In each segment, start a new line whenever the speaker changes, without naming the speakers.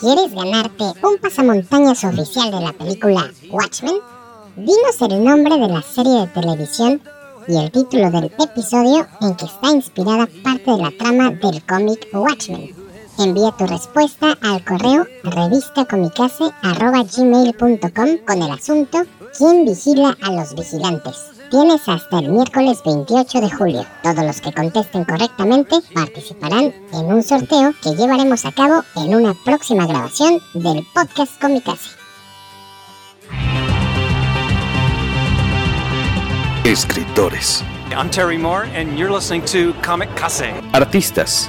¿Quieres ganarte un pasamontañas oficial de la película Watchmen? Dinos el nombre de la serie de televisión y el título del episodio en que está inspirada parte de la trama del cómic Watchmen. Envía tu respuesta al correo revistacomicase.gmail.com con el asunto ¿Quién vigila a los vigilantes? Tienes hasta el miércoles 28 de julio. Todos los que contesten correctamente participarán en un sorteo que llevaremos a cabo en una próxima grabación del podcast Comicase.
Escritores.
I'm Terry Moore, and you're listening to Comic Case.
Artistas.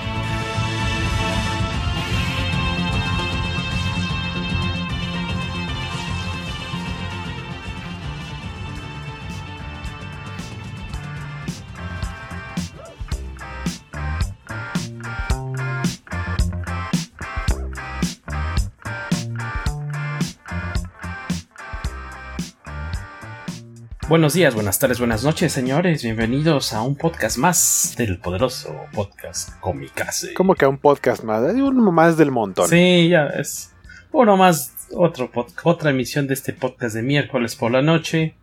Buenos días, buenas tardes, buenas noches, señores. Bienvenidos a un podcast más del poderoso podcast Comicase.
¿Cómo que a un podcast más? Hay uno más del montón.
Sí, ya es uno más, otro otra emisión de este podcast de miércoles por la noche.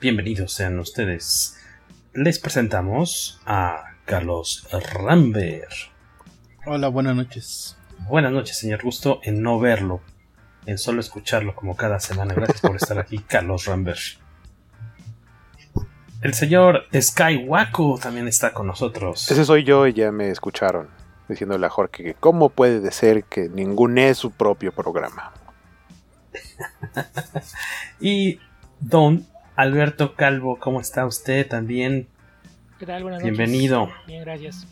Bienvenidos sean ustedes. Les presentamos a Carlos Rambert.
Hola, buenas noches.
Buenas noches, señor. Gusto en no verlo, en solo escucharlo como cada semana. Gracias por estar aquí, Carlos Rambert. El señor Skywaku también está con nosotros.
Ese soy yo y ya me escucharon diciéndole a Jorge que cómo puede ser que ningún es su propio programa.
y Don Alberto Calvo, ¿cómo está usted también?
¿Qué tal? Buenas
Bienvenido.
Noches. Bien, gracias.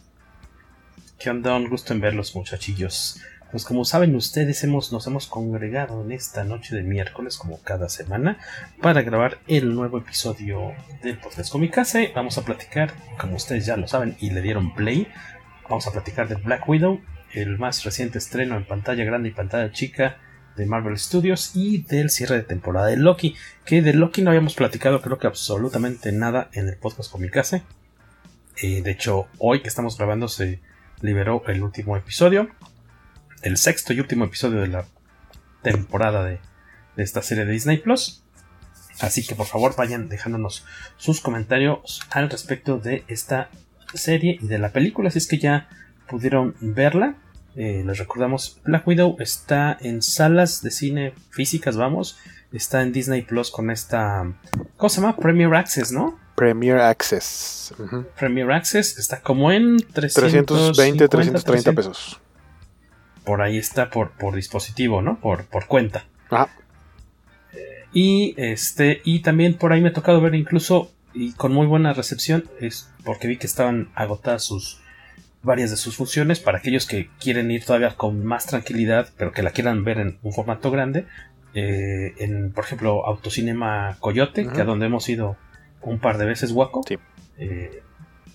¿Qué onda? Un gusto en verlos, muchachillos. Pues como saben ustedes, hemos, nos hemos congregado en esta noche de miércoles, como cada semana, para grabar el nuevo episodio del podcast Comicase. Vamos a platicar, como ustedes ya lo saben y le dieron play, vamos a platicar de Black Widow, el más reciente estreno en pantalla grande y pantalla chica de Marvel Studios y del cierre de temporada de Loki, que de Loki no habíamos platicado creo que absolutamente nada en el podcast Comicase. Eh, de hecho, hoy que estamos grabando se liberó el último episodio el sexto y último episodio de la temporada de, de, esta serie de Disney Plus. Así que por favor vayan dejándonos sus comentarios al respecto de esta serie y de la película. Si es que ya pudieron verla. Eh, les recordamos, Black Widow está en salas de cine físicas, vamos. Está en Disney Plus con esta... ¿Cómo se llama? Premier Access, ¿no?
Premier Access. Uh
-huh. Premier Access está como en
320, 330 pesos
por ahí está por, por dispositivo, ¿no? Por, por cuenta.
Ah.
Eh, y este. Y también por ahí me ha tocado ver incluso. Y con muy buena recepción. Es porque vi que estaban agotadas sus. varias de sus funciones. Para aquellos que quieren ir todavía con más tranquilidad. Pero que la quieran ver en un formato grande. Eh, en, por ejemplo, Autocinema Coyote, que a donde hemos ido un par de veces, Waco.
Sí.
Eh,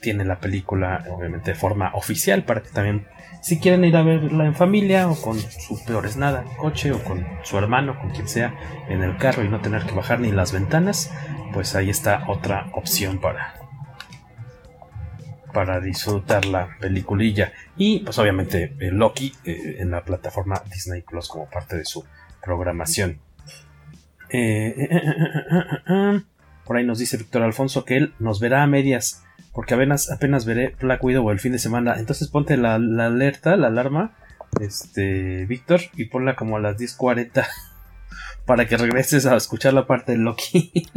tiene la película, obviamente, de forma oficial. Para que también si quieren ir a verla en familia o con su peores nada en coche o con su hermano, con quien sea, en el carro y no tener que bajar ni las ventanas, pues ahí está otra opción para para disfrutar la peliculilla y pues obviamente eh, Loki eh, en la plataforma Disney Plus como parte de su programación. Eh, por ahí nos dice Víctor Alfonso que él nos verá a medias porque apenas, apenas veré Black Widow el fin de semana. Entonces ponte la, la alerta, la alarma, este, Víctor, y ponla como a las 10.40 para que regreses a escuchar la parte de Loki.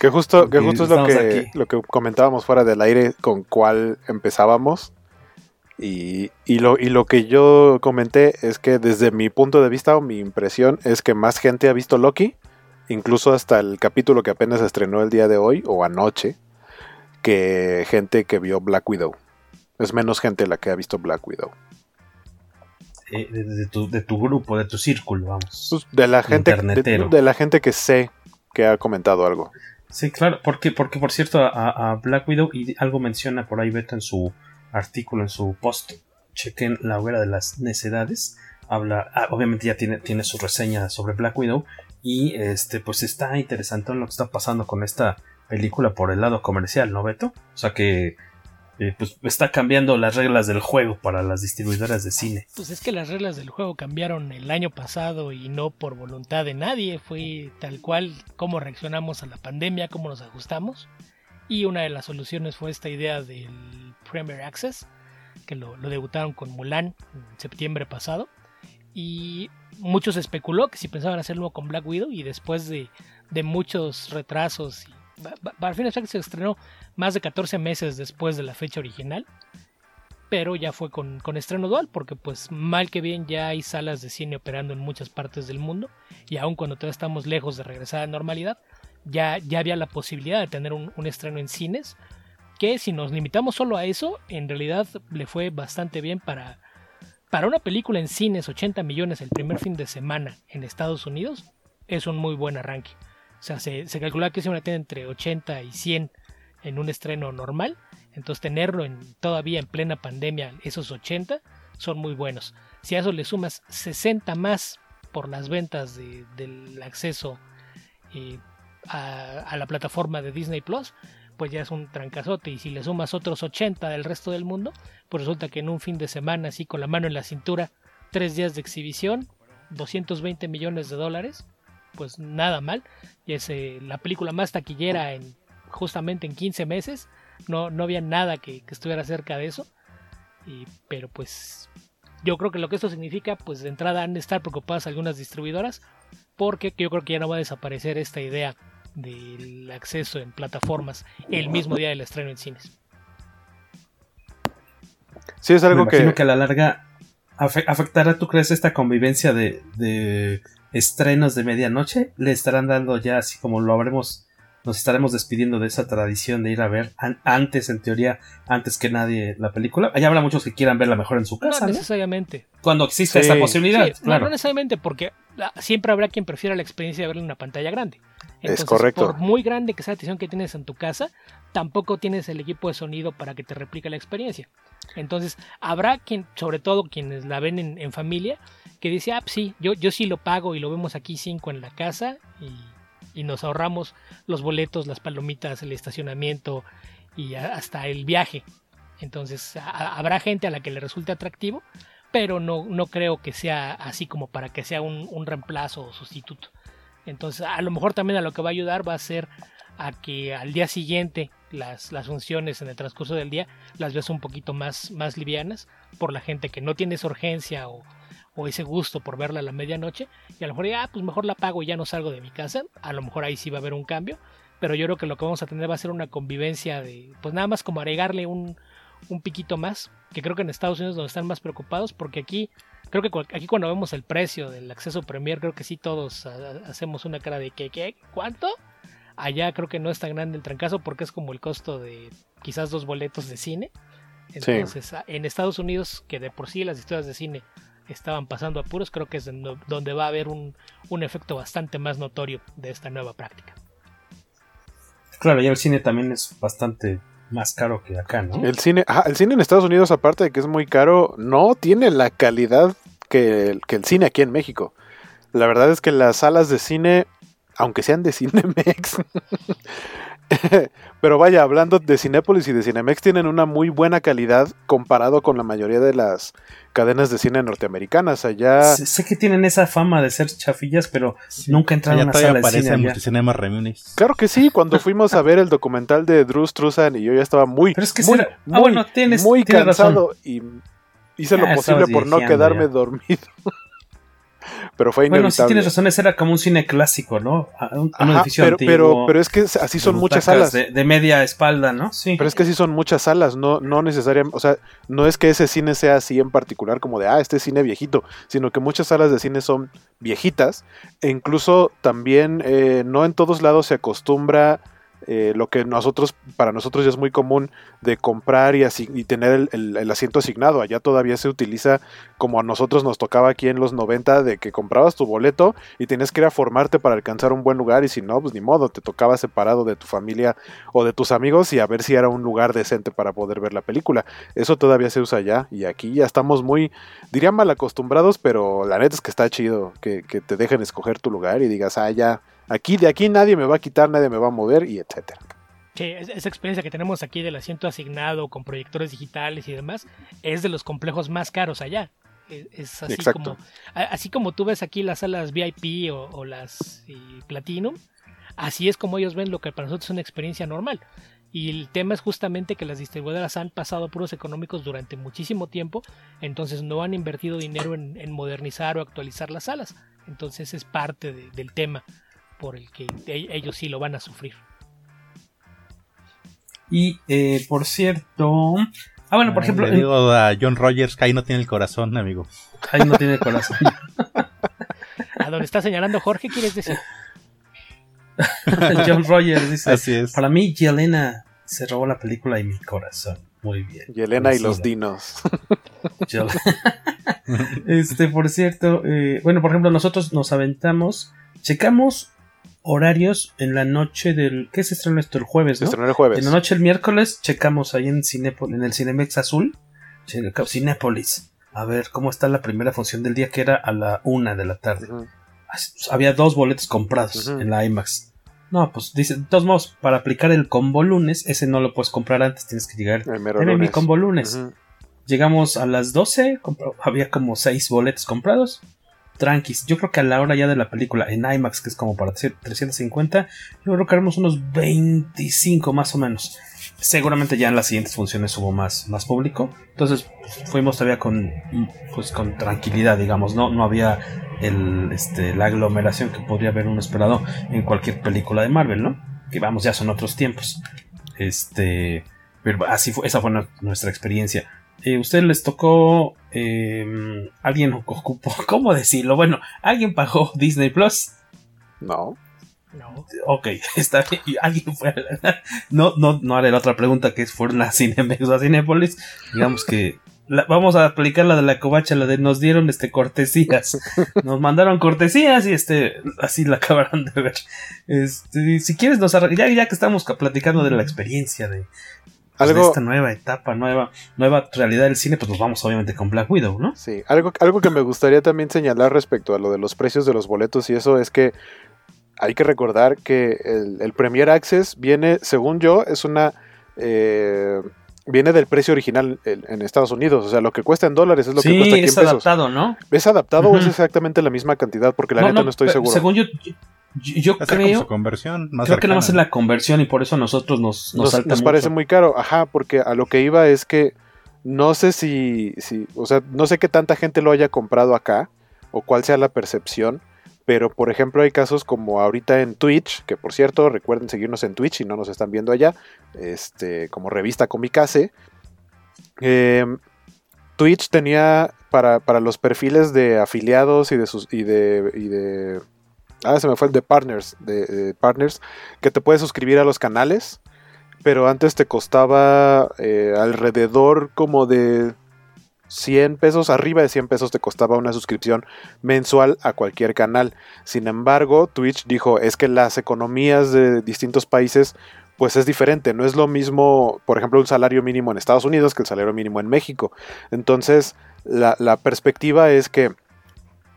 Que justo, que justo es lo que, lo que comentábamos fuera del aire con cuál empezábamos. Y, y, lo, y lo que yo comenté es que desde mi punto de vista o mi impresión es que más gente ha visto Loki, incluso hasta el capítulo que apenas estrenó el día de hoy o anoche, que gente que vio Black Widow. Es menos gente la que ha visto Black Widow.
Eh, de, de, tu, de, tu, grupo, de tu círculo, vamos.
Pues de la gente de, de, la gente que sé que ha comentado algo.
Sí, claro, porque, porque por cierto, a, a, Black Widow, y algo menciona por ahí Beto en su artículo, en su post, chequen la hoguera de las necedades. Habla, ah, obviamente ya tiene, tiene su reseña sobre Black Widow. Y este, pues está interesante lo que está pasando con esta película por el lado comercial, ¿no, Beto? O sea que eh, pues está cambiando las reglas del juego para las distribuidoras de cine.
Pues es que las reglas del juego cambiaron el año pasado y no por voluntad de nadie, fue tal cual cómo reaccionamos a la pandemia, cómo nos ajustamos. Y una de las soluciones fue esta idea del Premier Access, que lo, debutaron con Mulan en septiembre pasado. Y muchos especuló que si pensaban hacerlo con Black Widow y después de, de muchos retrasos y para fin se estrenó más de 14 meses después de la fecha original. Pero ya fue con, con, estreno dual, porque pues mal que bien ya hay salas de cine operando en muchas partes del mundo. Y aun cuando todavía estamos lejos de regresar a la normalidad, ya, ya había la posibilidad de tener un, un estreno en cines. Que si nos limitamos solo a eso, en realidad le fue bastante bien para, para una película en cines, 80 millones el primer fin de semana en Estados Unidos, es un muy buen arranque. O sea, se, calcula que se van a tener entre 80 y 100 en un estreno normal. Entonces tenerlo en, todavía en plena pandemia, esos 80, son muy buenos. Si a eso le sumas 60 más por las ventas de, del acceso eh, a, a, la plataforma de Disney Plus, pues ya es un trancazote. Y si le sumas otros 80 del resto del mundo, pues resulta que en un fin de semana, así con la mano en la cintura, tres días de exhibición, 220 millones de dólares, pues nada mal. Y es eh, la película más taquillera en justamente en 15 meses. No, no había nada que, que estuviera cerca de eso. Y, pero pues yo creo que lo que esto significa, pues de entrada han de estar preocupadas algunas distribuidoras. Porque yo creo que ya no va a desaparecer esta idea del acceso en plataformas el mismo día del estreno en cines.
Sí, es algo
Me
que...
que a la larga afectará, ¿tú crees, esta convivencia de, de estrenos de medianoche? ¿Le estarán dando ya así como lo habremos nos estaremos despidiendo de esa tradición de ir a ver an antes, en teoría, antes que nadie la película. Allá habrá muchos que quieran verla mejor en su casa.
No necesariamente.
¿no? Cuando existe sí. esa posibilidad. Sí, claro.
no, no, necesariamente, porque siempre habrá quien prefiera la experiencia de verla en una pantalla grande.
Entonces, es correcto.
Por muy grande que sea la televisión que tienes en tu casa, tampoco tienes el equipo de sonido para que te replique la experiencia. Entonces, habrá quien, sobre todo quienes la ven en, en familia, que dice, ah, pues sí, yo, yo sí lo pago y lo vemos aquí cinco en la casa y y nos ahorramos los boletos, las palomitas, el estacionamiento y hasta el viaje. Entonces a, habrá gente a la que le resulte atractivo, pero no, no creo que sea así como para que sea un, un, reemplazo o sustituto. Entonces a lo mejor también a lo que va a ayudar va a ser a que al día siguiente las, las funciones en el transcurso del día las veas un poquito más, más livianas por la gente que no tiene esa urgencia o, o ese gusto por verla a la medianoche. Y a lo mejor ya, ah, pues mejor la pago y ya no salgo de mi casa, a lo mejor ahí sí va a haber un cambio, pero yo creo que lo que vamos a tener va a ser una convivencia de, pues nada más como agregarle un, un piquito más, que creo que en Estados Unidos donde están más preocupados, porque aquí, creo que aquí cuando vemos el precio del acceso Premier, creo que sí todos hacemos una cara de que, ¿qué? ¿Cuánto? Allá creo que no es tan grande el trancazo porque es como el costo de quizás dos boletos de cine. Entonces, sí. en Estados Unidos, que de por sí las historias de cine estaban pasando apuros, creo que es donde va a haber un, un, efecto bastante más notorio de esta nueva práctica.
Claro, ya el cine también es bastante más caro que acá, ¿no?
El cine, ajá, el cine en Estados Unidos, aparte de que es muy caro, no tiene la calidad que el, que el cine aquí en México. La verdad es que las salas de cine, aunque sean de Cinemex, Pero vaya, hablando de Cinépolis y de Cinemex, tienen una muy buena calidad comparado con la mayoría de las cadenas de cine norteamericanas. Allá.
Sé, sé que tienen esa fama de ser chafillas, pero sí. nunca entraron a una sala de cine.
Multicinema Reuniones.
Claro que sí, cuando fuimos a ver el documental de Drew Struzan y yo ya estaba muy,
pero es que
muy,
será...
muy,
ah, bueno, tienes,
muy
tienes
cansado
razón.
y hice lo ah, posible por no quedarme
ya.
dormido. pero fue inevitable.
Bueno, si tienes razón, ese era como un cine clásico, ¿no? Un,
Ajá, edificio pero, antiguo, pero, pero, es que así son muchas salas.
De, de, media espalda, ¿no?
Sí. Pero es que así son muchas salas, no, no necesariamente, o sea, no es que ese cine sea así en particular como de, ah, este cine viejito, sino que muchas salas de cine son viejitas e incluso también eh, no en todos lados se acostumbra eh, lo que nosotros, para nosotros ya es muy común de comprar y, y tener el, el, asiento asignado. Allá todavía se utiliza como a nosotros nos tocaba aquí en los 90 de que comprabas tu boleto y tenías que ir a formarte para alcanzar un buen lugar y si no, pues ni modo, te tocaba separado de tu familia o de tus amigos y a ver si era un lugar decente para poder ver la película. Eso todavía se usa allá y aquí ya estamos muy, diría mal acostumbrados, pero la neta es que está chido que, que te dejen escoger tu lugar y digas, ah, ya Aquí de aquí nadie me va a quitar, nadie me va a mover y etcétera.
Sí, esa experiencia que tenemos aquí del asiento asignado con proyectores digitales y demás es de los complejos más caros allá. Es, así como así como tú ves aquí las salas VIP o, las Platinum, así es como ellos ven lo que para nosotros es una experiencia normal. Y el tema es justamente que las distribuidoras han pasado puros económicos durante muchísimo tiempo, entonces no han invertido dinero en, modernizar o actualizar las salas. Entonces es parte del tema por el que ellos sí lo van a sufrir.
Y eh, por cierto. Ah, bueno, por ejemplo.
Le digo a John Rogers que ahí no tiene el corazón, amigo.
Ahí no tiene el corazón.
a donde está señalando Jorge, ¿quieres decir?
John Rogers dice:
Así es.
Para mí, Yelena se robó la película y mi corazón. Muy bien.
Yelena y los dinos.
este, por cierto, eh, bueno, por ejemplo, nosotros nos aventamos, checamos horarios en la noche del. ¿Qué se estrenó esto? El jueves, ¿no?
Se estrenó el jueves.
En la noche del miércoles checamos ahí en, en el Cinemex Azul, Cinépolis, a ver cómo está la primera función del día, que era a la una de la tarde. Había dos boletos comprados en la IMAX. No, pues dice, de todos modos, para aplicar el combo lunes, ese no lo puedes comprar antes, tienes que llegar.
en
mi combo lunes. Llegamos a las 12, había como seis boletos comprados tranquis. Yo creo que a la hora ya de la película en IMAX, que es como para 350, yo creo que haremos unos 25 más o menos. Seguramente ya en las siguientes funciones hubo más, más público. Entonces fuimos todavía con, pues, con tranquilidad, digamos. No, no había el, este, la aglomeración que podría haber uno esperado en cualquier película de Marvel, ¿no? Que vamos, ya son otros tiempos. Este, pero así fue, esa fue nuestra experiencia. Eh, ¿Ustedes les tocó eh, alguien ocupó, ¿cómo decirlo? Bueno, ¿alguien pagó Disney Plus?
No.
No.
Ok, está bien. Alguien fue no, no, no haré la otra pregunta que es fueron a Cinemex o a Cinepolis. Digamos que vamos a aplicar la de la covacha, la de nos dieron este cortesías. Nos mandaron cortesías y este así la acabarán de ver. Este, si quieres nos ya, ya que estamos platicando de la experiencia de, pues, esta nueva etapa, nueva, nueva realidad del cine, pues nos vamos obviamente con Black Widow, ¿no?
Sí, algo, algo que me gustaría también señalar respecto a lo de los precios de los boletos y eso es que hay que recordar que el, Premier Access viene, según yo, es una... Eh, viene del precio original en Estados Unidos. O sea, lo que cuesta en dólares es lo que cuesta aquí
es adaptado, ¿no?
¿Es adaptado o es exactamente la misma cantidad? Porque la neta no, estoy seguro.
Según yo, yo, creo.
conversión
creo que nada más es la conversión y por eso a nosotros nos,
nos, nos, parece muy caro. Ajá, porque a lo que iba es que no sé si, si. O sea, no sé qué tanta gente lo haya comprado acá o cuál sea la percepción. Pero, por ejemplo, hay casos como ahorita en Twitch, que por cierto, recuerden seguirnos en Twitch si no nos están viendo allá, este, como revista Comicase. Em, Twitch tenía para, para, los perfiles de afiliados y de, sus, y de, y de Ah, se me fue el de Partners, de, Partners, que te puedes suscribir a los canales, pero antes te costaba eh, alrededor como de 100 pesos, arriba de 100 pesos te costaba una suscripción mensual a cualquier canal. Sin embargo, Twitch dijo, es que las economías de distintos países pues es diferente, no es lo mismo, por ejemplo, un salario mínimo en Estados Unidos que el salario mínimo en México. Entonces, la, la perspectiva es que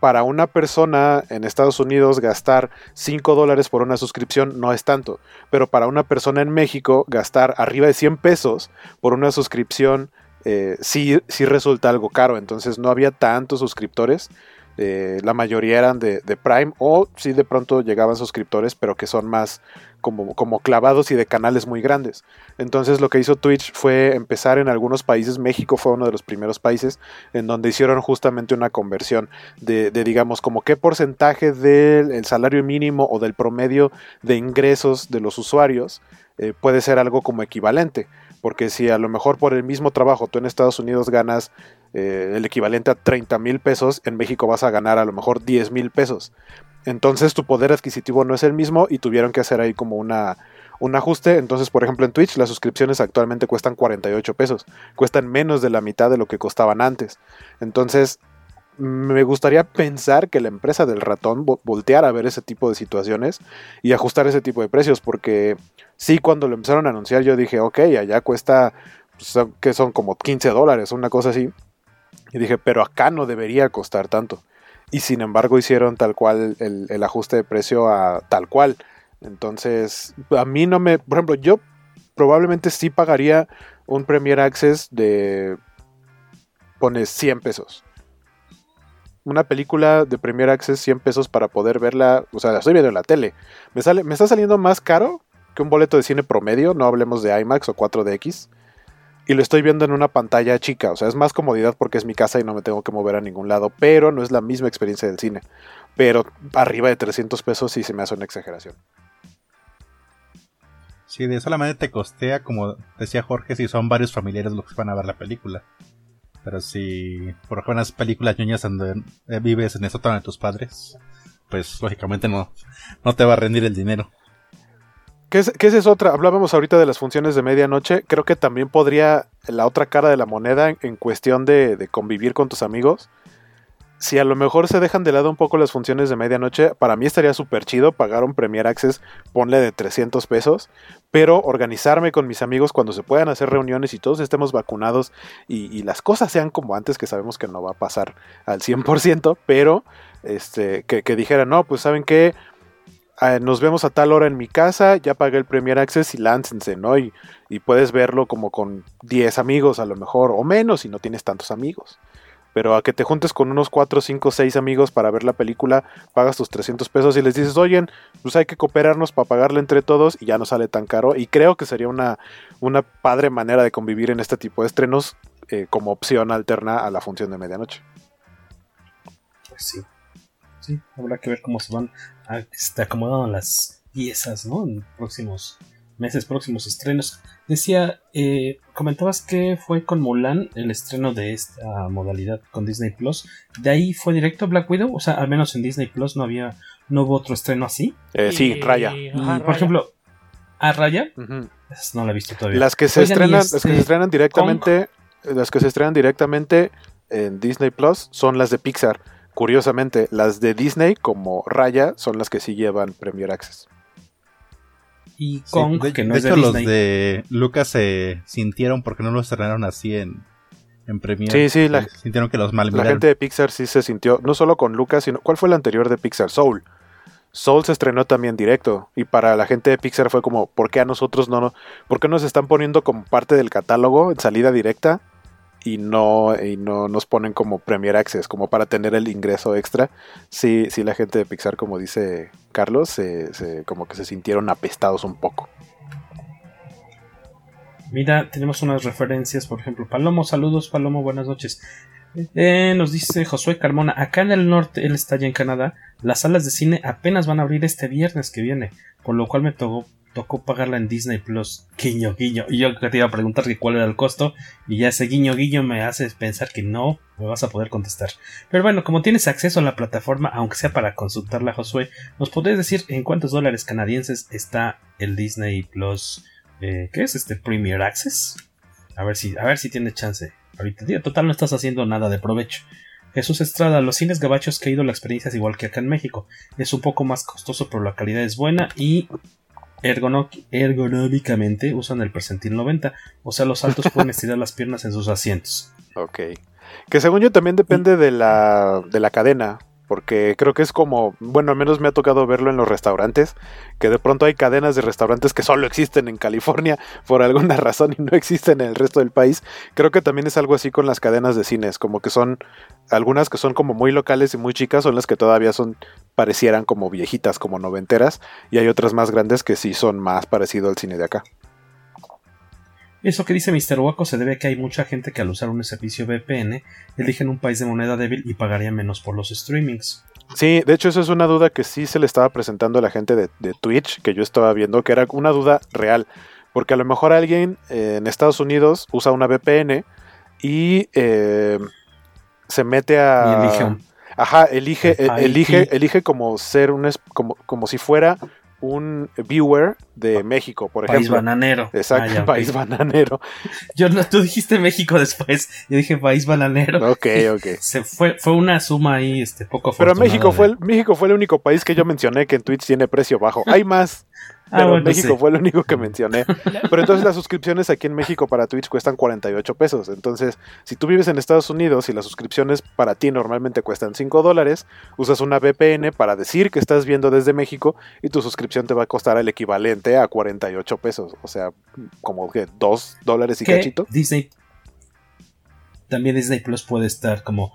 para una persona en Estados Unidos gastar 5 dólares por una suscripción no es tanto, pero para una persona en México gastar arriba de 100 pesos por una suscripción eh, sí, sí resulta algo caro, entonces no había tantos suscriptores Eh, la mayoría eran de, de, Prime o si de pronto llegaban suscriptores, pero que son más como, como, clavados y de canales muy grandes. Entonces lo que hizo Twitch fue empezar en algunos países, México fue uno de los primeros países en donde hicieron justamente una conversión de, digamos, como qué porcentaje del salario mínimo o del promedio de ingresos de los usuarios eh, puede ser algo como equivalente. Porque si a lo mejor por el mismo trabajo tú en Estados Unidos ganas eh, el equivalente a 30 mil pesos, en México vas a ganar a lo mejor 10 mil pesos. Entonces tu poder adquisitivo no es el mismo y tuvieron que hacer ahí como una, un ajuste. Entonces, por ejemplo, en Twitch las suscripciones actualmente cuestan 48 pesos. Cuestan menos de la mitad de lo que costaban antes. Entonces, me gustaría pensar que la empresa del ratón volteara a ver ese tipo de situaciones y ajustar ese tipo de precios. Porque sí, cuando lo empezaron a anunciar yo dije, ok, allá cuesta, pues, que son como 15 dólares, una cosa así. Y dije, pero acá no debería costar tanto y sin embargo hicieron tal cual el, ajuste de precio a tal cual. Entonces, a mí no me, por ejemplo, yo probablemente sí pagaría un Premier Access de, pone 100 pesos. Una película de Premier Access 100 pesos para poder verla, o sea, la estoy viendo en la tele. Me, sale, me está saliendo más caro que un boleto de cine promedio, no hablemos de IMAX o 4DX y lo estoy viendo en una pantalla chica. O sea, es más comodidad porque es mi casa y no me tengo que mover a ningún lado, pero no es la misma experiencia del cine. Pero arriba de 300 pesos sí se me hace una exageración.
Sí, de solamente te costea, como decía Jorge, si son varios familiares los que van a ver la película. Pero si, por ejemplo, unas películas ñoñas donde eh, vives en el sótano de tus padres, pues lógicamente no, no te va a rendir el dinero.
¿Qué es, esa es otra? Hablábamos ahorita de las funciones de medianoche. Creo que también podría la otra cara de la moneda en, cuestión de, convivir con tus amigos. Si a lo mejor se dejan de lado un poco las funciones de medianoche, para mí estaría súper chido pagar un Premier Access, ponle de 300 pesos, pero organizarme con mis amigos cuando se puedan hacer reuniones y todos estemos vacunados y, las cosas sean como antes, que sabemos que no va a pasar al 100%, pero este, que, que dijera, no, pues saben que Ah, nos vemos a tal hora en mi casa, ya pagué el Premier Access y láncense, ¿no? Y, puedes verlo como con 10 amigos a lo mejor, o menos si no tienes tantos amigos. Pero a que te juntes con unos 4, 5, 6 amigos para ver la película, pagas tus 300 pesos y les dices, oye, pues hay que cooperarnos para pagarle entre todos y ya no sale tan caro. Y creo que sería una, una padre manera de convivir en este tipo de estrenos eh, como opción alterna a la función de medianoche.
Pues sí. Sí, habrá que ver cómo se van está acomodando las piezas, ¿no? En próximos meses, próximos estrenos. Decía, eh, comentabas que fue con Mulan el estreno de esta modalidad con Disney Plus. ¿De ahí fue directo Black Widow? O sea, al menos en Disney Plus no había, no hubo otro estreno así.
Eh, sí, Raya.
por ejemplo, ¿a Raya? No la he visto todavía.
Las que se estrenan, las que se este, estrenan directamente, las que se estrenan directamente en Disney Plus son las de Pixar. Curiosamente, las de Disney como Raya son las que sí llevan Premier Access.
Y Kong, que no es de hecho, los de Lucas se sintieron porque no lo estrenaron así en, en Premier.
Sí, sí, la,
sintieron que los mal
La gente de Pixar sí se sintió, no solo con Lucas, sino. ¿Cuál fue el anterior de Pixar? Soul. Soul se estrenó también directo. Y para la gente de Pixar fue como, ¿por qué a nosotros no? ¿Por qué nos están poniendo como parte del catálogo en salida directa? Y no, y no nos ponen como Premier Access, como para tener el ingreso extra. Sí, sí la gente de Pixar, como dice Carlos, se, como que se sintieron apestados un poco.
Mira, tenemos unas referencias, por ejemplo, Palomo, saludos, Palomo, buenas noches. Eh, nos dice Josué Carmona, acá en el norte, él está ya en Canadá, las salas de cine apenas van a abrir este viernes que viene, por lo cual me tocó, tocó pagarla en Disney Plus. Guiño, guiño. Y yo te iba a preguntar que cuál era el costo. Y ya ese guiño, guiño me hace pensar que no me vas a poder contestar. Pero bueno, como tienes acceso a la plataforma, aunque sea para consultarla, Josué, ¿nos podrías decir en cuántos dólares canadienses está el Disney Plus? Eh, ¿Qué es este Premier Access? A ver si, a ver si tiene chance. Ahorita, total, no estás haciendo nada de provecho. Jesús Estrada, los cines gabachos que he ido la experiencia es igual que acá en México. Es un poco más costoso, pero la calidad es buena y ergonómicamente usan el percentil 90, o sea, los altos pueden estirar las piernas en sus asientos.
Ok. Que según yo también depende de la, de la cadena. porque creo que es como, bueno, al menos me ha tocado verlo en los restaurantes, que de pronto hay cadenas de restaurantes que solo existen en California por alguna razón y no existen en el resto del país. Creo que también es algo así con las cadenas de cines, como que son algunas que son como muy locales y muy chicas, son las que todavía son parecieran como viejitas, como noventeras, y hay otras más grandes que sí son más parecido al cine de acá.
Eso que dice Mr. Waco se debe a que hay mucha gente que al usar un servicio VPN eligen un país de moneda débil y pagaría menos por los streamings.
Sí, de hecho eso es una duda que sí se le estaba presentando a la gente de, Twitch, que yo estaba viendo, que era una duda real. Porque a lo mejor alguien eh, en Estados Unidos usa una VPN y eh, se mete a...
Y elige un...
Ajá, elige, elige, elige como ser un... como, como si fuera un viewer de México, por ejemplo.
País bananero.
Exacto, ah, país bananero.
Yo no, tú dijiste México después, yo dije país bananero.
Ok, ok.
Se fue, fue una suma ahí, este, poco
Pero México fue, el, México fue el único país que yo mencioné que en Twitch tiene precio bajo. Hay más. Ah, pero México fue el único que mencioné. Pero entonces las suscripciones aquí en México para Twitch cuestan 48 pesos. Entonces, si tú vives en Estados Unidos y las suscripciones para ti normalmente cuestan 5 dólares, usas una VPN para decir que estás viendo desde México y tu suscripción te va a costar el equivalente a 48 pesos. O sea, como que 2 dólares y cachito.
Disney. También Disney Plus puede estar como.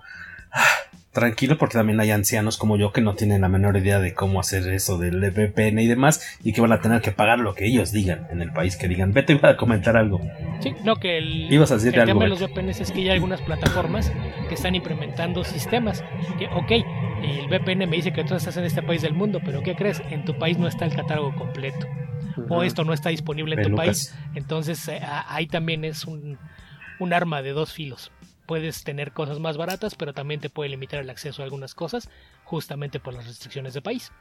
Ah, tranquilo porque también hay ancianos como yo que no tienen la menor idea de cómo hacer eso del VPN y demás y que van a tener que pagar lo que ellos digan en el país que digan. Vete iba a comentar algo.
Sí, no que el,
Ibas a decir
el
tema
de los VPNs es que hay algunas plataformas que están implementando sistemas que, ok, el VPN me dice que tú estás en este país del mundo, pero ¿qué crees? En tu país no está el catálogo completo. O esto no está disponible en tu país. Entonces eh, ahí también es un, un arma de dos filos puedes tener cosas más baratas, pero también te puede limitar el acceso a algunas cosas, justamente por las restricciones de país.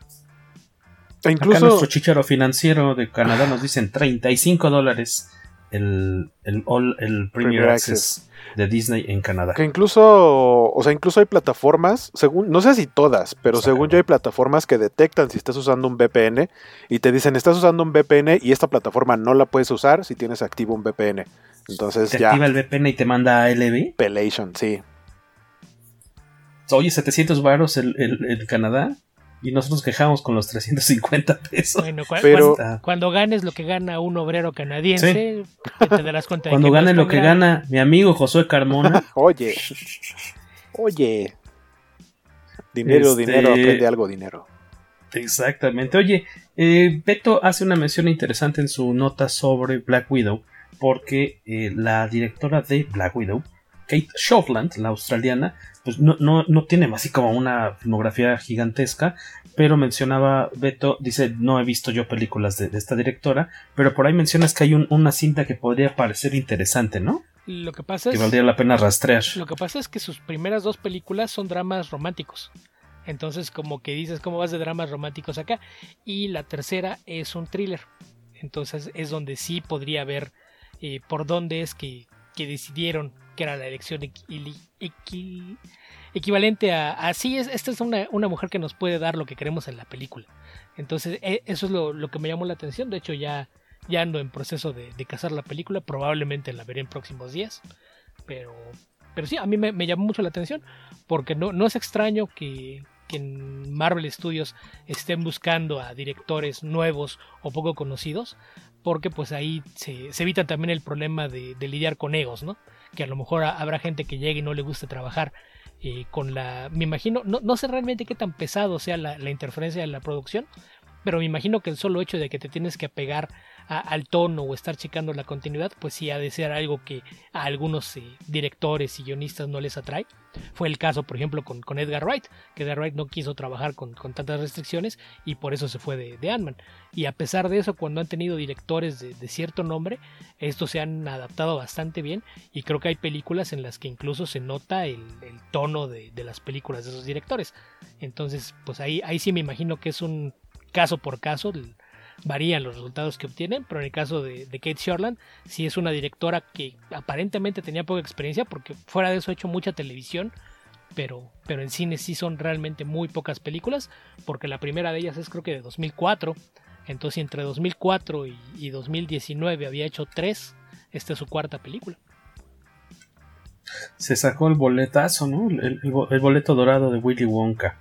E incluso Acá nuestro chicharo financiero de Canadá nos dicen 35 dólares el, el, all, el Premier, Access, de Disney en Canadá.
Que incluso, o sea, incluso hay plataformas, según, no sé si todas, pero según yo hay plataformas que detectan si estás usando un VPN y te dicen, estás usando un VPN y esta plataforma no la puedes usar si tienes activo un VPN. Entonces
¿Te
ya.
activa el VPN y te manda a LB?
Pelation, sí.
Oye, 700 baros el, el, Canadá. Y nosotros quejamos con los 350 pesos.
Bueno, pero, cuando, ganes lo que gana un obrero canadiense, te darás cuenta
Cuando
de
gane lo que gana mi amigo Josué Carmona.
oye, oye. Dinero, este dinero, aprende algo, dinero.
Exactamente. Oye, eh, Beto hace una mención interesante en su nota sobre Black Widow porque eh, la directora de Black Widow, Kate Shortland, la australiana, pues no, no, no, tiene así como una filmografía gigantesca, pero mencionaba Beto, dice, no he visto yo películas de, esta directora, pero por ahí mencionas que hay una cinta que podría parecer interesante, ¿no?
Lo que pasa es
que valdría la pena rastrear.
Lo que pasa es que sus primeras dos películas son dramas románticos. Entonces, como que dices, ¿cómo vas de dramas románticos acá? Y la tercera es un thriller. Entonces, es donde sí podría haber eh, por dónde es que, decidieron que era la elección equivalente a, así es, esta es una, mujer que nos puede dar lo que queremos en la película. Entonces e, eso es lo, que me llamó la atención, de hecho ya, ya ando en proceso de, de cazar la película, probablemente la veré en próximos días, pero, pero sí, a mí me, llamó mucho la atención porque no, no es extraño que, que en Marvel Studios estén buscando a directores nuevos o poco conocidos, porque pues ahí se, evita también el problema de, lidiar con egos, ¿no? Que a lo mejor habrá gente que llegue y no le guste trabajar eh, con la... Me imagino, no, no, sé realmente qué tan pesado sea la, la interferencia de la producción, pero me imagino que el solo hecho de que te tienes que apegar al tono o estar checando la continuidad, pues sí ha de ser algo que a algunos eh, directores y guionistas no les atrae. Fue el caso, por ejemplo, con, con Edgar Wright, que Edgar Wright no quiso trabajar con, tantas restricciones y por eso se fue de, de Ant-Man. Y a pesar de eso, cuando han tenido directores de, cierto nombre, estos se han adaptado bastante bien y creo que hay películas en las que incluso se nota el, tono de, de, las películas de esos directores. Entonces, pues ahí, ahí sí me imagino que es un caso por caso varían los resultados que obtienen, pero en el caso de, Kate Shortland, sí es una directora que aparentemente tenía poca experiencia, porque fuera de eso ha hecho mucha televisión, pero, pero en cine sí son realmente muy pocas películas, porque la primera de ellas es creo que de 2004, entonces entre 2004 y, 2019 había hecho tres, esta es su cuarta película.
Se sacó el boletazo, ¿no? El, el boleto dorado de Willy Wonka.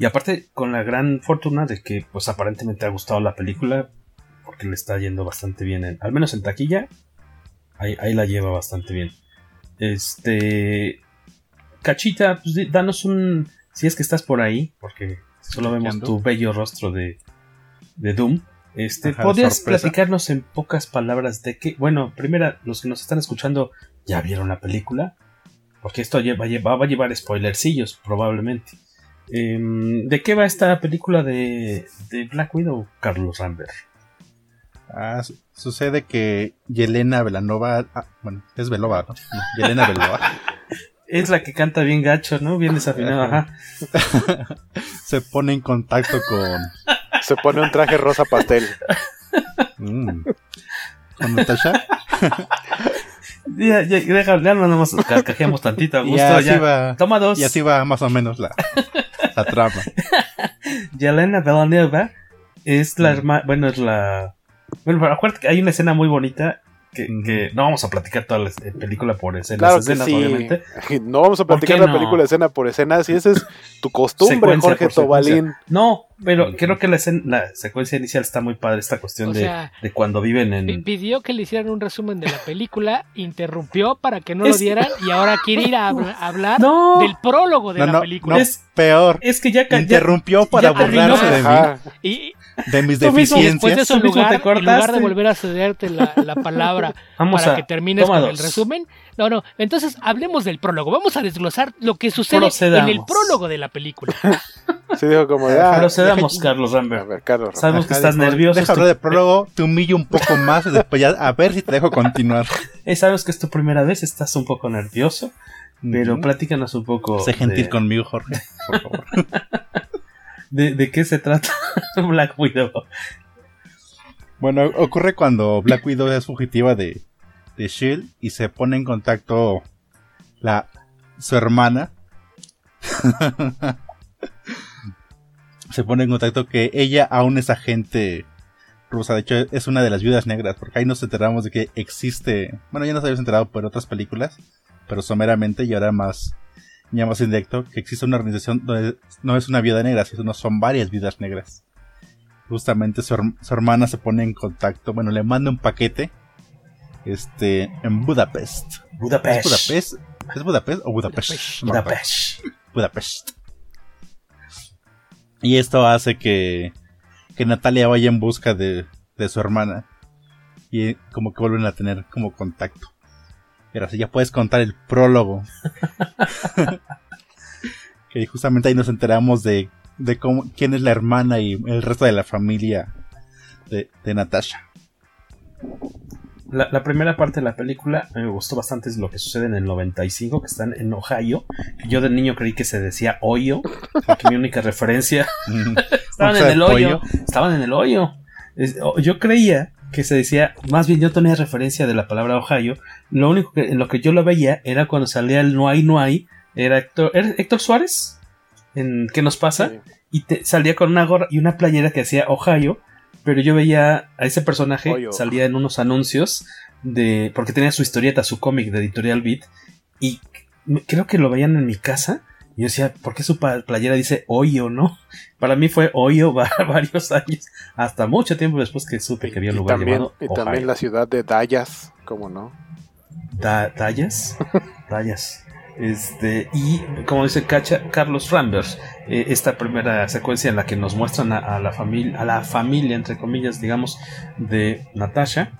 Y aparte, con la gran fortuna de que, pues aparentemente ha gustado la película, porque le está yendo bastante bien, en, al menos en taquilla, ahí, ahí la lleva bastante bien. Este. Cachita, pues danos un. Si es que estás por ahí, porque solo vemos tu bello rostro de, de Doom. Este,
Ajá,
¿Podrías
sorpresa.
platicarnos en pocas palabras de qué? Bueno, primera, los que nos están escuchando ya vieron la película. Porque esto lleva, lleva- va a llevar spoilercillos, probablemente. Em, ¿De qué va esta película de, de Black Widow, Carlos Rambert?
Ah, su- sucede que Yelena Belanova, ah, bueno, es Belova, ¿no? No, Yelena Belova,
Es la que canta bien gacho, ¿no? Bien desafinado, ajá.
se pone en contacto con,
Se pone un traje rosa pastel.
mm, con Natasha
Ya, ya, deja, ya no nos carcajeamos tantito a
y
gusto.
así
ya.
va,
Toma dos.
y así va más o menos la, la trama.
Yelena Belanova es la hermana. Bueno, es la. Bueno, acuérdate que hay una escena muy bonita que, que no vamos a platicar toda la eh, película por escenas,
Claro
escenas
sí.
obviamente.
No vamos a
¿Por
platicar la
no?
película escena por escena. Si esa es tu costumbre,
Secuencia
Jorge. Tobalín.
No, pero creo que la, escena- la secuencia inicial está muy padre. Esta cuestión de,
sea,
de cuando viven en.
Pidió que le hicieran un resumen de la película, interrumpió para que no lo dieran y ahora quiere ir a habl- hablar
No.
del prólogo de
No,
la película.
no,
Es-
peor,
Es que ya.
interrumpió para
ya
de mí,
Ajá.
Y
de mis
Tú mismo,
después de
deficiencias.
eso, en lugar,
te
en lugar de volver a cederte la, la palabra
Vamos
para
a-
que termines con el
dos.
resumen, no, no, entonces hablemos del prólogo. Vamos a desglosar lo que sucede en el prólogo de la película.
Sí, dijo como de. ah,
Procedamos, Carlos
a
Rambert.
ver, Carlos.
Sabemos que estás
deja-
nervioso.
Deja hablar de prólogo, te humillo un poco más y después ya a ver si te dejo continuar.
eh, sabes que es tu primera vez, estás un poco nervioso. Pero
Ujú.
platícanos un poco.
Sé gentil
de-
conmigo, Jorge, por favor.
De, qué se trata Black Widow.
Bueno, ocurre cuando Black Widow es fugitiva de, de Shield y se pone en contacto la su hermana. se pone en contacto que ella aún es agente rusa. De hecho, es una de las viudas negras, porque ahí nos enteramos de que existe. Bueno, ya nos habíamos enterado por otras películas, pero someramente y ahora más. Más indirecto, que existe una organización donde no es una viuda negra, sino son varias viudas negras justamente su, herm- su hermana se pone en contacto, bueno, le manda un paquete este en Budapest.
Budapest.
¿Es Budapest? ¿Es Budapest o Budapest? No.
Budapest.
Budapest. Y esto hace que, que Natalia vaya en busca de, de su hermana. Y como que vuelven a tener como contacto. Pero así ya puedes contar el prólogo. que justamente ahí nos enteramos de, de cómo, quién es la hermana y el resto de la familia de, de Natasha.
La, la primera parte de la película me gustó bastante es lo que sucede en el 95, que están en Ohio. Yo de niño creí que se decía Ohio, porque mi única referencia estaban en el hoyo.
pollo.
Estaban en el hoyo. Yo creía que se decía, más bien yo tenía referencia de la palabra Ohio. Lo único que en lo que yo lo veía era cuando salía el no hay, no hay. Era Héctor, ¿era Héctor Suárez. En ¿Qué nos pasa?
Sí.
Y te- salía con una gorra y una playera que decía Ohio. Pero yo veía a ese personaje,
Ohio.
salía en unos anuncios de. porque tenía su historieta, su cómic de Editorial Beat. Y creo que lo veían en mi casa. Y yo decía, ¿por qué su playera dice Ohio, no? Para mí fue va- varios años. Hasta mucho tiempo después que supe que había un lugar
también,
llamado
y
Ohio.
también la ciudad de Dallas, ¿cómo no?
Da- ¿Dallas? Dallas. Este, y como dice Cacha, Carlos Rambers, eh, esta primera secuencia en la que nos muestran a, a la familia, a la familia, entre comillas, digamos, de Natasha,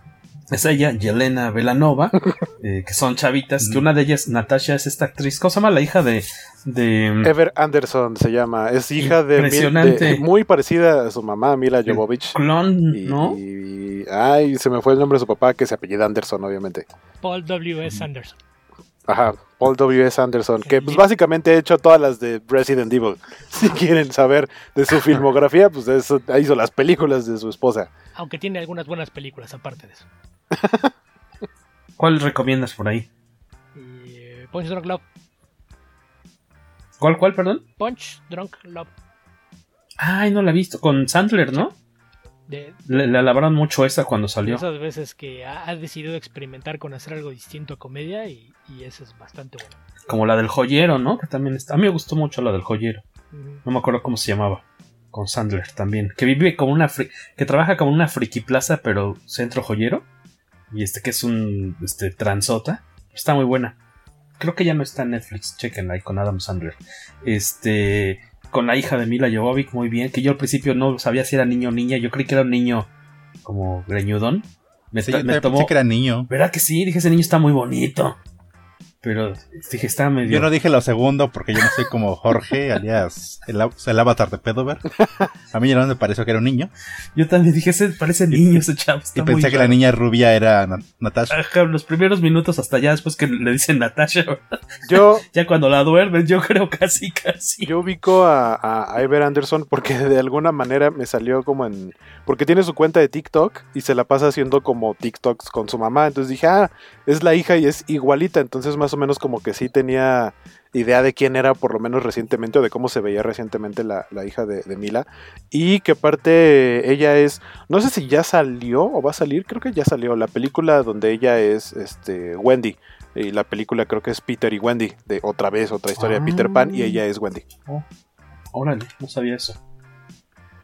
es ella, Yelena Belanova, eh, que son chavitas, que una de ellas, Natasha, es esta actriz, ¿cómo se llama? La hija de... de
Ever Anderson se llama. Es hija de,
Impresionante.
de- muy parecida a su mamá, Mila Jovovich.
clon,
Y,
¿no?
y- ay, se me fue el nombre de su papá, que se apellida Anderson, obviamente.
Paul W.S. Anderson.
Ajá, Paul W.S. Anderson, que pues básicamente ha hecho todas las de Resident Evil. Si quieren saber de su filmografía, pues eso, hizo las películas de su esposa.
Aunque tiene algunas buenas películas aparte de eso.
¿Cuál recomiendas por ahí?
Eh, Punch Drunk Love.
¿Cuál, cuál, perdón?
Punch Drunk Love.
Ay, no la he visto. Con Sandler, ¿no?
De,
Le, le alabaron mucho esa cuando salió.
esas veces que ha, ha decidido experimentar con hacer algo distinto a comedia y, y eso es bastante bueno.
Como la del joyero, ¿no? Que también está. A mí me gustó mucho la del joyero. No me acuerdo cómo se llamaba. Con Sandler también. Que vive como una. que trabaja como una friki plaza, pero centro joyero. Y este que es un. Este, transota. Está muy buena. Creo que ya no está en Netflix. Chequenla ahí con Adam Sandler. Este. Con la hija de Mila Jovovich, muy bien. Que yo al principio no sabía si era niño o niña. Yo creí que era un niño como greñudón.
Me, sí, me tomó. que era niño.
¿Verdad que sí? Dije, ese niño está muy bonito. Pero dije, está medio.
Yo no dije lo segundo porque yo no soy como Jorge, alias el, el avatar de Pedover. A mí no me pareció que era un niño.
Yo también dije, ese parece niño ese chavo.
y pensé que la niña rubia era Natasha.
los primeros minutos hasta ya después que le dicen Natasha.
Yo.
ya cuando la duermes, yo creo casi, casi.
Yo ubico a, a Iver Anderson porque de alguna manera me salió como en. Porque tiene su cuenta de TikTok y se la pasa haciendo como TikToks con su mamá. Entonces dije, ah, es la hija y es igualita. Entonces más o menos como que sí tenía idea de quién era por lo menos recientemente o de cómo se veía recientemente la, hija de, Mila. Y que aparte ella es, no sé si ya salió o va a salir, creo que ya salió la película donde ella es este, Wendy. Y la película creo que es Peter y Wendy, de otra vez, otra historia de Peter Pan y ella es Wendy.
Oh, órale, no sabía eso.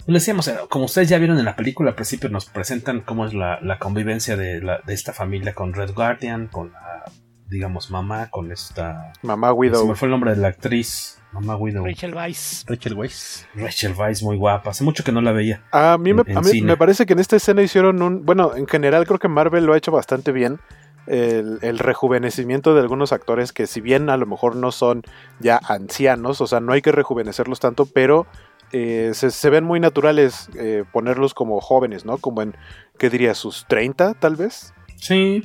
Le decíamos, eh, como ustedes ya vieron en la película, al principio nos presentan cómo es la, convivencia de, de, esta familia con Red Guardian, con la digamos, mamá con esta.
Mamá Widow.
Se me fue el nombre de la actriz. Mamá Widow.
Rachel Weisz.
Rachel Weisz.
Rachel Weisz, muy guapa. Hace mucho que no la veía.
A mí, me, a mí me parece que en esta escena hicieron un. Bueno, en general creo que Marvel lo ha hecho bastante bien. El, rejuvenecimiento de algunos actores que si bien a lo mejor no son ya ancianos, o sea, no hay que rejuvenecerlos tanto, pero eh, se, ven muy naturales eh, ponerlos como jóvenes, ¿no? Como en, ¿qué diría? ¿Sus 30 tal vez?
Sí,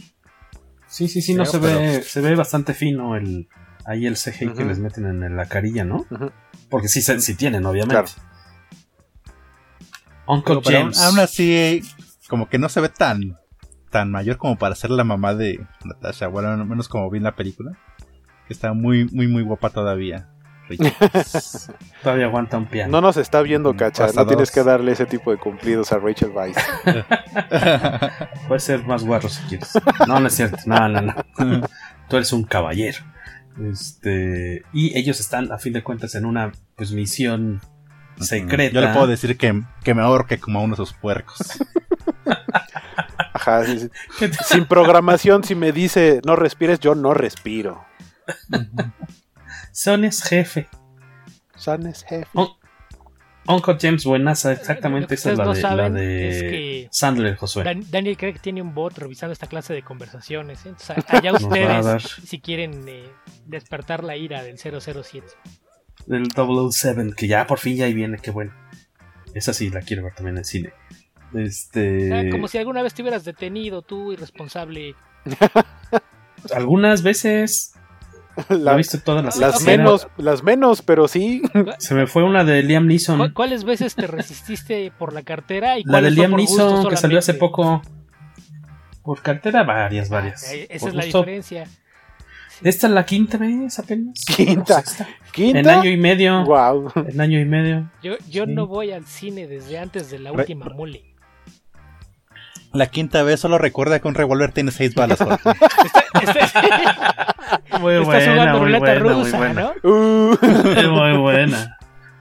Sí, sí, sí, no se ve, se ve bastante fino el ahí el CGI que les meten en la carilla, ¿no? Porque sí, sí tienen, obviamente.
Uncle James. Aún, así, como que no se ve tan, tan mayor como para ser la mamá de Natasha. Bueno, al menos como vi en la película. Que está muy, muy, muy guapa todavía.
Todavía aguanta un piano.
No nos está viendo, cacha. no tienes que darle ese tipo de cumplidos a Rachel Weisz.
Puede ser más guarro si quieres. No, no es cierto. No, no, no. Tú eres un caballero. Este, y ellos están, a fin de cuentas, en una pues, misión secreta.
Yo le puedo decir que, que me ahorque como a uno de esos puercos.
Ajá, Sin programación, si me dice no respires, yo no respiro.
Son es jefe.
Son es jefe.
Uncle James Buenaza, exactamente esa es la de, Sandler, Josué.
Daniel Craig tiene un bot revisando esta clase de conversaciones. ¿eh? allá ustedes, si quieren eh, despertar la ira del 007.
Del 007, que ya por fin ya ahí viene, qué bueno. Esa sí la quiero ver también en cine. Este...
como si alguna vez te hubieras detenido tú, irresponsable.
Algunas veces.
La, viste todas las, las menos, las menos, pero sí.
Se me fue una de Liam Neeson.
¿Cuáles veces te resististe por la cartera? Y
la de Liam Neeson, que salió hace poco. Por cartera, varias, varias.
Ah, esa es la diferencia.
Esta es la quinta vez apenas.
Quinta. ¿Quinta?
En año y medio.
Wow.
En año y medio.
Yo, yo no voy al cine desde antes de la última mole.
La quinta vez solo recuerda que un revólver tiene seis balas.
muy buena, muy buena, rusa, muy buena. ¿no? Uh. muy buena.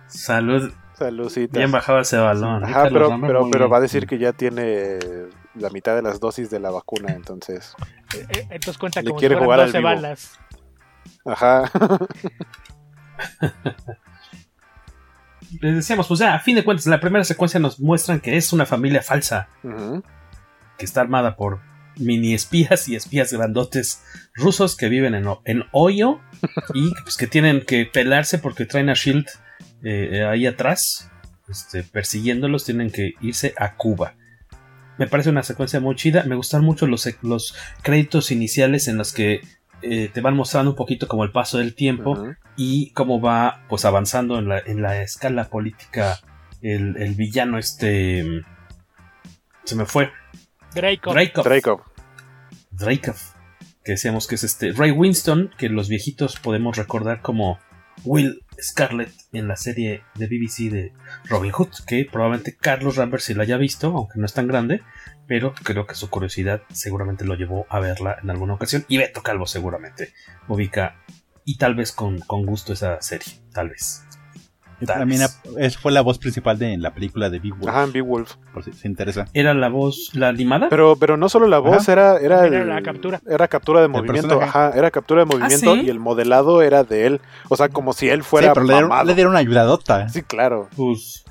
Salud.
Saludcita.
Bien bajado ese balón.
Ajá, pero, pero, pero va a decir que ya tiene la mitad de las dosis de la vacuna, entonces.
Eh, eh, entonces cuenta como quiere si jugar 12 balas.
Ajá.
Les decíamos, pues ya, a fin de cuentas, la primera secuencia nos muestran que es una familia falsa. Que está armada por mini espías y espías grandotes rusos que viven en, en Hoyo y pues, que tienen que pelarse porque traen a Shield eh, ahí atrás, este, persiguiéndolos, tienen que irse a Cuba. Me parece una secuencia muy chida, me gustan mucho los, los créditos iniciales en los que eh, te van mostrando un poquito como el paso del tiempo y cómo va pues avanzando en la, en la escala política el, el villano este... Se me fue.
Dracov.
Dracov.
Dracov. Que decíamos que es este Ray Winston, que los viejitos podemos recordar como Will Scarlett en la serie de BBC de Robin Hood, que probablemente Carlos Rambert sí la haya visto, aunque no es tan grande, pero creo que su curiosidad seguramente lo llevó a verla en alguna ocasión. Y Beto Calvo seguramente ubica y tal vez con, con gusto esa serie, tal vez.
También esa fue la voz principal de la película de Beowulf.
Ajá, en Beowulf.
Por si se interesa.
¿Era la voz, la animada?
Pero, pero no solo la voz, era, era,
era la captura.
Era captura de movimiento, ajá, era captura de movimiento
¿sí?
y el modelado era de él. O sea, como si él fuera
sí, pero le dieron,
mamado.
le dieron una ayudadota.
Sí, claro.
Pues,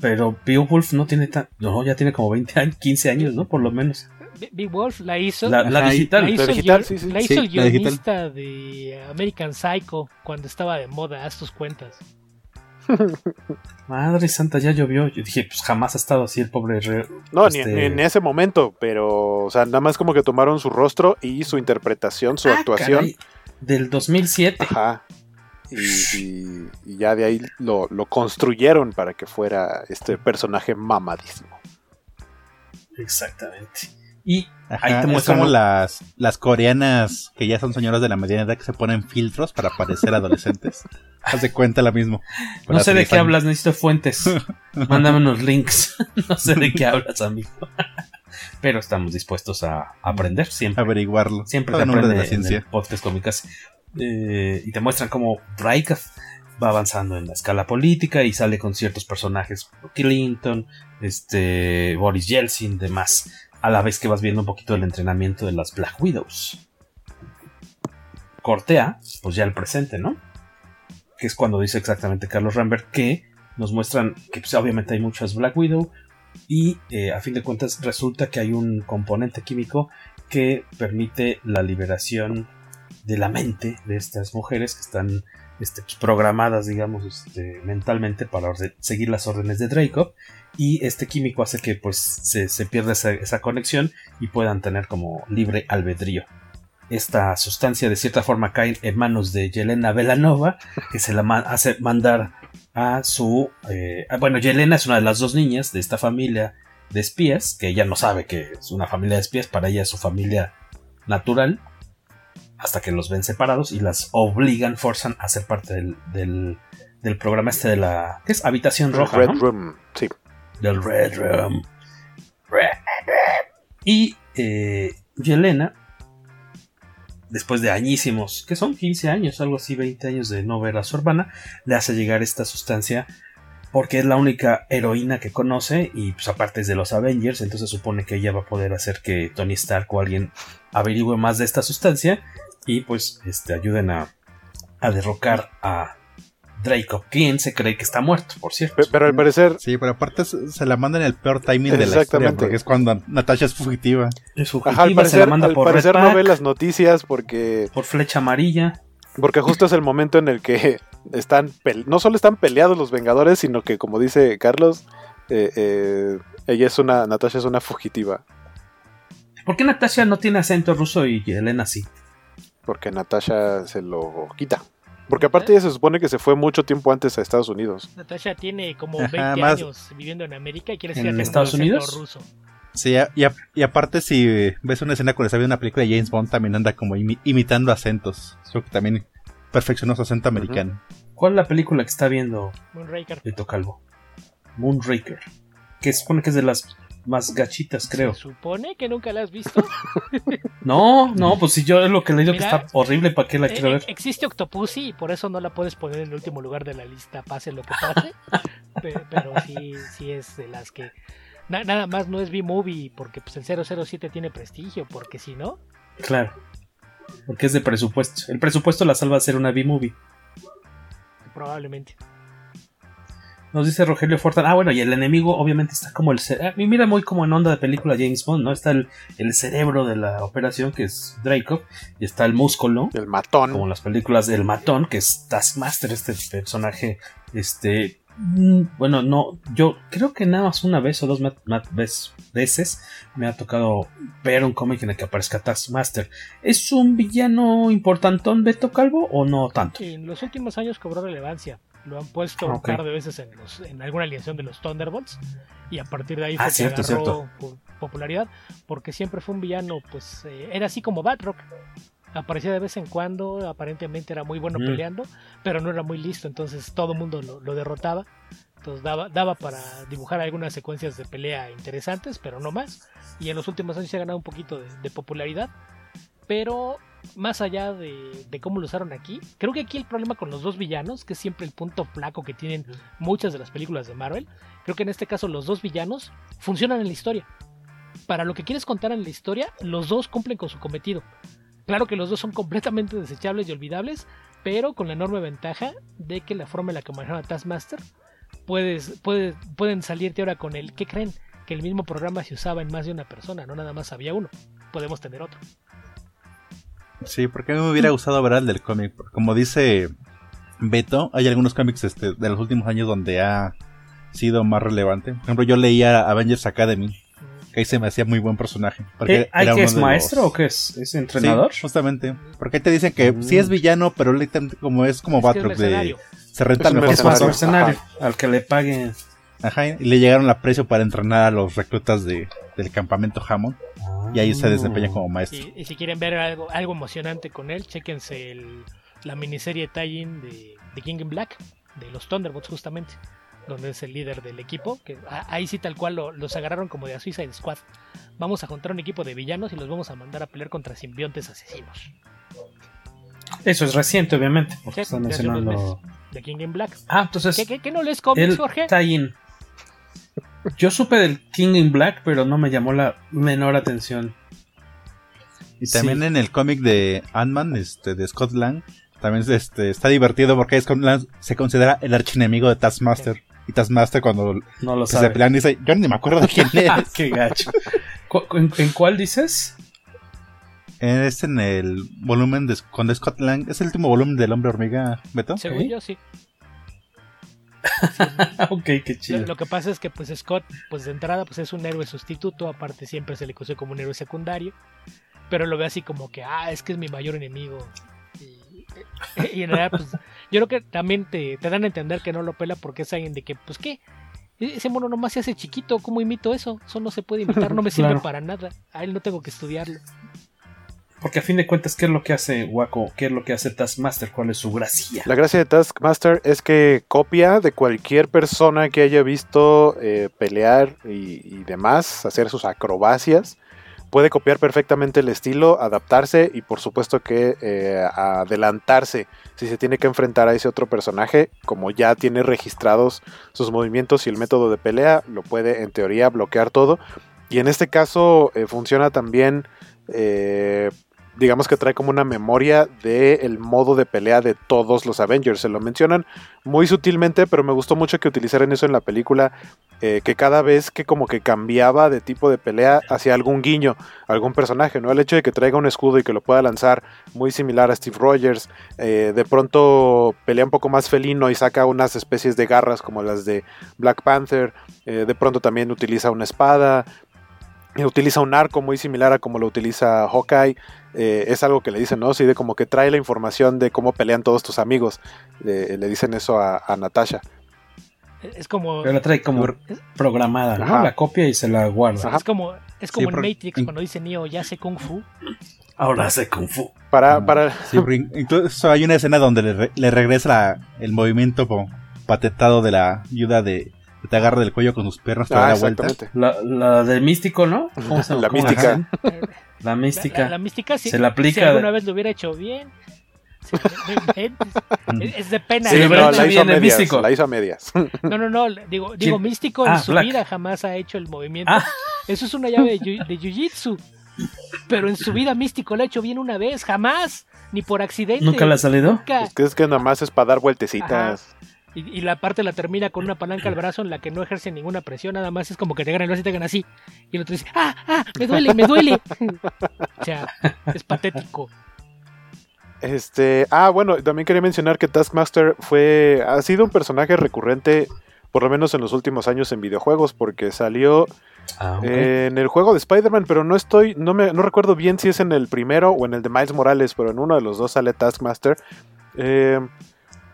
pero Beowulf no tiene tan, no, ya tiene como 20 años, 15 años, ¿no? Por lo menos.
Beowulf la hizo.
La, la digital.
La hizo,
la digital,
guion-
sí, sí.
la hizo
Sí,
el guionista de American Psycho cuando estaba de moda. Haz tus cuentas.
Madre santa, ya llovió. Yo dije, pues jamás ha estado así el pobre re-
No, ni,
este-
ni en ese momento, pero, o sea, nada más como que tomaron su rostro y su interpretación, su
Ah,
actuación.
caray, del 2007.
Ajá. Y, y- y ya de ahí lo, lo construyeron para que fuera este personaje mamadísimo.
Exactamente. Y
Ajá,
ahí te
es
muestran.
como las, las coreanas que ya son señoras de la mediana edad que se ponen filtros para parecer adolescentes. Haz de cuenta lo mismo.
No sé de
10
qué
años.
hablas, necesito fuentes. Mándame unos links. no sé de qué hablas, amigo. Pero estamos dispuestos a aprender siempre.
Averiguarlo.
Siempre te
en de la
en
ciencia.
podcast cómicas. Eh, y te muestran cómo Drake va avanzando en la escala política y sale con ciertos personajes, Clinton, este, Boris Yeltsin, demás, a la vez que vas viendo un poquito el entrenamiento de las Black Widows. Cortea, pues ya el presente, ¿no? Que es cuando dice exactamente Carlos Rambert que nos muestran que pues, obviamente hay muchas Black Widow y eh, a fin de cuentas resulta que hay un componente químico que permite la liberación de la mente de estas mujeres que están este, pues, programadas, digamos, este, mentalmente para seguir las órdenes de Draco. Y este químico hace que pues se, se pierda esa, esa conexión y puedan tener como libre albedrío. Esta sustancia de cierta forma cae en manos de Yelena Belanova, que se la ma- hace mandar a su... eh, bueno, Yelena es una de las dos niñas de esta familia de espías, que ella no sabe que es una familia de espías, para ella es su familia natural, hasta que los ven separados y las obligan, forzan a ser parte del, del, del programa este de la... ¿Qué es? Habitación Roja.
Red
¿no?
Room.
Del Red Room. Y eh, Yelena, después de añísimos, que son 15 años, algo así, 20 años de no ver a su hermana, le hace llegar esta sustancia porque es la única heroína que conoce y pues aparte es de los Avengers, entonces supone que ella va a poder hacer que Tony Stark o alguien averigüe más de esta sustancia y pues este, ayuden a, a derrocar a Draco, quien se cree que está muerto, por cierto.
Pe- Pero al parecer,
Sí, pero aparte se la mandan en el peor timing de la historia,
Exactamente.
porque es cuando Natasha es fugitiva.
Es
ajá, al
fugitiva, se la
parecer,
manda
al
por Red
parecer no
Pack,
ve las noticias porque,
por flecha amarilla.
porque justo es el momento en el que están no solo están peleados los Vengadores, sino que como dice Carlos, eh, eh, ella es una, Natasha es una fugitiva,
¿Por qué Natasha no tiene acento ruso y Elena sí?
porque Natasha se lo quita. Porque aparte ella se supone que se fue mucho tiempo antes a Estados Unidos.
Natasha tiene como
Ajá,
20
más-
años viviendo en América y quiere
¿En
seguir teniendo
Estados Unidos?
ruso.
Sí, y, a- y aparte si ves una escena cuando está viendo una película de James Bond, también anda como imi- imitando acentos. Creo que también perfeccionó su acento americano.
¿Cuál es la película que está viendo
Moonraker.
Beto Calvo? Moonraker. Que supone que es de las más gachitas, creo.
Se supone que nunca la has visto.
No, no, pues si yo es lo que le digo que está horrible, ¿para qué la
Eh,
quiero
eh,
ver?
existe Octopussy y por eso no la puedes poner en el último lugar de la lista, pase lo que pase. Pe- pero sí, sí es de las que. na- nada más no es B-Movie porque pues el 007 tiene prestigio, porque si no,
Claro. Porque es de presupuesto. El presupuesto la salva a ser una B-movie.
probablemente.
Nos dice Rogelio Fortan. Ah, bueno, y el enemigo obviamente está como el. ce- ah, mira, muy como en onda de película James Bond, ¿no? Está el, el cerebro de la operación, que es Draco, y está el músculo,
El matón.
como en las películas del matón, que es Taskmaster, este personaje. Este. mm, Bueno, no, yo creo que nada más una vez o dos veces me ha tocado ver un cómic en el que aparezca Taskmaster. ¿Es un villano importantón Beto Calvo o no tanto?
En los últimos años cobró relevancia. Lo han puesto
Ok.
un par de veces en, los- en alguna alineación de los Thunderbolts. Y a partir de ahí
Ah,
fue
cierto,
que agarró
cierto.
popularidad. Porque siempre fue un villano, pues eh, era así como Batroc. Aparecía de vez en cuando, aparentemente era muy bueno
Mm.
peleando, pero no era muy listo, entonces todo el mundo lo, lo derrotaba. Entonces daba, daba para dibujar algunas secuencias de pelea interesantes, pero no más. Y en los últimos años se ha ganado un poquito de, de popularidad. Pero más allá de, de, cómo lo usaron aquí, creo que aquí el problema con los dos villanos, que es siempre el punto flaco que tienen muchas de las películas de Marvel, creo que en este caso los dos villanos funcionan en la historia. Para lo que quieres contar en la historia, los dos cumplen con su cometido. Claro que los dos son completamente desechables y olvidables, pero con la enorme ventaja de que la forma en la que manejaron a Taskmaster puedes, puedes, pueden salirte ahora con el ¿qué creen? Que el mismo programa se usaba en más de una persona, no nada más había uno. Podemos tener otro.
Sí, porque a mí me hubiera gustado ver el del cómic. Como dice Beto, hay algunos cómics este, de los últimos años donde ha sido más relevante. Por ejemplo, yo leía Avengers Academy. Que ahí se me hacía muy buen personaje.
Porque ¿Hay que es maestro o qué es? ¿Es entrenador?
Sí, justamente. Porque ahí te dicen que sí es villano, pero como es como Batroc de. Se renta
es
mejor.
Es más mercenario. Al que le paguen.
Ajá, y le llegaron a precio para entrenar a los reclutas de, del campamento Hammond. Y ahí se desempeña como maestro.
Y, y, si quieren ver algo, algo emocionante con él, chequense el, la miniserie tie-in de, de, King in Black, de los Thunderbolts justamente, donde es el líder del equipo, que ahí sí tal cual lo, los agarraron como de a Suicide Squad. Vamos a juntar un equipo de villanos y los vamos a mandar a pelear contra simbiontes asesinos.
Eso es reciente, obviamente, porque sí, están mencionando...
De King in Black.
Ah, entonces...
¿Qué, qué, qué no lees cómics, Jorge?
Tie-in. Yo supe del King in Black, pero no me llamó la menor atención.
Y también sí. en el cómic de Ant-Man, este, de Scott Lang, también este, está divertido porque Scott Lang se considera el archienemigo de Taskmaster. Y Taskmaster cuando
no lo
se pelean dice, yo ni me acuerdo de quién es.
Qué gacho. ¿En, ¿En, cuál dices?
Es en el volumen de cuando Scott Lang, es el último volumen del Hombre Hormiga, Beto.
Según ¿Sí? yo sí.
ok, qué chido.
Lo, lo, que pasa es que pues Scott, pues de entrada, pues es un héroe sustituto, aparte siempre se le conoce como un héroe secundario, pero lo ve así como que, ah, es que es mi mayor enemigo. Y, y en realidad, pues, yo creo que también te, te, dan a entender que no lo pela porque es alguien de que, pues, ¿qué? Ese mono nomás se hace chiquito, ¿cómo imito eso? Eso no se puede imitar, no me sirve claro. para nada. A él no tengo que estudiarlo.
Porque a fin de cuentas, ¿qué es lo que hace Waco? ¿Qué es lo que hace Taskmaster? ¿Cuál es su gracia?
La gracia de Taskmaster es que copia de cualquier persona que haya visto eh, pelear y, demás, hacer sus acrobacias. Puede copiar perfectamente el estilo, adaptarse y por supuesto que eh, adelantarse si se tiene que enfrentar a ese otro personaje, como ya tiene registrados sus movimientos y el método de pelea, lo puede en teoría bloquear todo. Y en este caso eh, funciona también eh, digamos que trae como una memoria del el modo de pelea de todos los Avengers. Se lo mencionan muy sutilmente, pero me gustó mucho que utilizaran eso en la película, eh, que cada vez que como que cambiaba de tipo de pelea hacia algún guiño, algún personaje, ¿no? El hecho de que traiga un escudo y que lo pueda lanzar muy similar a Steve Rogers, eh, de pronto pelea un poco más felino y saca unas especies de garras como las de Black Panther, eh, de pronto también utiliza una espada, utiliza un arco muy similar a como lo utiliza Hawkeye. Eh, es algo que le dicen, ¿no? Sí, de como que trae la información de cómo pelean todos tus amigos. Le, le dicen eso a, a, Natasha.
Es como.
Pero la trae como programada, ¿no? Ajá. La copia y se la guarda.
Ajá. Es como, es como sí, en Matrix cuando dice Neo, ya sé Kung Fu.
Ahora sé Kung Fu.
Para. para...
Sí, incluso hay una escena donde le, re, le regresa la, el movimiento patetado de la ayuda de, te agarra del cuello con sus piernas, te ah, da la vuelta.
La, la del místico, ¿no?
¿Cómo se la mística.
La mística.
La, la, mística sí.
Se la aplica.
Si alguna vez lo hubiera hecho bien. es de pena.
Sí, no, la, hizo bien medias, místico. la hizo a medias.
No, no, no. Digo, digo místico en ah, su Black. vida jamás ha hecho el movimiento. Ah. Eso es una llave de, jiu-jitsu. Pero en su vida místico lo ha hecho bien una vez, jamás. Ni por accidente.
¿Nunca le ha salido?
Nunca.
Es que, es que nada más es para dar vueltecitas. Ajá.
Y, y, la parte la termina con una palanca al brazo en la que no ejerce ninguna presión, nada más es como que te agarran el brazo y te hagan así. Y el otro dice, ¡ah, ah! ¡Me duele, me duele! o sea, es patético.
Este, ah, bueno, también quería mencionar que Taskmaster fue, ha sido un personaje recurrente, por lo menos en los últimos años en videojuegos, porque salió ah, okay. eh, en el juego de Spider-Man, pero no estoy, no me, no recuerdo bien si es en el primero o en el de Miles Morales, pero en uno de los dos sale Taskmaster. Eh,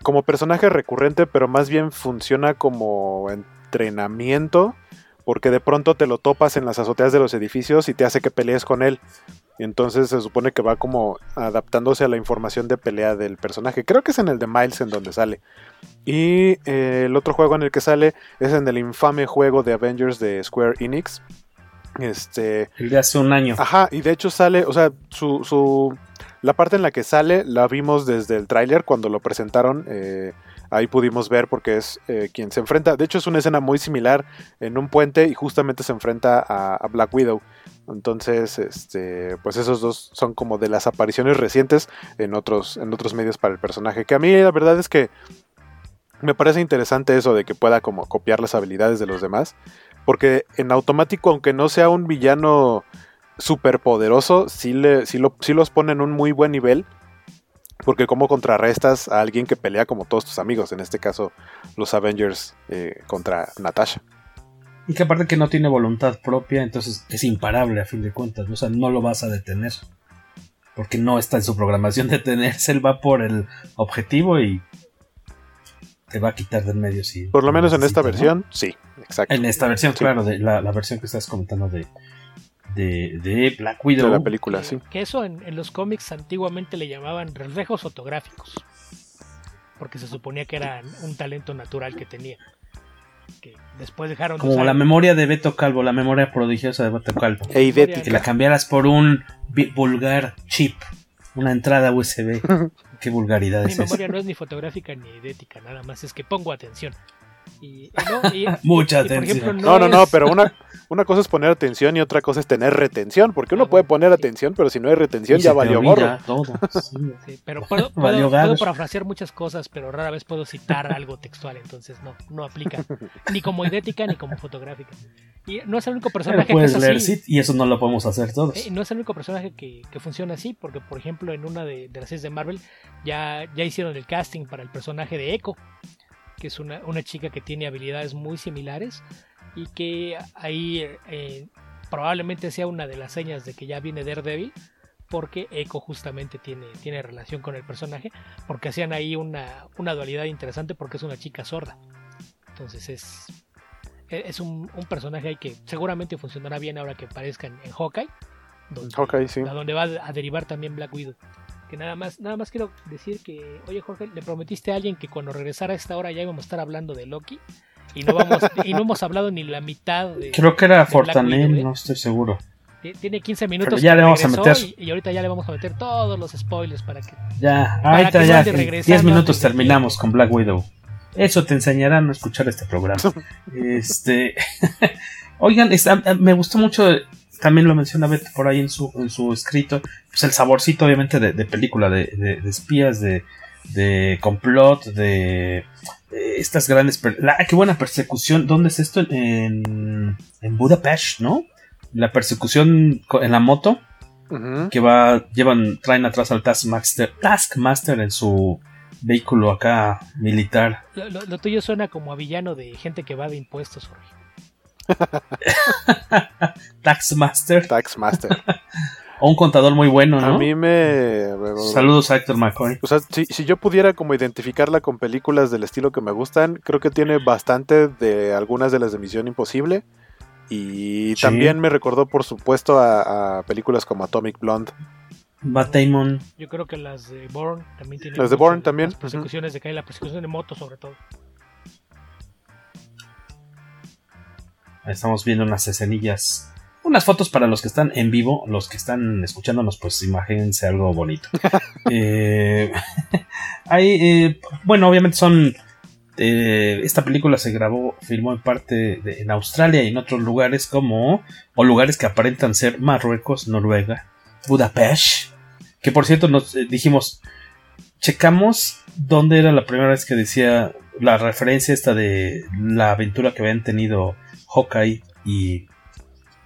como personaje recurrente, pero más bien funciona como entrenamiento, porque de pronto te lo topas en las azoteas de los edificios y te hace que pelees con él. Y entonces se supone que va como adaptándose a la información de pelea del personaje. Creo que es en el de Miles en donde sale. Y eh, el otro juego en el que sale es en el infame juego de Avengers de Square Enix. Este.
El de hace un año.
Ajá, y de hecho sale, o sea, su, su La parte en la que sale la vimos desde el tráiler cuando lo presentaron. Eh, ahí pudimos ver porque es eh, quien se enfrenta. De hecho es una escena muy similar en un puente y justamente se enfrenta a, a, Black Widow. Entonces, este, pues esos dos son como de las apariciones recientes en otros, en otros medios para el personaje. Que a mí la verdad es que me parece interesante eso de que pueda como copiar las habilidades de los demás. Porque en automático, aunque no sea un villano súper poderoso, sí, le, sí, lo, sí los pone en un muy buen nivel. Porque como contrarrestas a alguien que pelea como todos tus amigos, en este caso los Avengers eh, contra Natasha.
Y que aparte que no tiene voluntad propia, entonces es imparable a fin de cuentas, o sea, no lo vas a detener. Porque no está en su programación detenerse, él va por el objetivo y te va a quitar del medio si...
Por lo menos en esta versión, ¿no? sí, exacto.
En esta versión, sí. claro, de la, la, versión que estás comentando de, de, de Black Widow.
De la película, sí.
Que eso en, en, los cómics antiguamente le llamaban reflejos fotográficos. Porque se suponía que era un talento natural que tenía. Que después dejaron
Como usar... la memoria de Beto Calvo, la memoria prodigiosa de Beto Calvo.
E idéntica.
Que la cambiaras por un vulgar chip. Una entrada USB. Qué vulgaridad
Mi
es
memoria
esa.
no es ni fotográfica ni idética, nada más es que pongo atención. Y, no, y,
Mucha
y,
atención.
ejemplo,
No, no,
es-
no, pero una, una cosa es poner atención y otra cosa es tener retención. Porque uno
Ah,
puede poner
sí.
atención, pero si no hay retención
Y
ya valió gorro.
todo. Sí.
Sí, pero puedo, puedo, parafrasear muchas cosas, pero rara vez puedo citar algo textual, entonces no, no aplica. Ni como idética ni como fotográfica. Y no es el único
Pero
personaje que
puedes
es
leer
así.
sí, y eso no lo podemos hacer todos.
Eh, no es el único personaje que, que funciona así, porque por ejemplo en una de, de las series de Marvel ya, ya hicieron el casting para el personaje de Echo, que es una, una chica que tiene habilidades muy similares y que ahí eh, probablemente sea una de las señas de que ya viene Daredevil, porque Echo justamente tiene, tiene relación con el personaje, porque hacían ahí una, una dualidad interesante porque es una chica sorda. Entonces es, e, es un, un personaje ahí que seguramente funcionará bien ahora que aparezca en, en Hawkeye. Donde,
Hawkeye, sí.
a donde va a derivar también Black Widow. Que nada más, nada más quiero decir que, oye Jorge, le prometiste a alguien que cuando regresara a esta hora ya íbamos a estar hablando de Loki. Y no vamos, y no hemos hablado ni la mitad de.
Creo que era Fortanel,
¿eh?
no estoy seguro.
Tiene 15 minutos.
ya le vamos a meter.
Y, y ahorita ya le vamos a meter todos los spoilers para que.
Ya, ahorita
que
ya,
mande
en
regresando
10 minutos terminamos con Black Widow. Eso te enseñará a no escuchar este programa. este, oigan, me gustó mucho, también lo menciona Beth por ahí en su, en su escrito, pues el saborcito obviamente de, de película, de, de- de espías, de, de complot, de, de estas grandes... La, qué buena persecución, ¿dónde es esto? En, en Budapest, ¿no? La persecución en la moto que va, llevan, traen atrás al Taskmaster, Taskmaster en su vehículo acá militar.
Lo, lo- lo tuyo suena como a villano de gente que va de impuestos, Jorge.
Taskmaster
Taxmaster.
o un contador muy bueno,
A
¿no?
mí me.
Saludos a Héctor McCoy.
O sea, si, si yo pudiera como identificarla con películas del estilo que me gustan, creo que tiene bastante de algunas de las de Misión Imposible. Y
Sí.
también me recordó, por supuesto, a, a películas como Atomic Blonde.
Matt Damon.
Yo creo que las de Bourne también tienen.
Las de Bourne también,
Las persecuciones de calle, la persecución de moto, sobre todo.
Estamos viendo unas escenillas. Unas fotos para los que están en vivo. Los que están escuchándonos, pues imagínense algo bonito. Eh, hay, eh, bueno, obviamente son. eh, esta película se grabó, filmó en parte de- en Australia y en otros lugares como. O lugares que aparentan ser Marruecos, Noruega, Budapest. Que por cierto, nos eh, dijimos. Checamos dónde era la primera vez que decía la referencia esta de la aventura que habían tenido Hawkeye y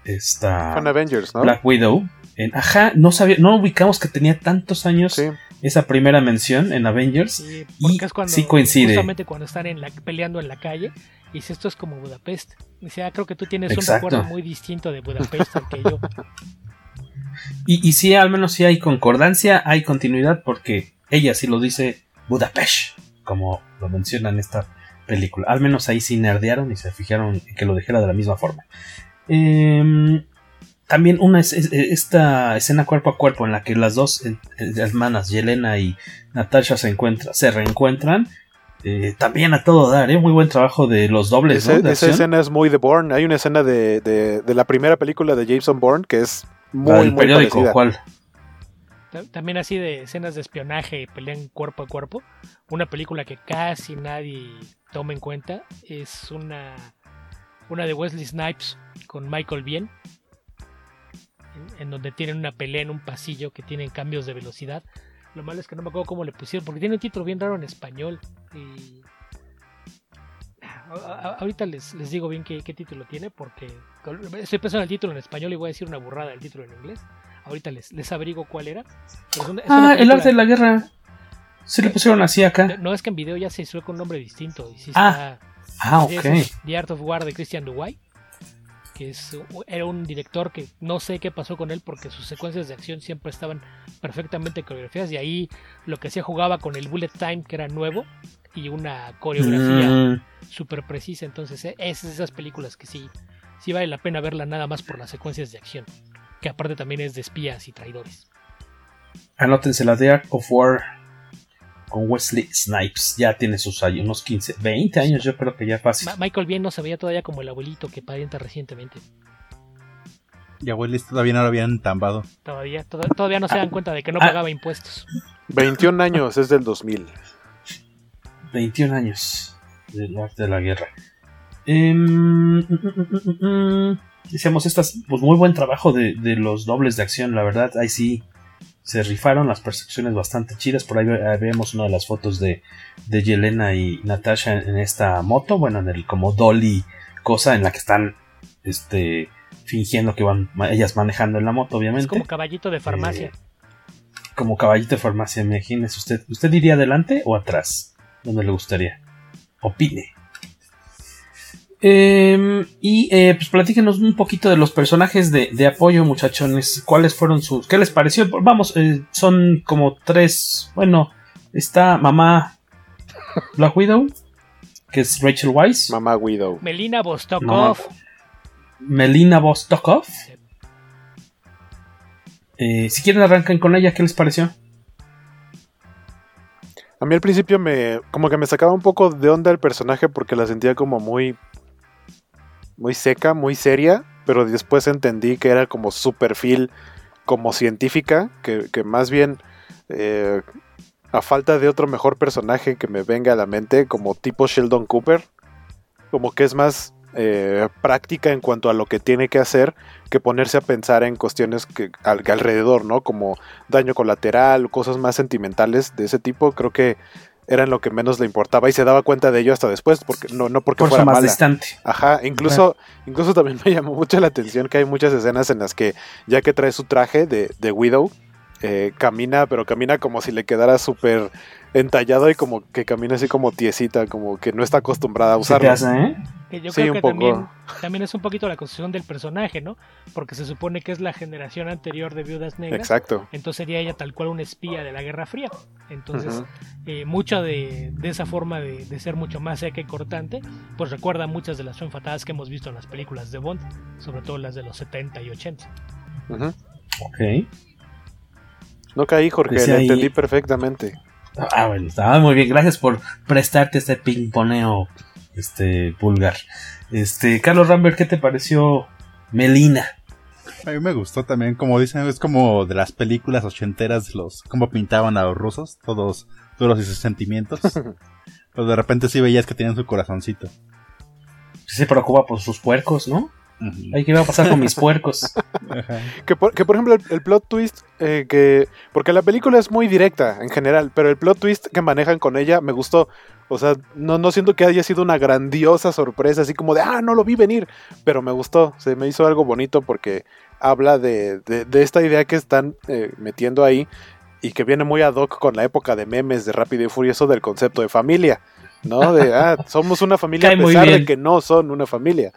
esta
Con Avengers, ¿no?
Black Widow. En, ajá, no sabía, no ubicamos que tenía tantos años
Sí.
esa primera mención en Avengers.
Sí, porque
y
es cuando,
sí coincide.
Justamente cuando están en la, peleando en la calle. Y dice, esto es como Budapest. Dice, ah, creo que tú tienes
Exacto.
un recuerdo muy distinto de Budapest al que yo.
Y, y sí, al menos sí hay concordancia, hay continuidad, porque ella sí lo dice Budapest, como lo menciona en esta película. Al menos ahí sí nerdearon y se fijaron en que lo dijera de la misma forma. Em, también una es, es- esta escena cuerpo a cuerpo en la que las dos eh, eh, hermanas, Yelena y Natasha, se encuentran, se reencuentran. eh, también a todo dar, ¿eh? muy buen trabajo de los dobles.
Ese-
¿no? de
esa
acción.
escena es muy de Bourne. Hay una escena de, de, de la primera película de Jameson Bourne que es
La
muy,
del
muy
periódico,
parecida.
¿cuál?
También así de escenas de espionaje y pelean cuerpo a cuerpo. Una película que casi nadie toma en cuenta es una, una de Wesley Snipes con Michael Bien, en, donde tienen una pelea en un pasillo que tienen cambios de velocidad. Lo malo es que no me acuerdo cómo le pusieron, porque tiene un título bien raro en español. Y... ahorita les, les digo bien qué, qué título tiene, porque estoy pensando en el título en español y voy a decir una burrada del título en inglés. Ahorita les, les abrigo cuál era.
ah, el arte de la guerra. Sí le pusieron así acá.
No, es que en video ya se hizo con un nombre distinto.
ah, ah ok.
The Art of War de Christian Duway. Que es, era un director que no sé qué pasó con él porque sus secuencias de acción siempre estaban perfectamente coreografiadas. Y ahí lo que hacía jugaba con el bullet time, que era nuevo, y una coreografía mm. súper precisa. Entonces, e, es esas películas que sí, sí vale la pena verla nada más por las secuencias de acción que aparte también es de espías y traidores.
Anótense la The Art of War con Wesley Snipes. Ya tiene sus años, unos 15, 20 años, yo creo que ya fácil.
Michael bien no se veía todavía como el abuelito que parienta recientemente.
Y abuelos todavía no lo habían tambado.
Todavía, todavía no se dan cuenta de que no pagaba impuestos.
21 años, es del 2000.
21 años del arte de la guerra. Eh, decíamos, estas, pues muy buen trabajo de, los dobles de acción, la verdad, ahí sí se rifaron las percepciones bastante chidas, por ahí, vemos una de las fotos de, de Yelena y Natasha en, esta moto, bueno, en el como dolly cosa en la que están este fingiendo que van ellas manejando en la moto, obviamente. Es
como caballito de farmacia. Eh,
como caballito de farmacia, imagínese usted. ¿Usted iría adelante o atrás? ¿Dónde le gustaría? Opine. Em, y eh, pues platíquenos un poquito de los personajes de, apoyo, muchachones. ¿Cuáles fueron sus... ¿Qué les pareció? Vamos, eh, son como tres... Bueno, está mamá Black Widow, que es Rachel Weisz.
Mamá Widow.
Melina Vostokov.
Melina Vostokov. Eh, si quieren arrancan con ella, ¿qué les pareció?
A mí al principio me como que me sacaba un poco de onda el personaje porque la sentía como muy muy seca, muy seria, pero después entendí que era como su perfil como científica, que, más bien eh, a falta de otro mejor personaje que me venga a la mente, como tipo Sheldon Cooper, como que es más eh, práctica en cuanto a lo que tiene que hacer que ponerse a pensar en cuestiones que, alrededor, ¿no? Como daño colateral, cosas más sentimentales de ese tipo. Creo que era lo que menos le importaba y se daba cuenta de ello hasta después, porque no, no porque fuera más
distante.
Ajá, incluso, incluso también me llamó mucho la atención que hay muchas escenas en las que, ya que trae su traje de, de Widow, eh, camina, pero camina como si le quedara súper entallado y como que camina así como tiesita, como que no está acostumbrada a usarlo.
¿eh?
Que yo creo que También, también, es un poquito la construcción del personaje, ¿no? Porque se supone que es la generación anterior de Viudas Negras.
Exacto.
Entonces sería ella tal cual una espía de la Guerra Fría. Entonces, eh, mucha de, esa forma de, ser mucho más seca y cortante, pues recuerda muchas de las enfatadas que hemos visto en las películas de Bond, sobre todo las de los 70 y 80.
Ok.
No caí, Jorge, lo entendí perfectamente.
Ah, bueno, estaba muy bien. Gracias por prestarte este pingponeo este pulgar. Este, Carlos Rambert, ¿qué te pareció Melina?
A mí me gustó también, como dicen, es como de las películas ochenteras, los cómo pintaban a los rusos, todos duros y sus sentimientos. Pero de repente sí veías que tenían su corazoncito.
Se preocupa por sus puercos, ¿no? ¿Qué iba a pasar con mis puercos?
que, por, ejemplo, el, plot twist, eh, que. Porque la película es muy directa en general, pero el plot twist que manejan con ella me gustó. O sea, no, no siento que haya sido una grandiosa sorpresa, así como de, ah, no lo vi venir, pero me gustó, se me hizo algo bonito porque habla de, de, esta idea que están eh, metiendo ahí y que viene muy ad hoc con la época de memes de Rápido y Furioso del concepto de familia, ¿no? De, ah, somos una familia a pesar de que no son una familia.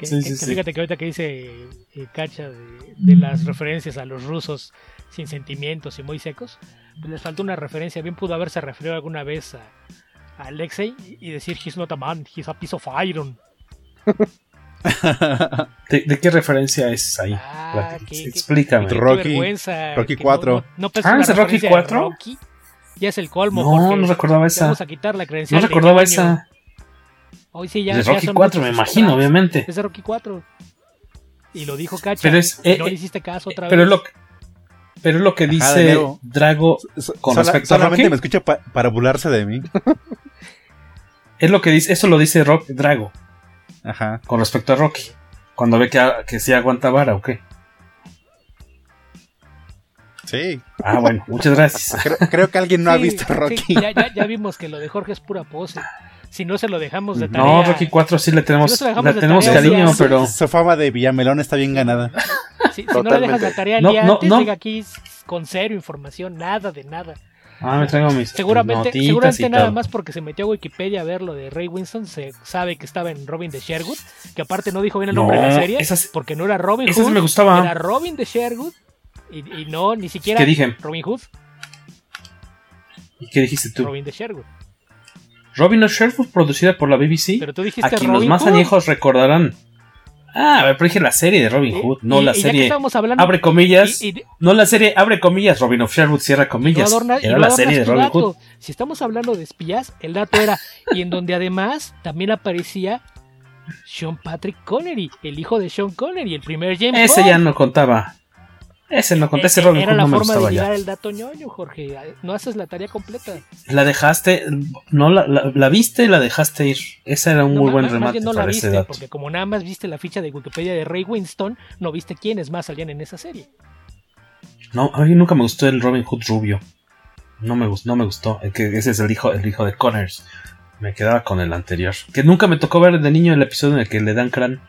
Fíjate que ahorita que dice eh, Cacha de, las referencias a los rusos sin sentimientos y muy secos, pues les falta una referencia. Bien pudo haberse referido alguna vez a, Alexei y decir he's not a man, he's a piece of iron.
¿De, qué referencia es ahí? Ah, Explícame.
Rocky, Rocky 4.
No, ah, ¿es Rocky 4? ya es el colmo.
No, no recordaba esa.
Vamos a quitar la credencial.
No recordaba esa.
Hoy sí ya.
De Rocky 4, me imagino, obviamente.
Es de Rocky 4. Y lo dijo Cacha.
Pero es.
no eh, le hiciste caso otra
pero
vez.
Pero Pero es lo que dice Drago con
Sola,
respecto a
solamente
Rocky.
me escucha pa- para burlarse de mí.
Es lo que dice, eso lo dice Rock, Drago
Ajá.
con respecto a Rocky. Cuando ve que, que sí aguanta vara o qué.
Sí.
Ah, bueno, muchas gracias.
Creo, creo que alguien no ha visto
sí,
Rocky.
ya, ya- ya vimos que lo de Jorge es pura pose. Si no se lo dejamos de tarea.
No, Rocky 4 sí le tenemos,
Si no de
tenemos
tarea,
cariño,
sí,
pero
Su fama de Villamelón está bien ganada.
Si, si no le dejas la tarea el
No,
día
no,
antes,
no.
llega aquí con cero información, nada de nada.
Ah, me traigo mis
Seguramente, seguramente nada más porque se metió a Wikipedia a ver lo de Ray Winston, se sabe que estaba en Robin de Sherwood, que aparte no dijo bien el nombre de la
No,
serie,
esa sí-
porque no era Robin Hood,
sí me gustaba.
era Robin de Sherwood, y, y no, ni siquiera
¿Qué dije?
Robin Hood,
¿Y qué dijiste tú?
Robin de Sherwood.
Robin of Sherwood, producida por la BBC.
Pero tú dijiste
A quien los más
Hood.
añejos recordarán. Ah, a ver, pero dije la serie de Robin
Y-
Hood, no
y-
la
y
serie.
hablando-
abre comillas.
y-
no la serie, abre comillas, Robin of Sherwood, cierra
No
comillas.
adorna-
era
no
la serie de Robin
dato.
Hood.
Si estamos hablando de espías, el dato era, y en donde además también aparecía Sean Patrick Connery, el hijo de Sean Connery, el primer James
Ese
Bond.
ya no contaba. Ese no conté, ese
Eh,
Robin
Era
Hood
la
no me
forma de llegar el dato ñoño, Jorge. No haces la tarea completa.
La dejaste, no la, la, la viste y la dejaste ir. Ese era un
No,
muy
ma-
buen
más
remate
bien no la
para ese
viste,
dato.
porque como nada más viste la ficha de Wikipedia de Ray Winston, no viste quiénes más salían en esa serie.
No, a mí nunca me gustó el Robin Hood rubio. No me gustó, no me gustó. El que ese es el hijo, el hijo de Connors. Me quedaba con el anterior. Que nunca me tocó ver de niño el episodio en el que le dan crán.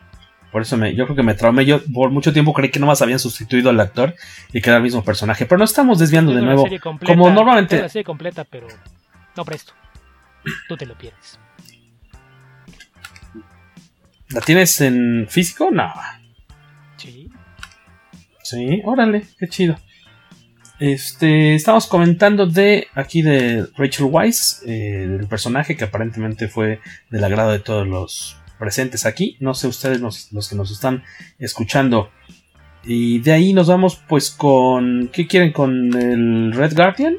Por eso me, yo creo que me traumé. Yo por mucho tiempo creí que nomás habían sustituido al actor y que era el mismo personaje. Pero no estamos desviando de nuevo.
completa,
Como normalmente.
la serie completa, pero no presto. Tú te lo pierdes.
¿La tienes en físico? No.
Sí.
Sí, órale, qué chido. Este, estamos comentando de aquí de Rachel Weisz, eh, del personaje que aparentemente fue del agrado de todos los presentes aquí. No sé ustedes los, los que nos están escuchando. Y de ahí nos vamos pues con... ¿Qué quieren? ¿Con el Red Guardian?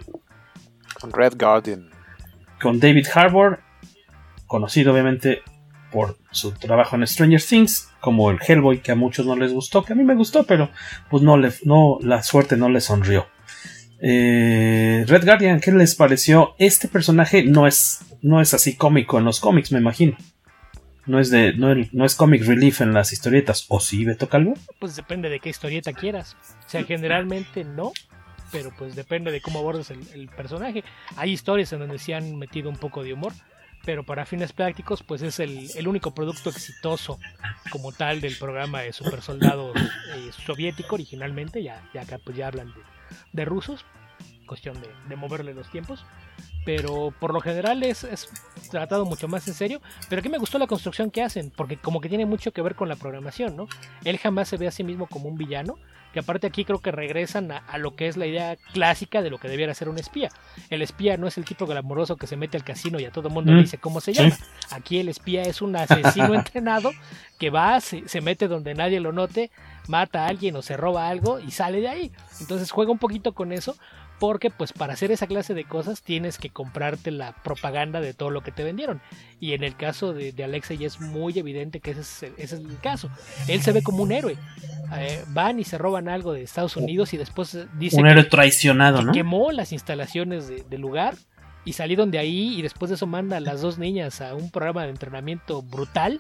Con Red Guardian.
Con David Harbour, conocido obviamente por su trabajo en Stranger Things, como el Hellboy que a muchos no les gustó, que a mí me gustó, pero pues no le, no, la suerte no le sonrió. Eh, Red Guardian, ¿qué les pareció? Este personaje no es, no es así cómico en los cómics, me imagino. No es de, no, no es comic relief en las historietas. ¿O sí, Beto Calvo?
Pues depende de qué historieta quieras. O sea, generalmente no, pero pues depende de cómo abordes el, personaje. Hay historias en donde se han metido un poco de humor, pero para fines prácticos, pues es el, el único producto exitoso como tal del programa de super soldados eh, soviético originalmente. Ya, ya acá pues ya hablan de, de rusos, cuestión de, de moverle los tiempos. Pero por lo general es, es tratado mucho más en serio. Pero aquí me gustó la construcción que hacen, porque como que tiene mucho que ver con la programación, ¿no? Él jamás se ve a sí mismo como un villano, que aparte aquí creo que regresan a, a, lo que es la idea clásica de lo que debiera ser un espía. El espía no es el tipo glamoroso que se mete al casino y a todo el mundo
Mm,
le dice cómo se llama. Aquí el espía es un asesino entrenado que va, se, se mete donde nadie lo note, mata a alguien o se roba algo y sale de ahí. Entonces juega un poquito con eso. Porque pues para hacer esa clase de cosas tienes que comprarte la propaganda de todo lo que te vendieron. Y en el caso de, de Alexa ya es muy evidente que ese es, el- ese es el caso. Él se ve como un héroe. Eh, van y se roban algo de Estados Unidos y después eh, dice
Un
que-
héroe traicionado,
que
¿no?
quemó las instalaciones de- del lugar y salieron de ahí y después de eso manda a las dos niñas a un programa de entrenamiento brutal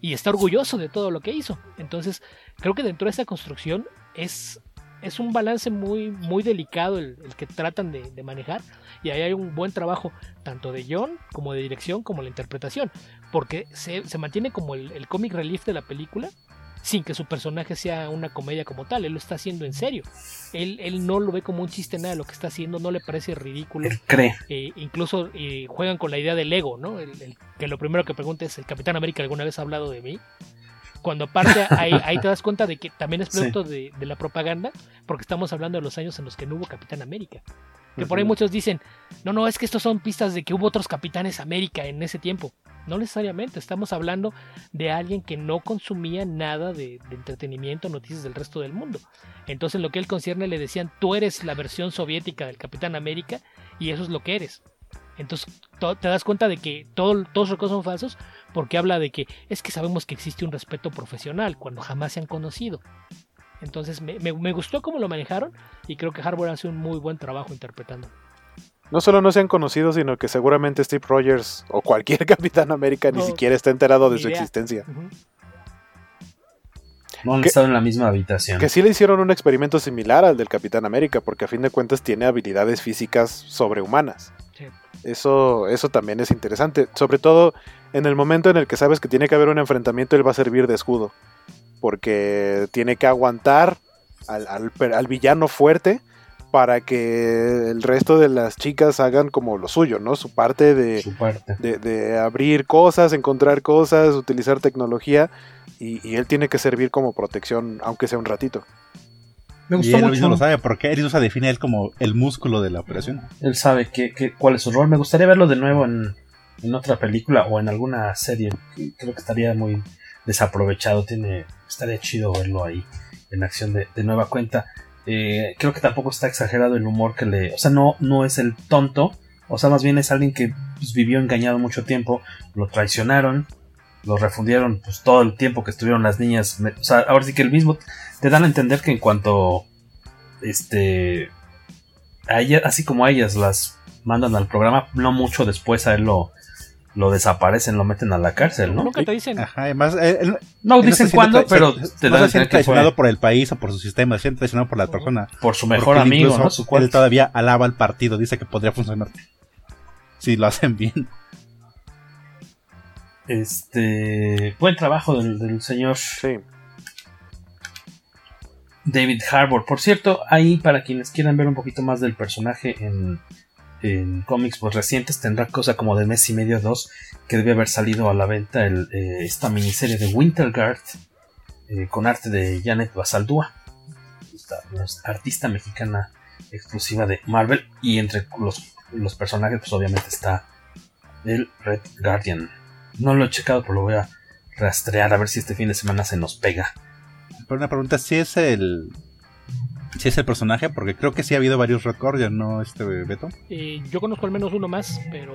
y está orgulloso de todo lo que hizo. Entonces, creo que dentro de esa construcción es, es un balance muy, muy delicado el, el que tratan de, de manejar y ahí hay un buen trabajo tanto de John como de dirección como la interpretación, porque se, se mantiene como el, el comic relief de la película sin que su personaje sea una comedia como tal, él lo está haciendo en serio. Él, él no lo ve como un chiste nada de lo que está haciendo, no le parece ridículo.
cree.
Eh, incluso eh, juegan con la idea del ego, ¿no? El- el- que lo primero que pregunta es, ¿el Capitán América alguna vez ha hablado de mí? Cuando aparte ahí, ahí te das cuenta de que también es
Sí.
producto de, de la propaganda, porque estamos hablando de los años en los que no hubo Capitán América. Que por ahí muchos dicen, no, no, es que estos son pistas de que hubo otros Capitanes América en ese tiempo. No necesariamente, estamos hablando de alguien que no consumía nada de, de entretenimiento, noticias del resto del mundo. Entonces, en lo que él concierne, le decían, tú eres la versión soviética del Capitán América y eso es lo que eres. Entonces, to- te das cuenta de que todo, todos los recursos son falsos porque habla de que es que sabemos que existe un respeto profesional cuando jamás se han conocido. Entonces me, me, me gustó cómo lo manejaron y creo que Harbour hace un muy buen trabajo interpretando.
No solo no se han conocido, sino que seguramente Steve Rogers o cualquier Capitán América ni siquiera está enterado de su
idea.
existencia.
No han estado en la misma habitación.
Que sí le hicieron un experimento similar al del Capitán América, porque a fin de cuentas tiene habilidades físicas sobrehumanas.
Sí.
Eso, eso también es interesante. Sobre todo en el momento en el que sabes que tiene que haber un enfrentamiento, él va a servir de escudo. Porque tiene que aguantar al, al villano fuerte para que el resto de las chicas hagan como lo suyo, ¿no? Su parte de,
Su parte.
de, de abrir cosas, encontrar cosas, utilizar tecnología. Y, y él tiene que servir como protección, aunque sea un ratito.
Me
Y
gustó
él
mucho.
mismo lo sabe porque él se define a él como el músculo de la operación.
Él sabe que, que- cuál es su rol. Me gustaría verlo de nuevo en, en otra película o en alguna serie. Creo que estaría muy desaprovechado. Tiene, estaría chido verlo ahí en acción de, de nueva cuenta. Eh, creo que tampoco está exagerado el humor que le. O sea, no, no es el tonto. O sea, más bien es alguien que pues, vivió engañado mucho tiempo. Lo traicionaron. Lo refundieron pues, todo el tiempo que estuvieron las niñas. O sea, ahora sí que el mismo. Te dan a entender que en cuanto. Este a ella, así como a ellas las mandan al programa, no mucho después a él lo, lo desaparecen, lo meten a la cárcel, ¿no?
Nunca te dicen.
Ajá, además, él- él-
No
él
dicen cuándo, pero te
no
dan a
se
que fue
traicionado por el país o por su sistema, se siente traicionado por la persona.
por su mejor amigo, ¿no? Su
él todavía alaba al partido, dice que podría funcionar. Si lo hacen bien.
Este. Buen trabajo del, del señor
Sí.
David Harbour. Por cierto, ahí para quienes quieran ver un poquito más del personaje en, en cómics pues, recientes, tendrá cosa como de mes y medio, dos, que debe haber salido a la venta el, eh, esta miniserie de Winterguard eh, con arte de Janet Basaldúa, esta artista mexicana exclusiva de Marvel. Y entre los, los personajes, pues obviamente está el Red Guardian. No lo he checado, pero lo voy a rastrear a ver si este fin de semana se nos pega.
Pero una pregunta, si es el. Si es el personaje, porque creo que sí ha habido varios Red Guardian, ¿no, este Beto?
Eh, yo conozco al menos uno más, pero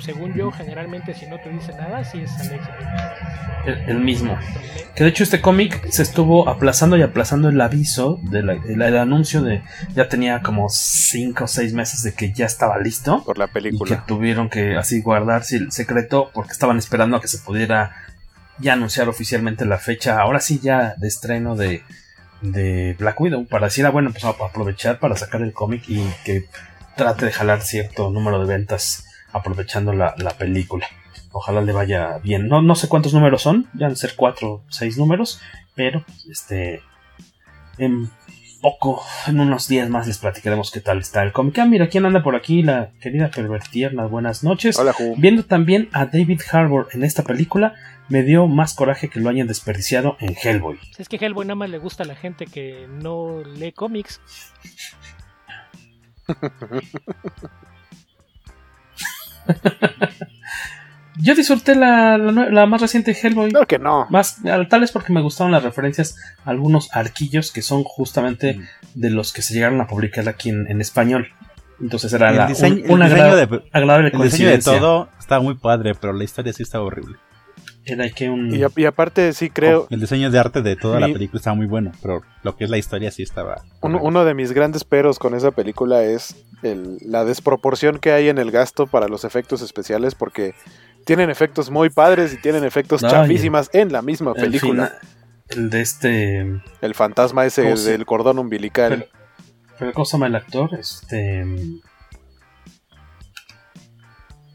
según yo, generalmente si no te dice nada, sí es Alex.
El, el mismo. Que de hecho este cómic se estuvo aplazando y aplazando el aviso, de la- el, el anuncio de... Ya tenía como 5 o 6 meses de que ya estaba listo.
Por la
Y que
película.
tuvieron que así guardarse el secreto porque estaban esperando a que se pudiera ya anunciar oficialmente la fecha, ahora sí ya de estreno de, de Black Widow, para decir, ah, bueno, pues a- aprovechar para sacar el cómic y que trate de jalar cierto número de ventas aprovechando la, la película. Ojalá le vaya bien. No, no sé cuántos números son, ya han ser cuatro o seis números, pero este en poco, en unos días más les platicaremos qué tal está el cómic. Ah, mira, ¿quién anda por aquí? La querida Pervertierna, buenas noches.
Hola, Ju.
Viendo también a David Harbour en esta película, me dio más coraje que lo hayan desperdiciado en Hellboy.
Es que Hellboy nada más le gusta a la gente que no lee cómics.
Yo disfruté la, la nue- la más reciente Hellboy.
Claro que no.
Más, tal vez porque me gustaron las referencias a algunos arquillos que son justamente
Mm.
de los que se llegaron a publicar aquí en, en español. Entonces era
El
la,
diseño-
un- una
el diseño
agra-
de-
agradable
El diseño de todo estaba muy padre, pero la historia sí estaba horrible.
Era que un...
Y, a- y aparte sí creo...
El diseño de arte de toda
Mi-
la película estaba muy bueno, pero lo que es la historia sí estaba.
Uno, uno de mis grandes peros con esa película es el- la desproporción que hay en el gasto para los efectos especiales porque tienen efectos muy padres y tienen efectos
No,
chafísimas en la misma
el
película.
fina- el de este...
El fantasma ese
¿Cómo se-
del cordón umbilical.
Pero, pero ¿cómo se llama el actor? Este...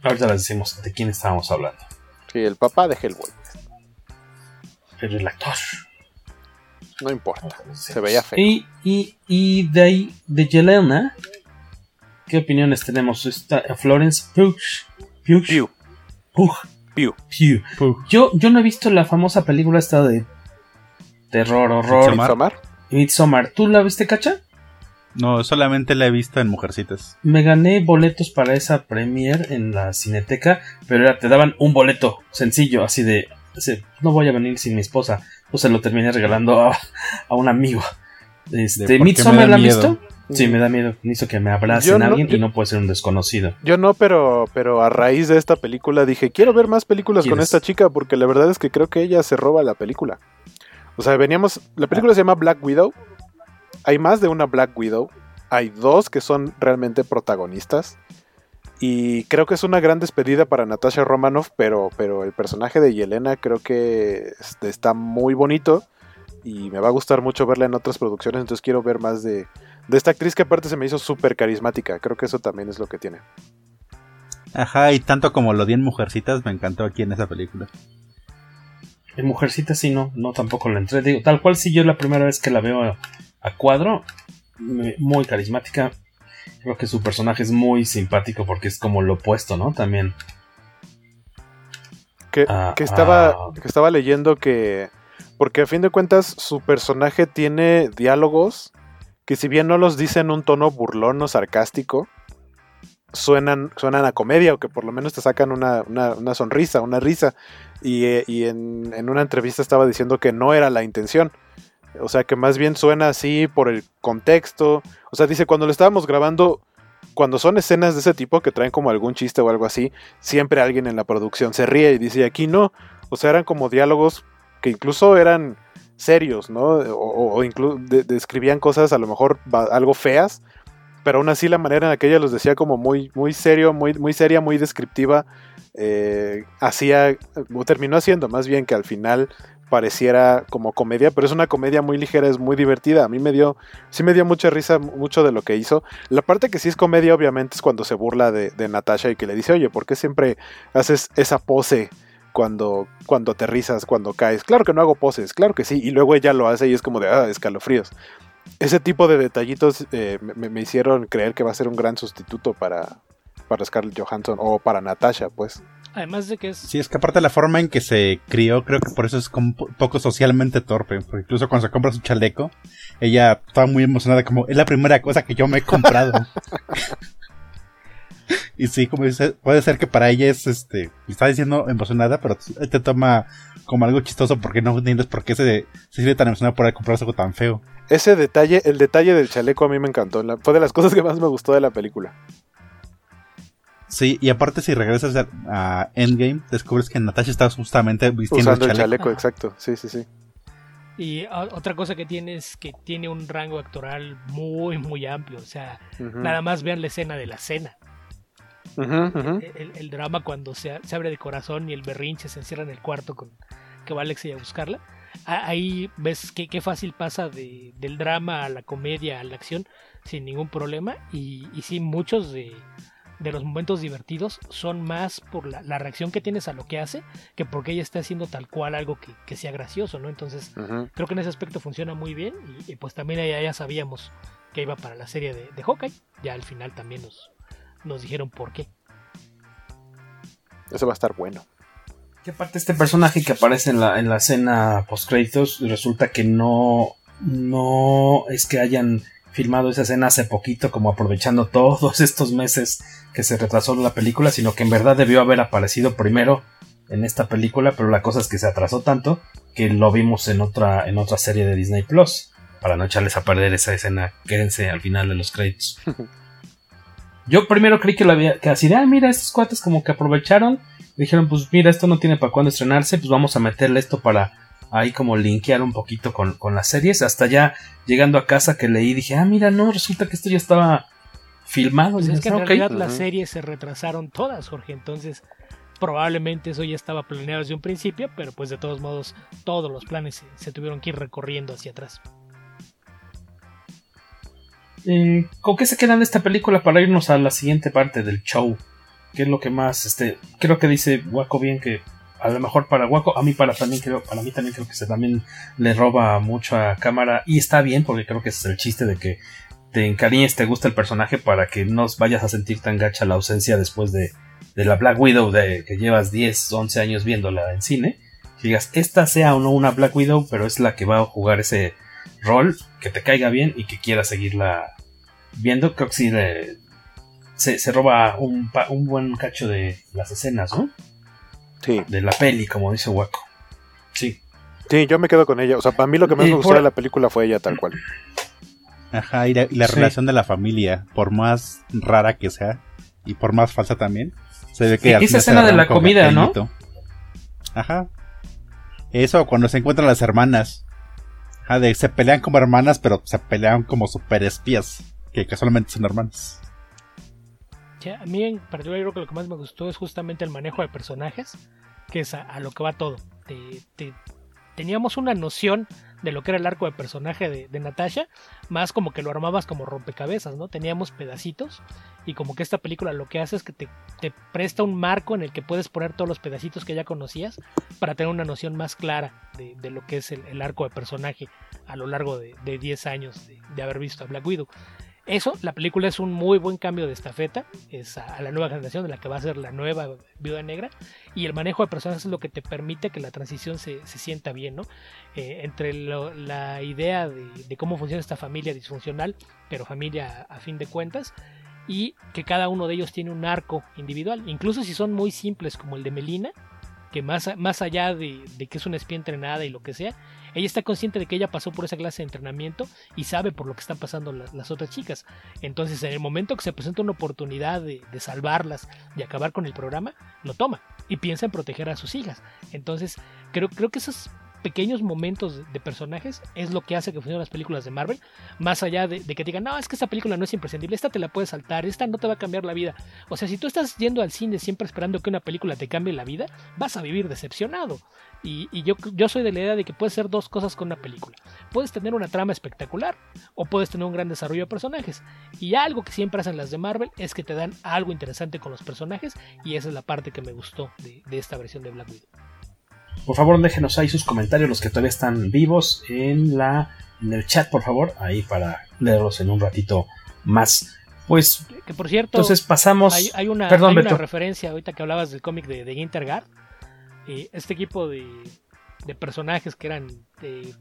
Ahorita les decimos de quién estábamos hablando.
Sí, el papá de Hellboy.
Pero el actor.
No importa. Se veía feo.
Y, y, y de ahí, de Yelena, ¿qué opiniones tenemos? Está Florence Pugh. Pugh.
Pugh.
Pugh.
Pugh.
Pugh. Yo, yo no he visto la famosa película esta de terror, horror.
Midsommar.
Midsommar. ¿Tú la viste, Cacha?
No, solamente la he visto en Mujercitas.
Me gané boletos para esa premiere en la cineteca, pero era- te daban un boleto sencillo, así de, así, no voy a venir sin mi esposa. Pues se lo terminé regalando a, a un amigo. Este,
¿por qué me
¿Midsommar la han visto? Sí, me da miedo. Hizo que me abracen
Yo no-
alguien
yo-
y no puede ser un desconocido.
Yo no, pero, pero a raíz de esta película dije, quiero ver más películas con esta chica porque la verdad es que creo que ella se roba la película. O sea, veníamos. La película se llama Black Widow. Hay más de una Black Widow. Hay dos que son realmente protagonistas. Y creo que es una gran despedida para Natasha Romanoff, pero, pero el personaje de Yelena creo que este, está muy bonito y me va a gustar mucho verla en otras producciones, entonces quiero ver más de, de esta actriz que aparte se me hizo súper carismática, creo que eso también es lo que tiene.
Ajá, y tanto como lo di en Mujercitas, me encantó aquí en esa película.
En Mujercitas sí, no, no tampoco la entré, digo, tal cual si yo la primera vez que la veo a, cuadro, muy carismática, Creo que su personaje es muy simpático porque es como lo opuesto, ¿no? También.
Que,
Ah,
que estaba,
ah.
que estaba leyendo que. Porque a fin de cuentas, su personaje tiene diálogos que, si bien no los dice en un tono burlón o sarcástico, suenan, suenan a comedia o que por lo menos te sacan una, una- una sonrisa, una risa. Y, eh, y en, en una entrevista estaba diciendo que no era la intención. O sea, que más bien suena así por el contexto. O sea, dice, cuando lo estábamos grabando, cuando son escenas de ese tipo que traen como algún chiste o algo así, siempre alguien en la producción se ríe y dice, "Y aquí no. O sea, eran como diálogos que incluso eran serios, ¿no? O, o- o inclu- de- describían cosas a lo mejor algo feas, pero aún así la manera en la que ella los decía como muy, muy serio, muy, muy seria, muy descriptiva, eh, hacía, o terminó haciendo más bien que al final pareciera como comedia, pero es una comedia muy ligera, es muy divertida. A mí me dio, sí me dio mucha risa mucho de lo que hizo. La parte que sí es comedia, obviamente, es cuando se burla de, Natasha y que le dice, oye, ¿por qué siempre haces esa pose cuando, cuando aterrizas, cuando caes? Claro que no hago poses, claro que sí. Y luego ella lo hace y es como de, ah, escalofríos. Ese tipo de detallitos eh, me, me hicieron creer que va a ser un gran sustituto para, para Scarlett Johansson o para Natasha, pues.
Además de que es
Sí, es que aparte de la forma en que se crió, creo que por eso es como un po- poco socialmente torpe. Porque incluso cuando se compra su chaleco, ella estaba muy emocionada, como es la primera cosa que yo me he comprado. y sí, como dice, puede ser que para ella es este, está diciendo emocionada, pero te toma como algo chistoso porque no entiendes por qué se, se siente tan emocionada por comprarse algo tan feo.
Ese detalle, el detalle del chaleco a mí me encantó. la- fue de las cosas que más me gustó de la película.
Sí, y aparte si regresas a, a Endgame, descubres que Natasha está justamente vistiendo
Usando el
el chaleco.
chaleco, exacto. Sí, sí, sí.
Y otra cosa que tiene es que tiene un rango actoral muy, muy amplio. O sea, nada más vean la escena de la cena. El, el drama cuando se, se abre de corazón y el berrinche se encierra en el cuarto con que va Alex a buscarla. Ahí ves que qué fácil pasa de- del drama a la comedia, a la acción, sin ningún problema. Y, y sí, muchos de, de los momentos divertidos son más por la, la reacción que tienes a lo que hace que porque ella está haciendo tal cual algo que, que sea gracioso, ¿no? Entonces, creo que en ese aspecto funciona muy bien. Y, y pues también ya, ya sabíamos que iba para la serie de, de Hawkeye. Ya al final también nos, nos dijeron por qué.
Eso va a estar bueno.
Que aparte este personaje que aparece en la, en la escena post créditos resulta que no no es que hayan filmado esa escena hace poquito como aprovechando todos estos meses que se retrasó la película, sino que en verdad debió haber aparecido primero en esta película, pero la cosa es que se atrasó tanto que lo vimos en otra en otra serie de Disney Plus. Para no echarles a perder esa escena, quédense al final de los créditos. Yo primero creí que lo había, que así de, ah, mira, estos cuates como que aprovecharon. Dijeron, pues mira, esto no tiene para cuándo estrenarse, pues vamos a meterle esto para ahí como linkear un poquito con, con las series. Hasta ya llegando a casa que leí, dije, ah, mira, no, resulta que esto ya estaba filmado.
Pues es que en
"Ah, ok".
realidad las series se retrasaron todas, Jorge. Entonces, probablemente eso ya estaba planeado desde un principio, pero pues de todos modos, todos los planes se, se tuvieron que ir recorriendo hacia atrás.
Eh, ¿Con qué se quedan de esta película para irnos a la siguiente parte del show? ¿Qué es lo que más, este, creo que dice Waco bien que a lo mejor para Waco, a mí para también creo, para mí también creo que se también le roba mucho a cámara y está bien porque creo que ese es el chiste de que te encariñes, te gusta el personaje para que no vayas a sentir tan gacha la ausencia después de, de la Black Widow de que llevas 10, 11 años viéndola en cine. Que digas, esta sea o no una Black Widow, pero es la que va a jugar ese rol, que te caiga bien y que quiera seguirla viendo. Creo que sí le- se, se roba un, un buen cacho de las escenas, ¿no?
Sí.
De la peli, como dice Waco. Sí.
Sí, yo me quedo con ella. O sea, para mí lo que más
Eh,
me gustó
por-
de la película fue ella tal cual.
Ajá, y la, y la
Sí.
relación de la familia, por más rara que sea, y por más falsa también, se ve que...
Y
al
esa escena de la comida, ¿no?
Ajá. Eso, cuando se encuentran las hermanas, Ah, de, se pelean como hermanas, pero se pelean como super espías, que casualmente son hermanas.
a mí en particular creo que lo que más me gustó es justamente el manejo de personajes, que es a, lo que va todo. teníamos una noción de lo que era el arco de personaje de, de, Natasha, más como que lo armabas como rompecabezas, ¿no? Teníamos pedacitos y como que esta película lo que hace es que te, presta un marco en el que puedes poner todos los pedacitos que ya conocías para tener una noción más clara de, lo que es el, arco de personaje a lo largo de, 10 años de, haber visto a Black Widow. Eso, la película es un muy buen cambio de estafeta, es a, la nueva generación de la que va a ser la nueva Viuda Negra, y el manejo de personajes es lo que te permite que la transición se, sienta bien, ¿no? Eh, entre la idea de, cómo funciona esta familia disfuncional, pero familia a fin de cuentas, y que cada uno de ellos tiene un arco individual, incluso si son muy simples como el de Melina, que más, más allá de, que es una espía entrenada y lo que sea, ella está consciente de que ella pasó por esa clase de entrenamiento y sabe por lo que están pasando las, otras chicas. Entonces, en el momento que se presenta una oportunidad de, de, salvarlas y acabar con el programa, lo toma y piensa en proteger a sus hijas. Entonces, creo, creo que eso es pequeños momentos de, personajes es lo que hace que funcionen las películas de Marvel. Más allá de, que digan, no, es que esta película no es imprescindible, esta te la puedes saltar, esta no te va a cambiar la vida. O sea, si tú estás yendo al cine siempre esperando que una película te cambie la vida, vas a vivir decepcionado. Y, yo, soy de la idea de que puedes hacer dos cosas con una película. Puedes tener una trama espectacular o puedes tener un gran desarrollo de personajes. Y algo que siempre hacen las de Marvel es que te dan algo interesante con los personajes y esa es la parte que me gustó de esta versión de Black Widow.
Por favor, déjenos ahí sus comentarios, los que todavía están vivos, en, la, en el chat, por favor, ahí para leerlos en un ratito más. Pues,
que por cierto,
entonces pasamos.
Hay, una, hay una, referencia ahorita que hablabas del cómic de, de Intergard. Eh, este equipo de, de, personajes que eran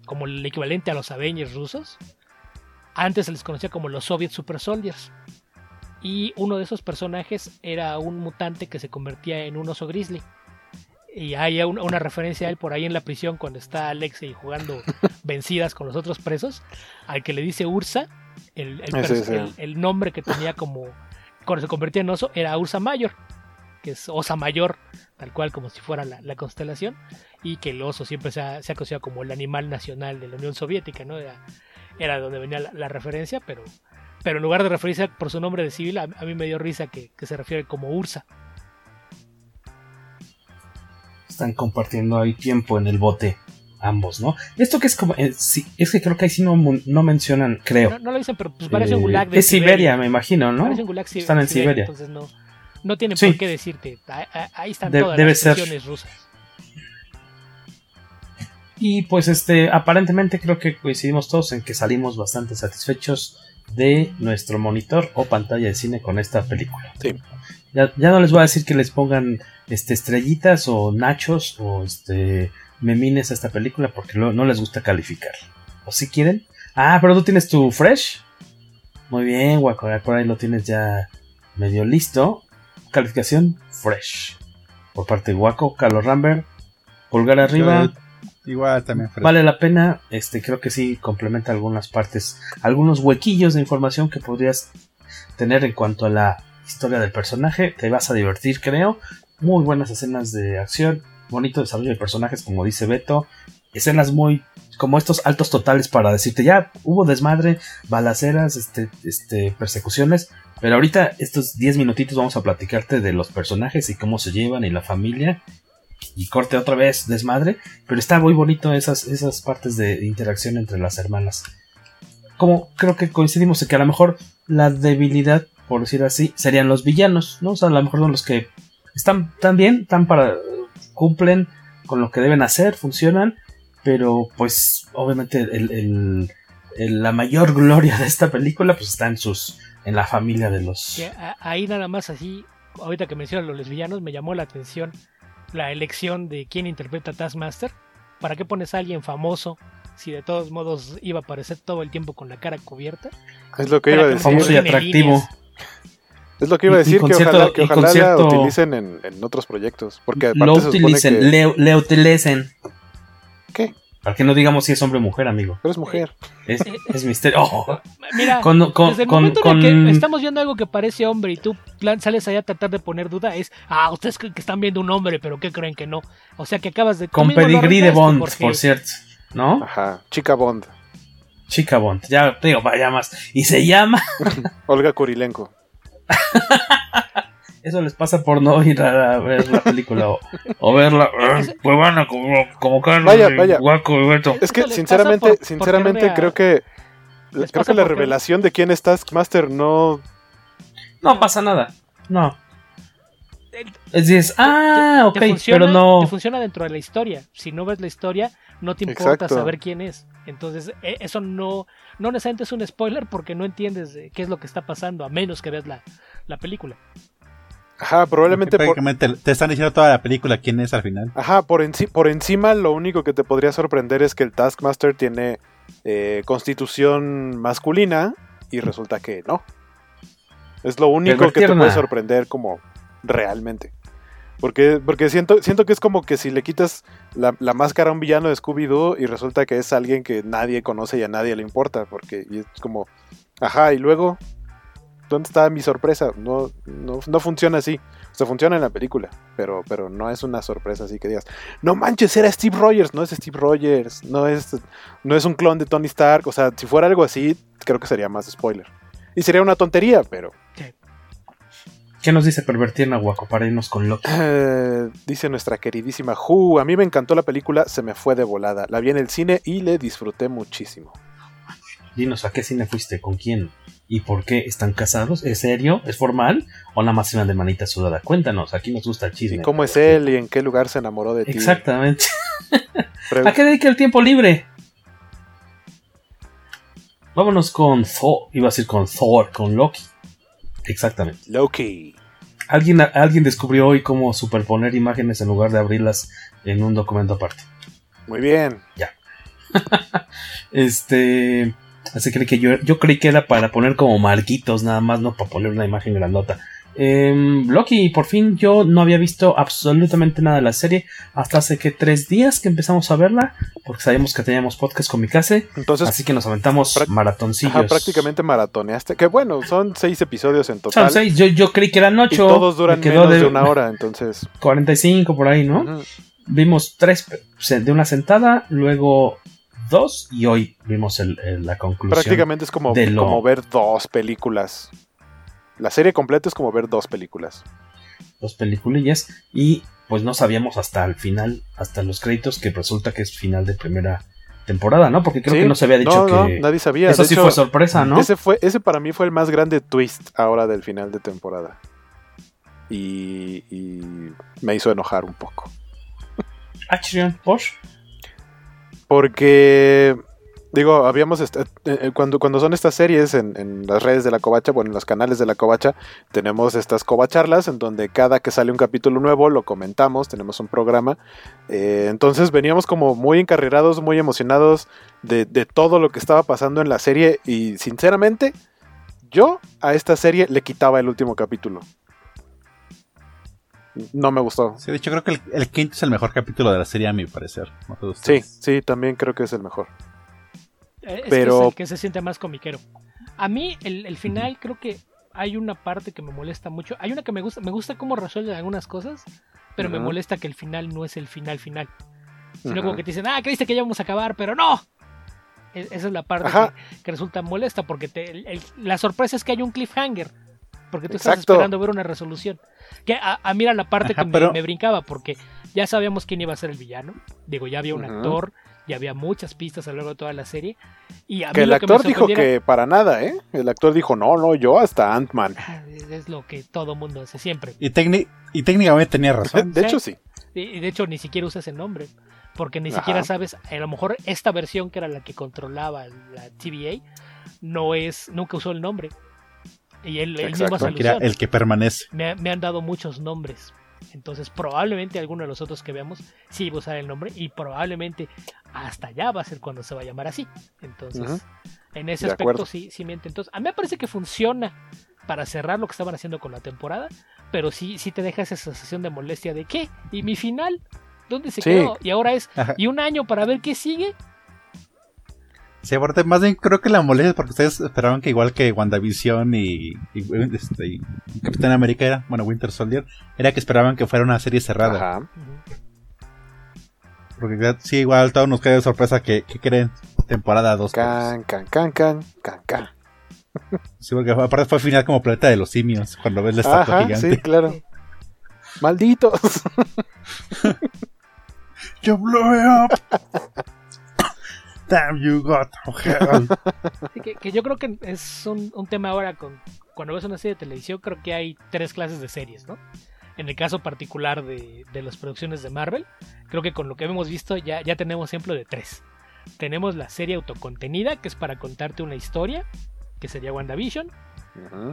como el equivalente a los Avengers rusos. Antes se les conocía como los Soviet Super Soldiers. Y uno de esos personajes era un mutante que se convertía en un oso grizzly y hay una referencia a él por ahí en la prisión cuando está Alexei jugando vencidas con los otros presos, al que le dice Ursa, el, el, nombre que tenía como cuando se convertía en oso era Ursa Mayor, que es Osa Mayor, tal cual como si fuera la, constelación, y que el oso siempre se ha, se como el animal nacional de la Unión Soviética, ¿no? Era, era donde venía la, referencia, pero, pero en lugar de referirse por su nombre de civil, a, mí me dio risa que, que se refiere como Ursa
están compartiendo ahí tiempo en el bote ambos, ¿no? Esto que es como, eh, es que creo que ahí sí no, no mencionan, creo.
No, lo dicen, pero pues parece un eh, gulag
de Es Siberia, me imagino, ¿no?
Parece un gulag
Están en Siberia.
Entonces no, no tienen por qué decirte. Ahí están todas las estaciones rusas.
Y pues este, aparentemente creo que coincidimos todos en que salimos bastante satisfechos de nuestro monitor o pantalla de cine con esta película.
Sí.
Ya, no les voy a decir que les pongan este, estrellitas o nachos o este, memines a esta película porque no, les gusta calificar. ¿O si quieren? Ah, pero tú tienes tu fresh. Muy bien, guaco, por ahí lo tienes ya medio listo. Calificación fresh. Por parte de Guaco, Carlos Rambert. Pulgar arriba.
Igual también
fresh. Vale la pena. Este, creo que sí complementa algunas partes. Algunos huequillos de información que podrías tener en cuanto a la historia del personaje, te vas a divertir creo, muy buenas escenas de acción, bonito desarrollo de personajes como dice Beto, escenas muy como estos altos totales para decirte ya hubo desmadre, balaceras, este, este, persecuciones, pero ahorita estos 10 minutitos vamos a platicarte de los personajes y cómo se llevan y la familia y corte otra vez desmadre, pero está muy bonito esas, esas partes de interacción entre las hermanas. Como creo que coincidimos en que a lo mejor la debilidad por decir así, serían los villanos, ¿no? A lo mejor son los que están tan bien, están para. cumplen con lo que deben hacer, funcionan, pero pues obviamente el, la mayor gloria de esta película pues está en sus en la familia de los
ahí nada más así ahorita que mencionan los villanos me llamó la atención la elección de quién interpreta a Taskmaster. Para qué pones a alguien famoso si de todos modos iba a aparecer todo el tiempo con la cara cubierta
es lo que iba a decir.
Famoso y atractivo
es lo que iba a decir, que ojalá, que ojalá la utilicen en, en, otros proyectos. Porque
lo utilicen, que... le, le, utilicen.
¿Qué?
Para que no digamos si es hombre o mujer, amigo.
Pero es mujer.
Es, es misterio. Oh.
Mira, con, con, desde el momento con, en que estamos viendo algo que parece hombre y tú sales allá a tratar de poner duda, es, ah, ustedes creen que están viendo un hombre, pero ¿qué creen que no? O sea que acabas de...
Con pedigrí de Bond, por cierto. ¿No?
Ajá, chica Bond.
Chica Bond, ya te digo, vaya más. Y se llama
Olga Kurilenko.
Eso les pasa por no ir a ver la película o, verla. Pues van como, como Carlos
vaya, vaya.
Guaco y Beto.
Es que sinceramente, sinceramente creo que creo que la revelación de quién es Taskmaster no
no pasa nada. No. Es decir, ah, ok, pero no.
Te funciona dentro de la historia. Si no ves la historia, no te importa saber quién es. Entonces, e, eso no, no necesariamente es un spoiler porque no entiendes qué es lo que está pasando, a menos que veas la, la película.
Ajá, probablemente.
te están diciendo toda la película quién es al final.
Ajá, por, por encima lo único que te podría sorprender es que el Taskmaster tiene eh, constitución masculina y resulta que no. Es lo único que te puede sorprender como realmente. Porque, porque siento, siento que es como que si le quitas la, máscara a un villano de Scooby-Doo y resulta que es alguien que nadie conoce y a nadie le importa. Porque es como, ajá, y luego, ¿dónde está mi sorpresa? No, no, funciona así. O sea, funciona en la película, pero, pero no es una sorpresa así que digas, no manches, era Steve Rogers, no es Steve Rogers, no es, no es un clon de Tony Stark. O sea, si fuera algo así, creo que sería más spoiler. Y sería una tontería, pero
¿Qué nos dice Pervertir Nahuaco para irnos con Loki?
Eh, dice nuestra queridísima Ju, a mí me encantó la película, se me fue de volada. La vi en el cine y le disfruté muchísimo.
Dinos, ¿a qué cine fuiste? ¿Con quién? ¿Y por qué están casados? ¿Es serio? ¿Es formal? ¿O nada más iban de manita sudada? Cuéntanos, aquí nos gusta el chisme.
¿Y cómo es él y en qué lugar se enamoró de ti?
Exactamente. ¿A qué dedica el tiempo libre? Vámonos con Thor, iba a decir con Thor, con Loki. Exactamente.
Loki.
Alguien, alguien descubrió hoy cómo superponer imágenes en lugar de abrirlas en un documento aparte.
Muy bien.
Ya. este. Así que yo, yo creí que era para poner como marquitos nada más, no para poner una imagen grandota. Eh, Loki, por fin yo no había visto absolutamente nada de la serie hasta hace que tres días que empezamos a verla, porque sabíamos que teníamos podcast con mi casa. Entonces, así que nos aventamos maratoncillos.
prácticamente maratoneaste. Que bueno, son seis episodios en total.
Son seis, yo, yo creí que eran ocho.
todos duran menos de, una hora, entonces.
45 por ahí, ¿no? Vimos tres de una sentada, luego dos y hoy vimos la conclusión.
Prácticamente es como, como ver dos películas. La serie completa es como ver dos películas.
Dos películas y pues no sabíamos hasta el final, hasta los créditos, que resulta que es final de primera temporada, ¿no? Porque creo que no se había dicho que...
nadie sabía.
Eso sí fue sorpresa, ¿no?
Ese, fue, ese para mí fue el más grande twist ahora del final de temporada. Y, y me hizo enojar un poco.
Action, ¿por?
Porque Digo, habíamos eh, eh, cuando, cuando son estas series en, las redes de la covacha, bueno, en los canales de la covacha, tenemos estas covacharlas en donde cada que sale un capítulo nuevo lo comentamos, tenemos un programa. Eh, entonces veníamos como muy encarrerados, muy emocionados de, de todo lo que estaba pasando en la serie y sinceramente yo a esta serie le quitaba el último capítulo. No me gustó.
Sí, de hecho creo que el, quinto es el mejor capítulo de la serie a mi parecer.
sí, sí, también creo que es el mejor.
Eh, es pero... Que, el que se siente más comiquero. A mí, el, final, creo que hay una parte que me molesta mucho. Hay una que me gusta, me gusta cómo resuelven algunas cosas, pero me molesta que el final no es el final final. Sino como que te dicen, ah, creíste que ya vamos a acabar, pero no. E, esa es la parte que, resulta molesta, porque la sorpresa es que hay un cliffhanger. Porque tú estás esperando ver una resolución. Que a, mí era la parte que me, brincaba, porque ya sabíamos quién iba a ser el villano. Digo, ya había un actor, y había muchas pistas a lo largo de toda la serie. Y
que el actor dijo que para nada, ¿eh? El actor dijo, no, no, yo hasta Ant-Man.
Ah, es lo que todo mundo hace siempre.
Y, y técnicamente tenía razón.
de hecho, sí.
Y de hecho, ni siquiera usa ese nombre. Porque ni siquiera sabes, a lo mejor esta versión que era la que controlaba la TVA, no es, nunca usó el nombre. Y él, mismo
el que permanece.
me han dado muchos nombres. Entonces probablemente alguno de los otros que veamos sí va a usar el nombre y probablemente hasta allá va a ser cuando se va a llamar así. Entonces, en ese aspecto sí, sí miente. Entonces, a mí me parece que funciona para cerrar lo que estaban haciendo con la temporada, pero sí, sí te deja esa sensación de molestia de ¿qué? ¿Y mi final? ¿Dónde se quedó? Y ahora es, ¿y un año para ver qué sigue?
Sí, aparte, más bien creo que la molestia es porque ustedes esperaban que igual que WandaVision y, y, este, Capitán América era, bueno, Winter Soldier, era que esperaban que fuera una serie cerrada. Ajá. Porque sí, igual todos nos queda de sorpresa que, creen. temporada 2.
Can, can, can, can, can, can.
Sí, porque aparte fue final como Planeta de los Simios, cuando ves la estatua
Ajá,
gigante.
sí, claro. Malditos.
You blew it up. Damn you got
que, que yo creo que es un, un tema ahora con cuando ves una serie de televisión creo que hay tres clases de series, ¿no? En el caso particular de, de las producciones de Marvel, creo que con lo que hemos visto ya, ya tenemos ejemplo de tres. Tenemos la serie autocontenida, que es para contarte una historia, que sería WandaVision.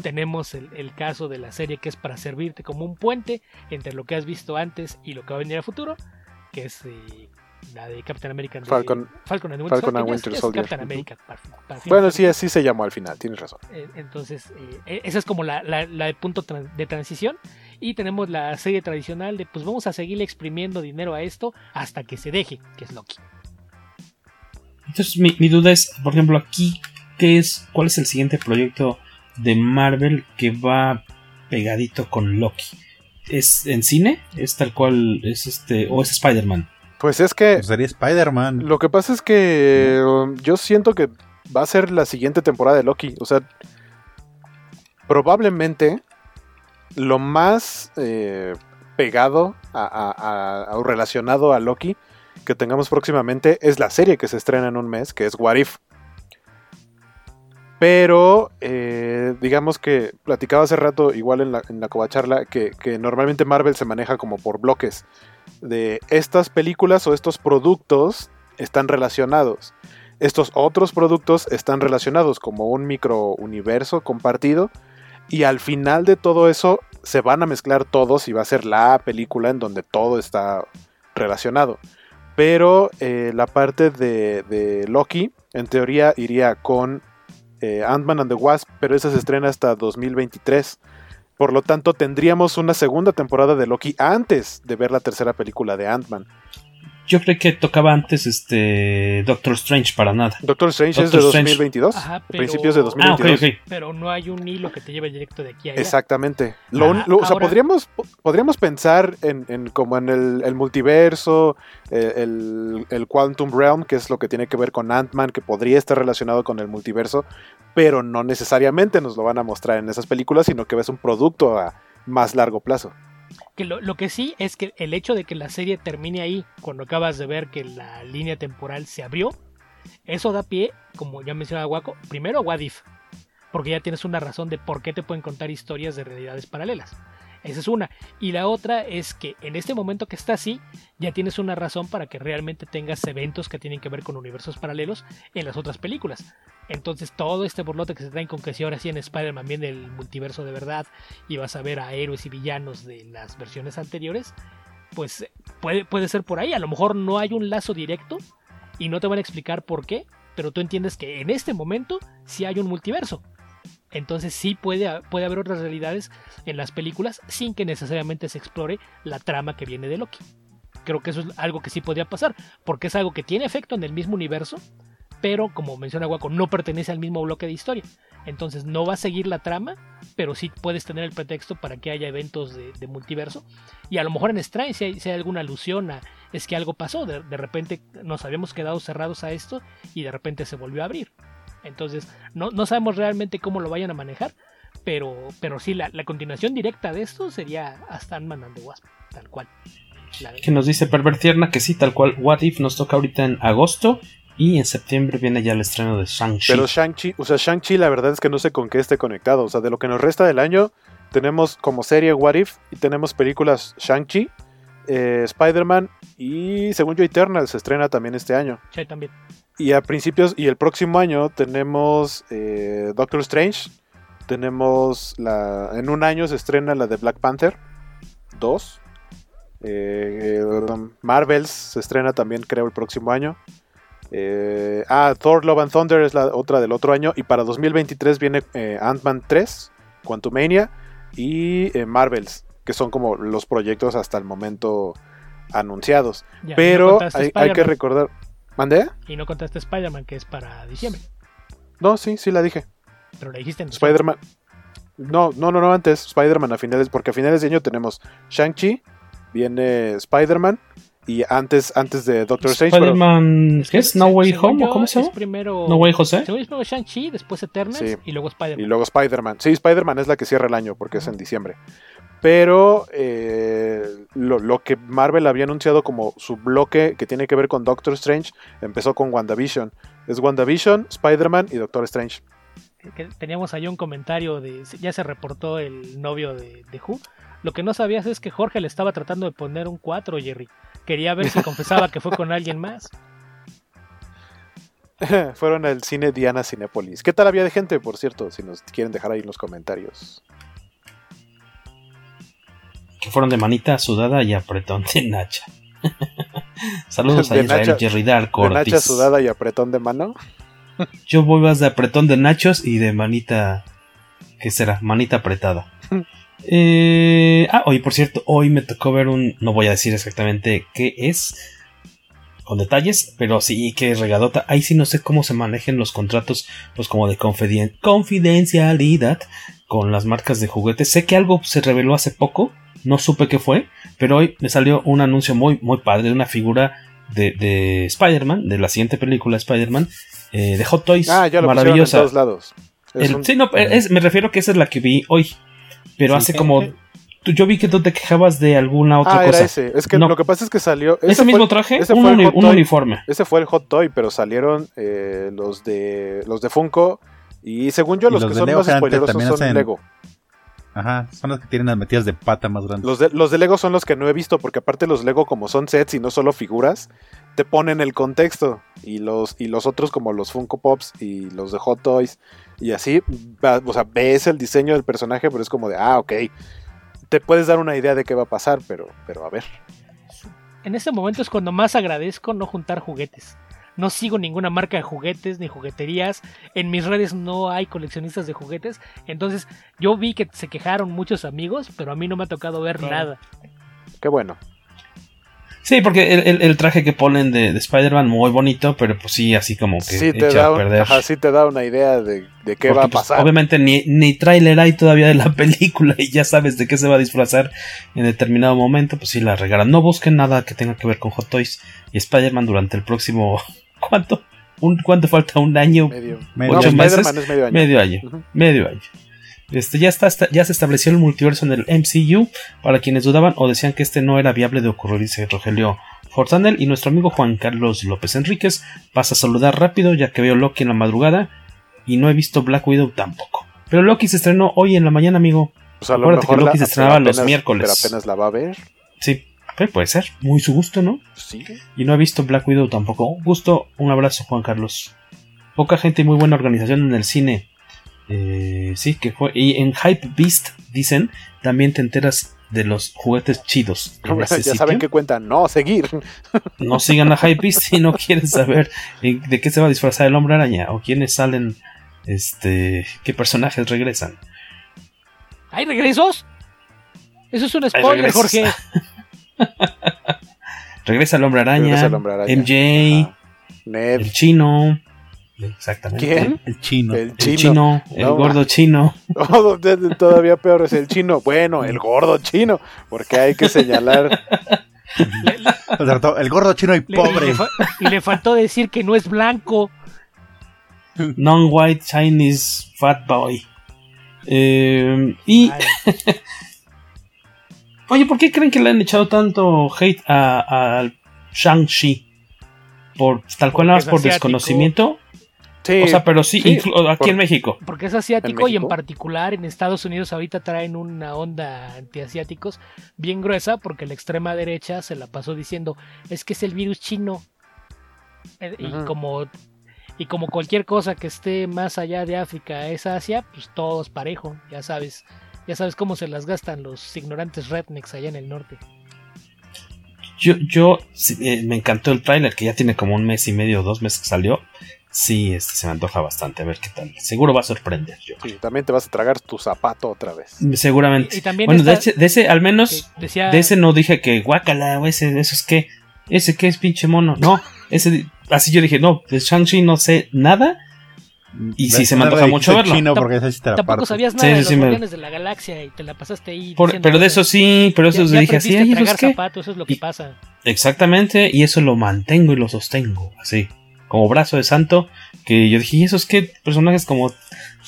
Tenemos el, el caso de la serie que es para servirte como un puente entre lo que has visto antes y lo que va a venir a futuro, que es eh, la de Captain America de-
Falcon-
Falcon and Winter
Falcon and
Soldier,
Winter Soldier.
Captain
Ujú.
America, para- para fin-
Bueno, sí, así se llamó al final, tienes razón.
eh, Entonces, eh, esa es como la, la- la de punto de transición. Y tenemos la serie tradicional de, pues vamos a seguirle exprimiendo dinero a esto hasta que se deje, que es Loki.
Entonces, mi, mi duda es, por ejemplo, aquí, ¿qué es, ¿cuál es el siguiente proyecto de Marvel que va pegadito con Loki? ¿Es en cine? ¿Es tal cual? ¿Es este? ¿O es Spider-Man?
Pues es que.
sería Spider-Man.
Lo que pasa es que um, yo siento que va a ser la siguiente temporada de Loki. O sea, probablemente lo más eh, pegado a, a- a- a- o relacionado a Loki que tengamos próximamente es la serie que se estrena en un mes, que es What If. Pero, eh, digamos que platicaba hace rato, igual en la, en la covacharla, que, normalmente Marvel se maneja como por bloques. De estas películas o estos productos están relacionados. Estos otros productos están relacionados como un micro universo compartido. Y al final de todo eso se van a mezclar todos y va a ser la película en donde todo está relacionado. Pero eh, la parte de, de Loki, en teoría, iría con eh, Ant-Man and the Wasp, pero esa se estrena hasta 2023. Por lo tanto, tendríamos una segunda temporada de Loki antes de ver la tercera película de Ant-Man.
Yo creo que tocaba antes este Doctor Strange para nada.
Doctor Strange es de
Doctor Strange.
2022,
Ajá, pero-
principios de
Ah,
2022.
ok, ok.
Pero no hay un hilo que te lleve directo de aquí a allá.
Exactamente. Lo un-
Ah,
lo- o sea,
ahora-
podríamos, podríamos pensar en, en como en el, el multiverso, eh, el, el Quantum Realm, que es lo que tiene que ver con Ant-Man, que podría estar relacionado con el multiverso, pero no necesariamente nos lo van a mostrar en esas películas, sino que ves un producto a más largo plazo.
Que lo, lo que sí es que el hecho de que la serie termine ahí, cuando acabas de ver que la línea temporal se abrió, eso da pie, como ya mencionaba Waco, primero a What If, porque ya tienes una razón de por qué te pueden contar historias de realidades paralelas. Esa es una. Y la otra es que en este momento que está así, ya tienes una razón para que realmente tengas eventos que tienen que ver con universos paralelos en las otras películas. Entonces todo este borlote que se traen con que si ahora sí en Spider-Man viene el multiverso de verdad y vas a ver a héroes y villanos de las versiones anteriores, pues puede, puede ser por ahí. A lo mejor no hay un lazo directo y no te van a explicar por qué, pero tú entiendes que en este momento sí hay un multiverso. Entonces sí puede, puede haber otras realidades en las películas sin que necesariamente se explore la trama que viene de Loki. Creo que eso es algo que sí podría pasar, porque es algo que tiene efecto en el mismo universo, pero como menciona Waco, no pertenece al mismo bloque de historia. Entonces no va a seguir la trama, pero sí puedes tener el pretexto para que haya eventos de, multiverso. Y a lo mejor en Strange, si hay, alguna alusión a es que algo pasó, de repente nos habíamos quedado cerrados a esto y de repente se volvió a abrir. Entonces no, no sabemos realmente cómo lo vayan a manejar, pero, pero sí, la, la continuación directa de esto sería hasta Ant-Man and the Wasp, tal cual.
Que nos dice Pervertierna que sí, tal cual. What If nos toca ahorita en agosto y en septiembre viene ya el estreno de Shang-Chi.
Pero Shang-Chi, o sea, Shang-Chi la verdad es que no sé con qué esté conectado. O sea, de lo que nos resta del año, tenemos como serie What If y tenemos películas Shang-Chi, eh, Spider-Man y según yo Eternal se estrena también este año.
Sí, también.
Y a principios y el próximo año tenemos eh, Doctor Strange. Tenemos la. En un año se estrena la de Black Panther 2. Eh, um, Marvels se estrena también, creo, el próximo año. Eh, ah, Thor Love and Thunder es la otra del otro año. Y para 2023 viene eh, Ant-Man 3, Quantumania y eh, Marvels, que son como los proyectos hasta el momento anunciados.
Ya,
Pero hay, hay que recordar. ¿Mandé?
Y no contaste Spider-Man, que es para diciembre.
No, sí, sí la dije.
Pero la dijiste en
Spider-Man. No, no, no, no, antes Spider-Man a finales, porque a finales de año tenemos Shang-Chi, viene Spider-Man y antes, antes de Doctor Strange.
Spider-Man, ¿qué es? ¿No Way Home? ¿Cómo se llama?
Primero,
¿No Way José?
Según primero Shang-Chi, después Eternals sí. y luego Spider-Man.
Y luego Spider-Man. Sí, Spider-Man es la que cierra el año porque es en diciembre. Pero eh, lo, lo, que Marvel había anunciado como su bloque que tiene que ver con Doctor Strange empezó con WandaVision. Es WandaVision, Spider-Man y Doctor Strange.
Que teníamos ahí un comentario de. Ya se reportó el novio de, de Who. Lo que no sabías es que Jorge le estaba tratando de poner un 4, Jerry. Quería ver si confesaba que fue con alguien más.
Fueron al cine Diana Cinepolis. ¿Qué tal había de gente, por cierto? Si nos quieren dejar ahí en los comentarios.
Que fueron de manita sudada y apretón de Nacha. Saludos a Israel
Nacha-
Jerry Dark
¿De Nacha sudada y apretón de mano?
Yo voy más de apretón de nachos y de manita. ¿Qué será? Manita apretada. Eh, ah, oye, por cierto, hoy me tocó ver un. No voy a decir exactamente qué es. Con detalles, pero sí que es regadota. Ahí sí no sé cómo se manejen los contratos, pues como de confiden- confidencialidad con las marcas de juguetes. Sé que algo se reveló hace poco, no supe qué fue, pero hoy me salió un anuncio muy, muy padre de una figura de, de Spider-Man, de la siguiente película Spider-Man, eh, de Hot Toys.
Ah, ya lo pusieron en
maravillosa.
todos lados. Es
El-
un-
sí, no, es- me refiero que esa es la que vi hoy. Pero
Sí.
hace como. tú- yo vi que tú te quejabas de alguna otra
ah,
cosa.
era ese. Es que
No.
lo que pasa es que salió.
¿Ese
ese
mismo
fue-
traje?
ese
Un uni- uniforme.
Ese fue el Hot Toy, pero salieron eh, los de los de Funko. Y según yo,
Y
los,
los
que son
Lego
más spoilerosos
también
son
hacen-
Lego.
Ajá, son los que tienen las metidas de pata más grandes.
Los de, los de Lego son los que no he visto, porque aparte los Lego, como son sets y no solo figuras, te ponen el contexto. Y los, y los otros, como los Funko Pops y los de Hot Toys, y así, va- o sea, ves el diseño del personaje, pero es como de, ah, ok. Te puedes dar una idea de qué va a pasar, pero, pero a ver.
En este momento es cuando más agradezco no juntar juguetes. No sigo ninguna marca de juguetes ni jugueterías. En mis redes no hay coleccionistas de juguetes. Entonces yo vi que se quejaron muchos amigos, pero a mí no me ha tocado ver
Claro.
nada.
Qué bueno.
Sí, porque el, el- el traje que ponen de, de Spider-Man muy bonito, pero pues sí, así como que
Sí te,
echa
da
a
un-
perder.
ajá, sí te da una idea de, de qué
Porque,
va a
pues,
pasar.
obviamente ni, ni tráiler hay todavía de la película y ya sabes de qué se va a disfrazar en determinado momento, pues sí la regalan. No busquen nada que tenga que ver con Hot Toys y Spider-Man durante el próximo... ¿Cuánto? ¿Un, ¿Cuánto falta? ¿Un año?
Medio.
¿Ocho
No,
meses?
Es medio año.
Medio año. Medio año. Este, ya, está, ya se estableció el multiverso en el MCU. Para quienes dudaban o decían que este no era viable de ocurrir, dice Rogelio Fortanel. Y nuestro amigo Juan Carlos López Enríquez pasa a saludar rápido, ya que veo Loki en la madrugada. Y no he visto Black Widow tampoco. Pero Loki se estrenó hoy en la mañana, amigo.
Pues a lo
Acuérdate que Loki
la-
se estrenaba los miércoles.
Pero apenas la va a ver.
Sí, puede ser. Muy su gusto, ¿no?
Sí.
Y no he visto Black Widow tampoco. Un gusto, un abrazo, Juan Carlos. Poca gente y muy buena organización en el cine. Eh, sí, que fue. Y en Hype Beast, dicen, también te enteras de los juguetes chidos.
ya saben qué cuentan. No, seguir.
No sigan a Hype Beast si no quieren saber eh, de qué se va a disfrazar el hombre araña o quiénes salen, este, qué personajes regresan.
¿Hay regresos? Eso es un spoiler. Jorge.
Regresa el hombre araña,
Regresa el Hombre Araña.
MJ,
Ned.
el chino. Exactamente.
¿Quién?
El chino.
El
El
chino.
chino, el
No,
gordo chino.
Todavía peor es el chino. Bueno, el gordo chino. Porque hay que señalar.
El gordo chino y pobre.
le fa- le faltó decir que no es blanco.
Non-white Chinese fat boy. Eh, y. Oye, ¿por qué creen que le han echado tanto hate a, a Shang-Chi? Por, tal cual nada más por
asiático.
desconocimiento.
Sí.
O sea, pero sí,
Sí,
aquí
por-
en México.
Porque es asiático y en particular en Estados Unidos ahorita traen una onda antiasiáticos bien gruesa porque la extrema derecha se la pasó diciendo es que es el virus chino. Eh, Y como y como cualquier cosa que esté más allá de África es Asia, pues todo es parejo, ya sabes. Ya sabes cómo se las gastan los ignorantes rednecks allá en el norte.
Yo, yo sí, eh, me encantó el tráiler que ya tiene como un mes y medio o dos meses que salió. Sí, este, se me antoja bastante a ver qué tal. Seguro va a sorprender. Yo.
Sí, también te vas a tragar tu zapato otra vez.
Seguramente.
Y- y también
bueno, de ese, de ese, al menos,
decía-
de ese no dije que guácala, o ese, eso es que, ese que es pinche mono. No, ese, así yo dije, no, de Shang-Chi no sé nada. Y sí, se me antoja mucho verlo.
Chino porque
Tampoco sabías nada
Sí,
de
sí,
los
sí, me-
de la Galaxia y te la pasaste ahí.
Por-
diciendo
pero de
eso.
sí, pero eso
Ya-
dije así.
aprendiste a
"Ay, ¿eso
tragar
qué?".
zapatos, eso es lo que pasa.
Exactamente, y eso lo mantengo y lo sostengo, así, como brazo de santo, que yo dije, ¿y esos qué? Personajes como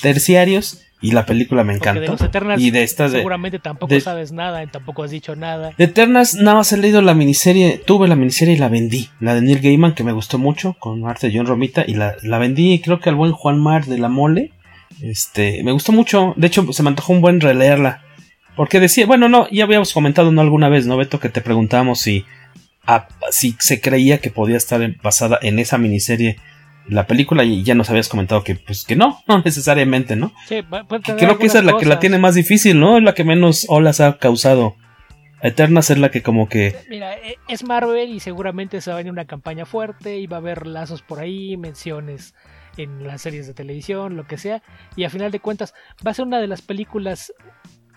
terciarios, y la película me
de los Eternals
y de estas de,
seguramente tampoco
de-
sabes nada, tampoco has dicho nada.
de Eternals nada más he leído la miniserie, tuve la miniserie y la vendí, la de Neil Gaiman que me gustó mucho, con arte de John Romita, y la, la vendí creo que al buen Juan Mar de la Mole, este, me gustó mucho, de hecho se me antojó un buen releerla, porque decía, bueno, no, ya habíamos comentado ¿no? alguna vez, ¿no, Beto? Que te preguntábamos si, si se creía que podía estar basada en esa miniserie la película y ya nos habías comentado que pues que no, no necesariamente, ¿no?
Sí,
Que creo que esa es la que la tiene más difícil, ¿no? Es la que menos olas ha causado. Eternas es la que como que...
Mira, e- es Marvel y seguramente se va a venir una campaña fuerte y va a haber lazos por ahí, menciones en las series de televisión, lo que sea. Y a final de cuentas va a ser una de las películas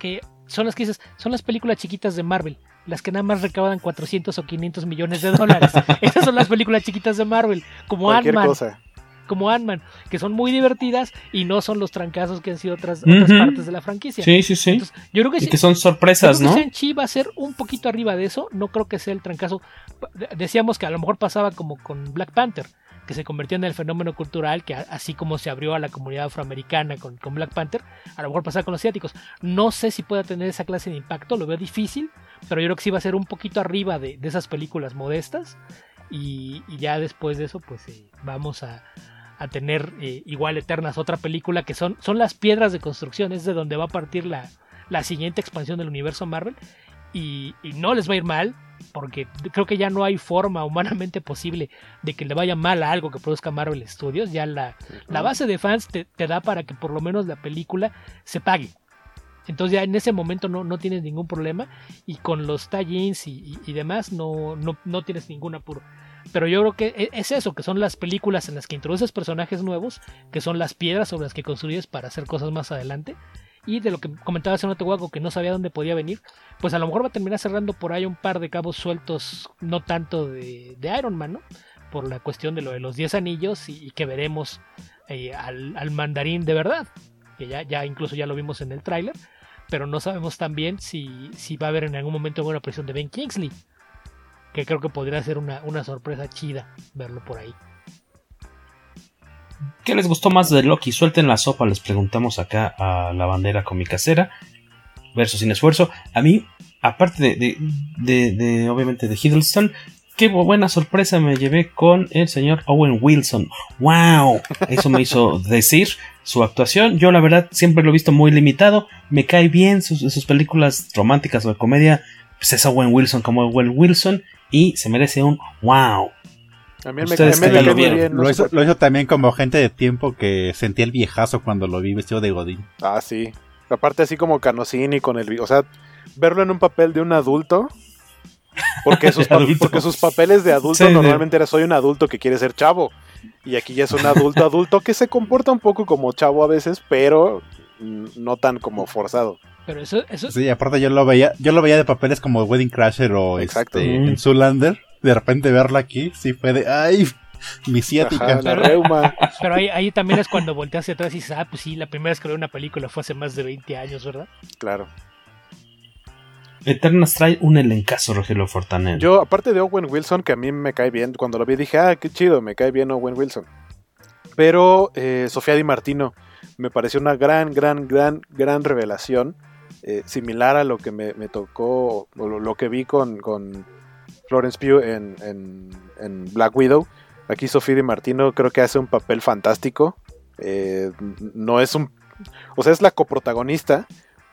que son las que dices, son las películas chiquitas de Marvel. Las que nada más recaudan 400 o 500 millones de dólares. Esas son las películas chiquitas de Marvel. Como Ant-Man. Como Ant-Man. Que son muy divertidas y no son los trancazos que han sido otras, otras partes de la franquicia.
Sí, sí, sí.
Entonces, yo creo que
y
sí-
que son sorpresas,
creo
¿no?
que Shang-Chi va a ser un poquito arriba de eso. No creo que sea el trancazo. De- Decíamos que a lo mejor pasaba como con Black Panther, que se convirtió en el fenómeno cultural, que así como se abrió a la comunidad afroamericana con, con Black Panther, a lo mejor pasaba con los asiáticos. No sé si pueda tener esa clase de impacto, lo veo difícil, pero yo creo que sí va a ser un poquito arriba de, de esas películas modestas. Y, y ya después de eso, pues eh, vamos a, a tener eh, igual Eternas, otra película que son, son las piedras de construcción, es de donde va a partir la, la siguiente expansión del universo Marvel. Y, y no les va a ir mal, porque creo que ya no hay forma humanamente posible de que le vaya mal a algo que produzca Marvel Studios. Ya la, la base de fans te, te da para que por lo menos la película se pague. Entonces ya en ese momento no, no tienes ningún problema y con los tie-ins y, y- y demás no, no, no tienes ningún apuro. Pero yo creo que e- es eso, que son las películas en las que introduces personajes nuevos, que son las piedras sobre las que construyes para hacer cosas más adelante. Y de lo que comentaba hace un rato que no sabía dónde podía venir, pues a lo mejor va a terminar cerrando por ahí un par de cabos sueltos, no tanto de, Iron Man, ¿no? Por la cuestión de lo de los 10 anillos y, que veremos eh, al, al mandarín de verdad, que ya, ya incluso ya lo vimos en el tráiler, pero no sabemos también si, si va a haber en algún momento una presión de Ben Kingsley, que creo que podría ser una, una sorpresa chida verlo por ahí.
¿Qué les gustó más de Loki? Suelten la sopa, les preguntamos acá a la bandera comicasera. Verso sin esfuerzo. A mí, aparte de, de, de- de, obviamente, de Hiddleston, qué bu- buena sorpresa me llevé con el señor Owen Wilson. ¡Wow! Eso me hizo decir su actuación. Yo, la verdad, siempre lo he visto muy limitado. Me cae bien sus, sus películas románticas o de comedia. Pues es Owen Wilson como Owen Wilson. Y se merece un wow.
A mí me me
ya lo
bien, no
Lo hizo,
por-
lo hizo también como gente de tiempo que sentía el viejazo cuando lo vi vestido de Godín.
Ah, sí. Aparte así como Canosini con el... O sea, verlo en un papel de un adulto... Porque sus, pa-
Adulto.
porque sus papeles de adulto
Sí,
normalmente era soy un adulto que quiere ser chavo. Y aquí ya es un adulto adulto que se comporta un poco como chavo a veces, pero no tan como forzado.
Pero eso, eso
Sí, aparte yo lo veía, yo lo veía de papeles como Wedding Crasher o
Exacto.
este,
Mm.
en Zoolander. De repente verlo aquí, sí fue de ay, mi ciática.
Ajá, la
Pero-
reuma.
Pero ahí, ahí también es cuando volteas hacia atrás y dices, ah, pues sí, la primera vez que veo una película fue hace más de 20 años, ¿verdad?
Claro.
Eternas trae un elencazo, Rogelio Fortaner.
Yo, aparte de Owen Wilson, que a mí me cae bien, cuando lo vi dije, ah, qué chido, me cae bien Owen Wilson. Pero eh, Sofía Di Martino me pareció una gran, gran, gran, gran revelación, eh, similar a lo que me, me tocó, o lo, lo que vi con, con Florence Pugh en, en- en Black Widow. Aquí Sofía Di Martino creo que hace un papel fantástico. Eh, no es un... O sea, es la coprotagonista,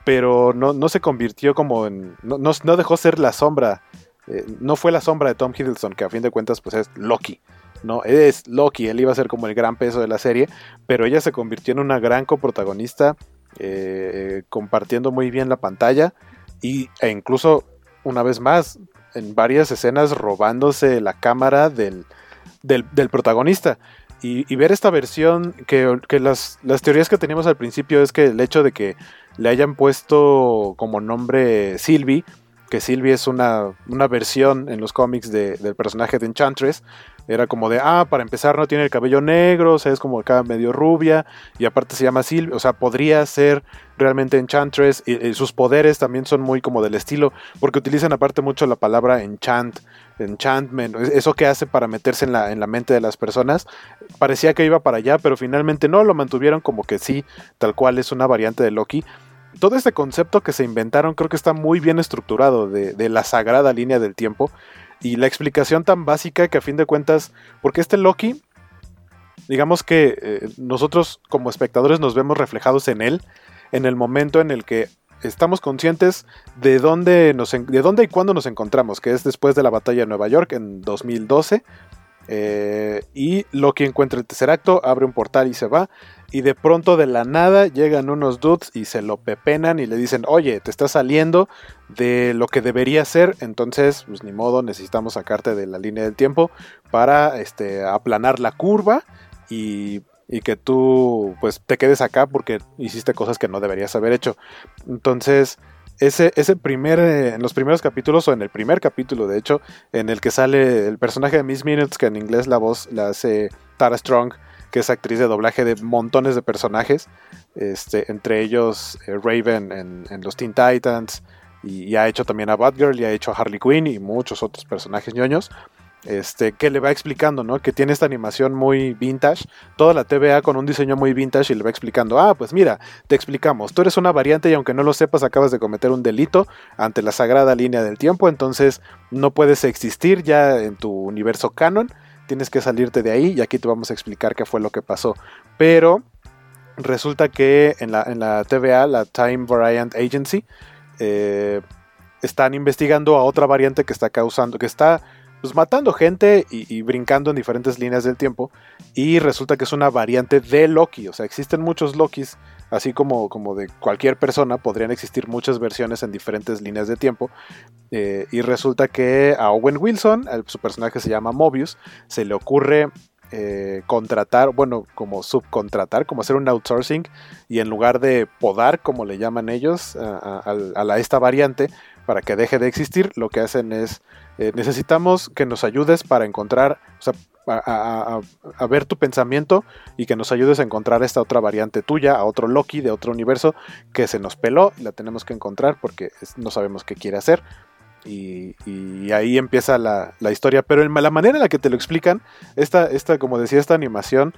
pero no, no se convirtió como en... No, no, no dejó ser la sombra. eh, no fue la sombra de Tom Hiddleston, que a fin de cuentas pues es Loki. No, es Loki, él iba a ser como el gran peso de la serie, pero ella se convirtió en una gran coprotagonista, eh, compartiendo muy bien la pantalla y, e incluso, una vez más, en varias escenas robándose la cámara del, del, protagonista. Y, y ver esta versión, que, que las, las teorías que teníamos al principio es que el hecho de que le hayan puesto como nombre Sylvie, que Sylvie es una, una versión en los cómics de- del personaje de Enchantress, Era como de, ah, para empezar no tiene el cabello negro, o sea, es como acá medio rubia, y aparte se llama Sylvie, o sea, podría ser realmente Enchantress, y, sus poderes también son muy como del estilo, porque utilizan aparte mucho la palabra enchant, enchantment, eso que hace para meterse en la, en la mente de las personas, parecía que iba para allá, pero finalmente no, lo mantuvieron como que sí, tal cual es una variante de Loki, todo este concepto que se inventaron creo que está muy bien estructurado de, de, la sagrada línea del tiempo y la explicación tan básica que a fin de cuentas, porque este Loki, digamos que eh, nosotros como espectadores nos vemos reflejados en él en el momento en el que estamos conscientes de dónde, nos, de dónde y cuándo nos encontramos, que es después de la batalla de Nueva York en 2012. Eh, y Loki encuentra el tercer acto, abre un portal y se va. Y de pronto de la nada llegan unos dudes y se lo pepenan y le dicen, oye, te estás saliendo de lo que debería ser, entonces, pues ni modo, necesitamos sacarte de la línea del tiempo para este, aplanar la curva y, y que tú pues te quedes acá porque hiciste cosas que no deberías haber hecho. Entonces, ese, ese primer, eh, en los primeros capítulos, o en el primer capítulo, de hecho, en el que sale el personaje de Miss Minutes, que en inglés la voz la hace Tara Strong, que es actriz de doblaje de montones de personajes, este, entre ellos eh, Raven en, los Teen Titans, y, ha hecho también a Batgirl, y ha hecho a Harley Quinn y muchos otros personajes ñoños. Este, que le va explicando, ¿no? Que tiene esta animación muy vintage, toda la TVA con un diseño muy vintage y le va explicando, ah, pues mira, te explicamos, tú eres una variante y aunque no lo sepas acabas de cometer un delito ante la sagrada línea del tiempo, entonces no puedes existir ya en tu universo canon, tienes que salirte de ahí y aquí te vamos a explicar qué fue lo que pasó. Pero resulta que en la, TVA, la Time Variant Agency, eh, están investigando a otra variante que está causando, que está pues, matando gente y, brincando en diferentes líneas del tiempo. Y resulta que es una variante de Loki. O sea, existen muchos Lokis así como, como de cualquier persona, podrían existir muchas versiones en diferentes líneas de tiempo. Eh, y resulta que a Owen Wilson, su personaje se llama Mobius, se le ocurre eh, contratar, bueno, como subcontratar, como hacer un outsourcing y en lugar de podar, como le llaman ellos, a, esta variante para que deje de existir, lo que hacen es eh, necesitamos que nos ayudes para encontrar, o sea, a, ver tu pensamiento y que nos ayudes a encontrar esta otra variante tuya, a otro Loki de otro universo que se nos peló la tenemos que encontrar porque no sabemos qué quiere hacer. Y, ahí empieza la, historia. Pero en la manera en la que te lo explican, esta, esta, como decía, esta animación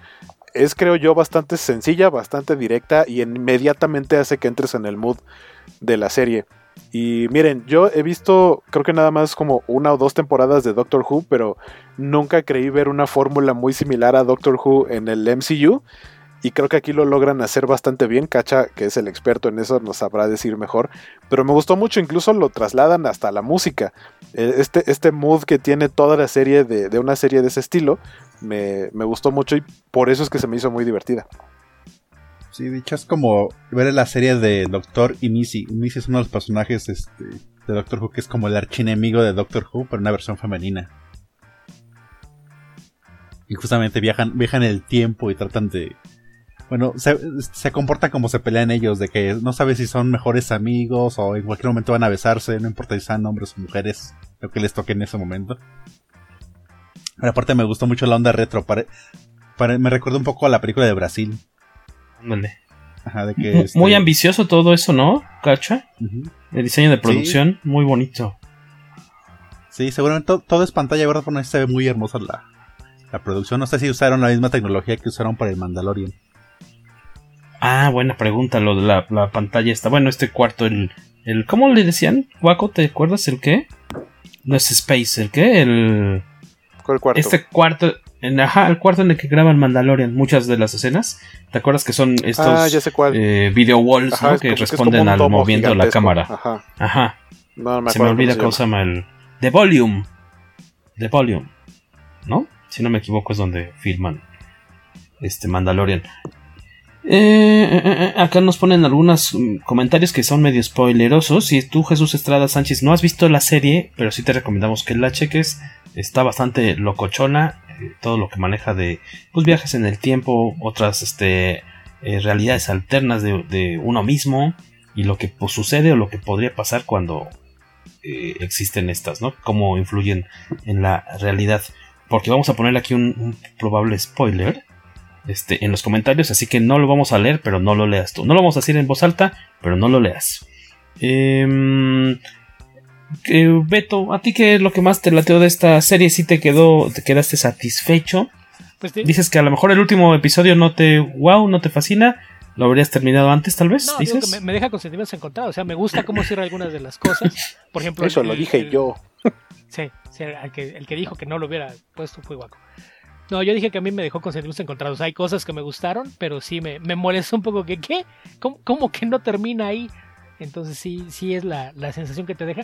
es, creo yo, bastante sencilla, bastante directa y inmediatamente hace que entres en el mood de la serie. Y miren, yo he visto, creo que nada más como una o dos temporadas de Doctor Who, pero nunca creí ver una fórmula muy similar a Doctor Who en el MCU. Y creo que aquí lo logran hacer bastante bien. Cacha, que es el experto en eso, nos sabrá decir mejor. Pero me gustó mucho, incluso lo trasladan hasta la música. E, este, este mood que tiene toda la serie de, de una serie de ese estilo, me, me gustó mucho y por eso es que se me hizo muy divertida.
Sí, dicho es como ver la serie de Doctor y Missy. Missy es uno de los personajes este, de Doctor Who que es como el archienemigo de Doctor Who, pero una versión femenina. Y justamente viajan, viajan el tiempo y tratan de. Bueno, se, se comportan como se pelean ellos, de que no sabes si son mejores amigos o en cualquier momento van a besarse, no importa si sean hombres o mujeres, lo que les toque en ese momento. Pero aparte me gustó mucho la onda retro, me recuerda un poco a la película de Brasil
muy, este ambicioso todo eso, ¿no? ¿Cacha? El diseño de producción, muy bonito.
Sí, seguramente todo, es pantalla ¿verdad? Por se ve muy hermosa la, la producción. No sé si usaron la misma tecnología que usaron para el Mandalorian.
Ah, buena pregunta, lo de la, pantalla está. Bueno, este cuarto, el, el. ¿Cómo le decían? Guaco, ¿te acuerdas el qué? No es Space, ¿el qué? El.
¿Cuál cuarto?
Este cuarto, en, ajá, el cuarto en el que graban Mandalorian, muchas de las escenas. ¿Te acuerdas que son estos
ah, ya sé cuál.
Eh, video walls que responden al movimiento de la cámara? Ajá. Ajá. se me olvida cómo se llama el. The Volume. The Volume. ¿No? Si no me equivoco, es donde filman este Mandalorian. Eh, eh, eh, acá nos ponen algunos mm, comentarios que son medio spoilerosos. Si tú, Jesús Estrada Sánchez, no has visto la serie, pero sí te recomendamos que la cheques. Está bastante locochona. Todo lo que maneja de pues, viajes en el tiempo, otras este, realidades alternas de, uno mismo y lo que pues, sucede o lo que podría pasar cuando existen estas, ¿no? Cómo influyen en la realidad. porque vamos a poner aquí un, probable spoiler este, en los comentarios, así que no lo vamos a leer, pero no lo leas tú. No lo vamos a decir en voz alta, pero no lo leas. Eh, Beto, ¿a ti qué es lo que más te lateó de esta serie? ¿Si te quedó, te quedaste satisfecho? Pues Dices que a lo mejor el último episodio no te, wow, no te fascina, lo habrías terminado antes, tal vez.
No, Digo que me, deja con sentimientos encontrados. O sea, me gusta cómo cierra algunas de las cosas. Por ejemplo,
eso lo dije yo.
Sí, el, que, el que dijo que no lo hubiera puesto fue Guaco. No, yo dije que a mí me dejó con sentimientos encontrados. Hay cosas que me gustaron, pero sí me, me molestó un poco que, ¿qué? ¿Cómo, que no termina ahí? Entonces sí, sí es la, la sensación que te deja.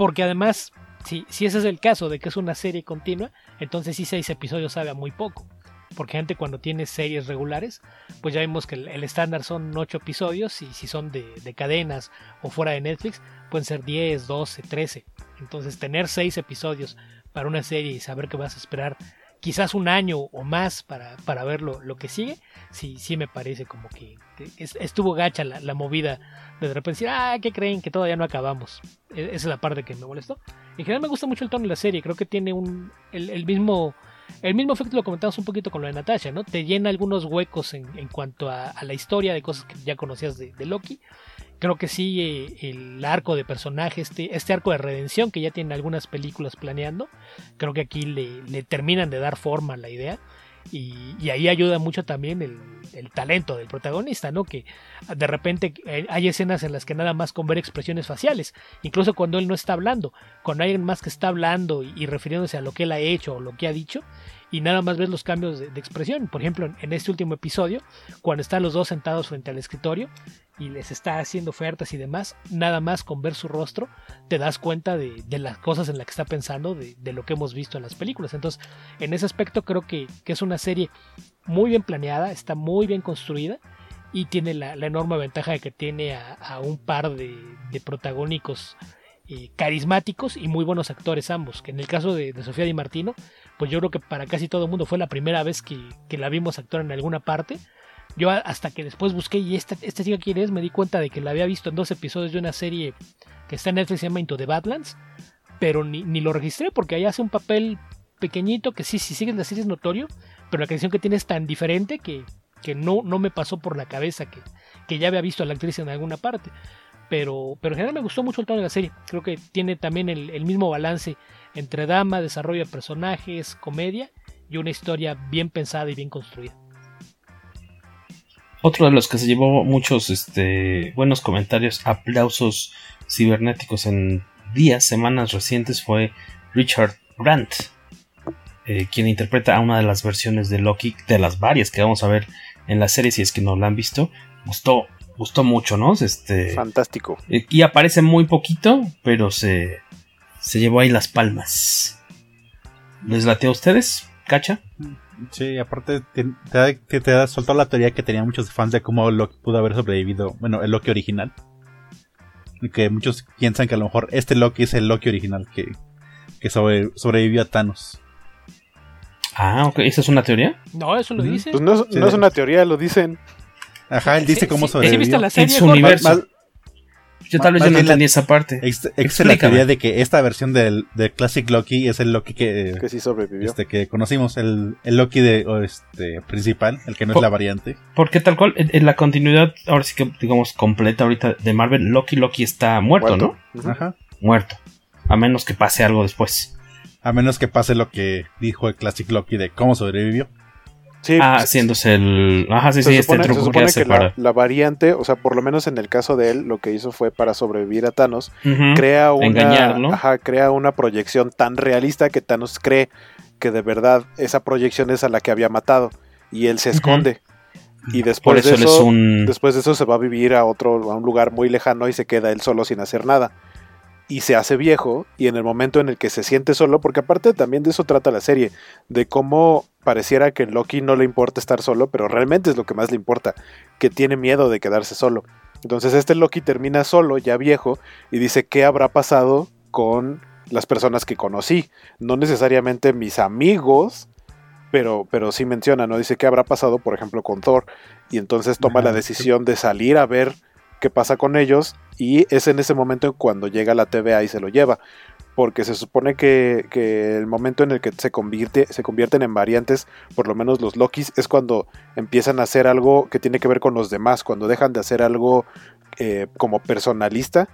Porque además, si, si ese es el caso de que es una serie continua, entonces sí seis episodios sabe a muy poco porque gente cuando tiene series regulares, pues ya vimos que el, estándar son 8 episodios y si son de, cadenas o fuera de Netflix, pueden ser 10, 12, 13. Entonces tener 6 episodios para una serie y saber que vas a esperar quizás un año o más para, para ver lo, que sigue, sí, sí me parece como que, estuvo gacha la, movida de repente decir, ah, ¿qué creen? Que todavía no acabamos. E, esa es la parte que me molestó. En general me gusta mucho el tono de la serie, creo que tiene el mismo el mismo efecto lo comentamos un poquito con lo de Natasha, ¿no? Te llena algunos huecos en, cuanto a, la historia de cosas que ya conocías de, Loki. Creo que sí, eh, el arco de personaje, este, este arco de redención que ya tienen algunas películas planeando, creo que aquí le, le terminan de dar forma a la idea. Y, ahí ayuda mucho también el, talento del protagonista, ¿no? Que de repente hay escenas en las que nada más con ver expresiones faciales, incluso cuando él no está hablando, cuando hay alguien más que está hablando y, refiriéndose a lo que él ha hecho o lo que ha dicho, y nada más ves los cambios de, expresión. Por ejemplo, en, este último episodio, cuando están los dos sentados frente al escritorio y les está haciendo ofertas y demás, nada más con ver su rostro te das cuenta de, las cosas en las que está pensando, de, lo que hemos visto en las películas. Entonces, en ese aspecto creo que, es una serie muy bien planeada, está muy bien construida y tiene la, enorme ventaja de que tiene a, un par de, protagónicos eh, carismáticos y muy buenos actores ambos, que en el caso de, Sofía Di Martino, pues yo creo que para casi todo el mundo fue la primera vez que, la vimos actuar en alguna parte. Yo hasta que después busqué y esta, esta chica quién es, me di cuenta de que la había visto en dos episodios de una serie que está en Netflix, se llama Into the Badlands, pero ni, lo registré porque ahí hace un papel pequeñito que sí, si sigues la serie es notorio, pero la canción que tiene es tan diferente que, que no, no me pasó por la cabeza que, que ya había visto a la actriz en alguna parte. Pero, pero en general me gustó mucho el tono de la serie. Creo que tiene también el, mismo balance entre drama, desarrollo de personajes, comedia y una historia bien pensada y bien construida.
Otro de los que se llevó muchos este, buenos comentarios, aplausos cibernéticos en días, semanas recientes fue Richard Grant, eh, quien interpreta a una de las versiones de Loki, de las varias que vamos a ver en la serie, si es que no la han visto. Gustó gustó mucho, ¿no? Este,
Fantástico.
Eh, y aparece muy poquito, pero se, se llevó ahí las palmas. ¿Les late a ustedes? ¿Cacha?
Sí, aparte te, te, te, soltado la teoría que tenía muchos fans de cómo Loki pudo haber sobrevivido, bueno, el Loki original. Y que muchos piensan que a lo mejor este Loki es el Loki original que, que sobrevivió a Thanos.
Ah, ok, ¿esa es una teoría?
No, eso lo dice.
Pues no, no es una teoría, lo dicen.
Ajá, él dice cómo sobrevivió.
la serie,
en su universo. Yo tal vez yo no entendí esa parte.
Existe la teoría de que esta versión del, Classic Loki es el Loki que,
que sí sobrevivió.
Este, que conocimos, el, el Loki de, este, principal, el que no es la variante.
Porque tal cual, en, la continuidad, ahora sí que digamos completa ahorita de Marvel, Loki Loki está muerto, ¿no?
Ajá.
Muerto. A menos que pase algo después.
A menos que pase lo que dijo el Classic Loki de cómo sobrevivió.
Sí, ah, pues, haciéndose el. Ajá, sí, sí, este truco se
supone que, la, variante, o sea, por lo menos en el caso de él, lo que hizo fue para sobrevivir a Thanos, crea una. Ajá, crea una proyección tan realista que Thanos cree que de verdad esa proyección es a la que había matado. Y él se esconde. Y después de eso, después de eso se va a vivir a otro, a un lugar muy lejano y se queda él solo sin hacer nada y se hace viejo y en el momento en el que se siente solo, porque aparte también de eso trata la serie, de cómo pareciera que Loki no le importa estar solo, pero realmente es lo que más le importa, que tiene miedo de quedarse solo. Entonces este Loki termina solo, ya viejo, y dice, ¿qué habrá pasado con las personas que conocí? No necesariamente mis amigos, pero, pero sí menciona, ¿no? Dice, ¿qué habrá pasado, por ejemplo, con Thor? Y entonces toma la decisión de salir a ver qué pasa con ellos y es en ese momento cuando llega la TVA y se lo lleva. porque se supone que, el momento en el que se, convierte, se convierten en variantes, por lo menos los Lokis, es cuando empiezan a hacer algo que tiene que ver con los demás, cuando dejan de hacer algo eh, como personalista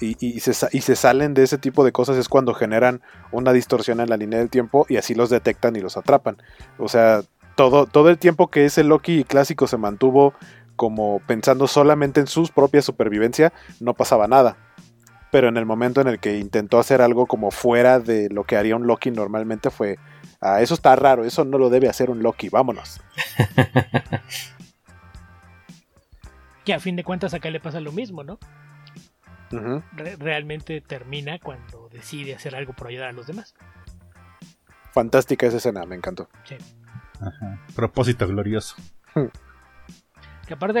y, y, se, y, se, salen de ese tipo de cosas es cuando generan una distorsión en la línea del tiempo y así los detectan y los atrapan. O sea, todo, todo el tiempo que ese Loki clásico se mantuvo como pensando solamente en su propia supervivencia, no pasaba nada pero en el momento en el que intentó hacer algo como fuera de lo que haría un Loki normalmente fue, ah, eso está raro, eso no lo debe hacer un Loki, vámonos.
que a fin de cuentas acá le pasa lo mismo, ¿no? realmente termina cuando decide hacer algo por ayudar a los demás.
Fantástica esa escena, me encantó. Sí.
Propósito glorioso.
que aparte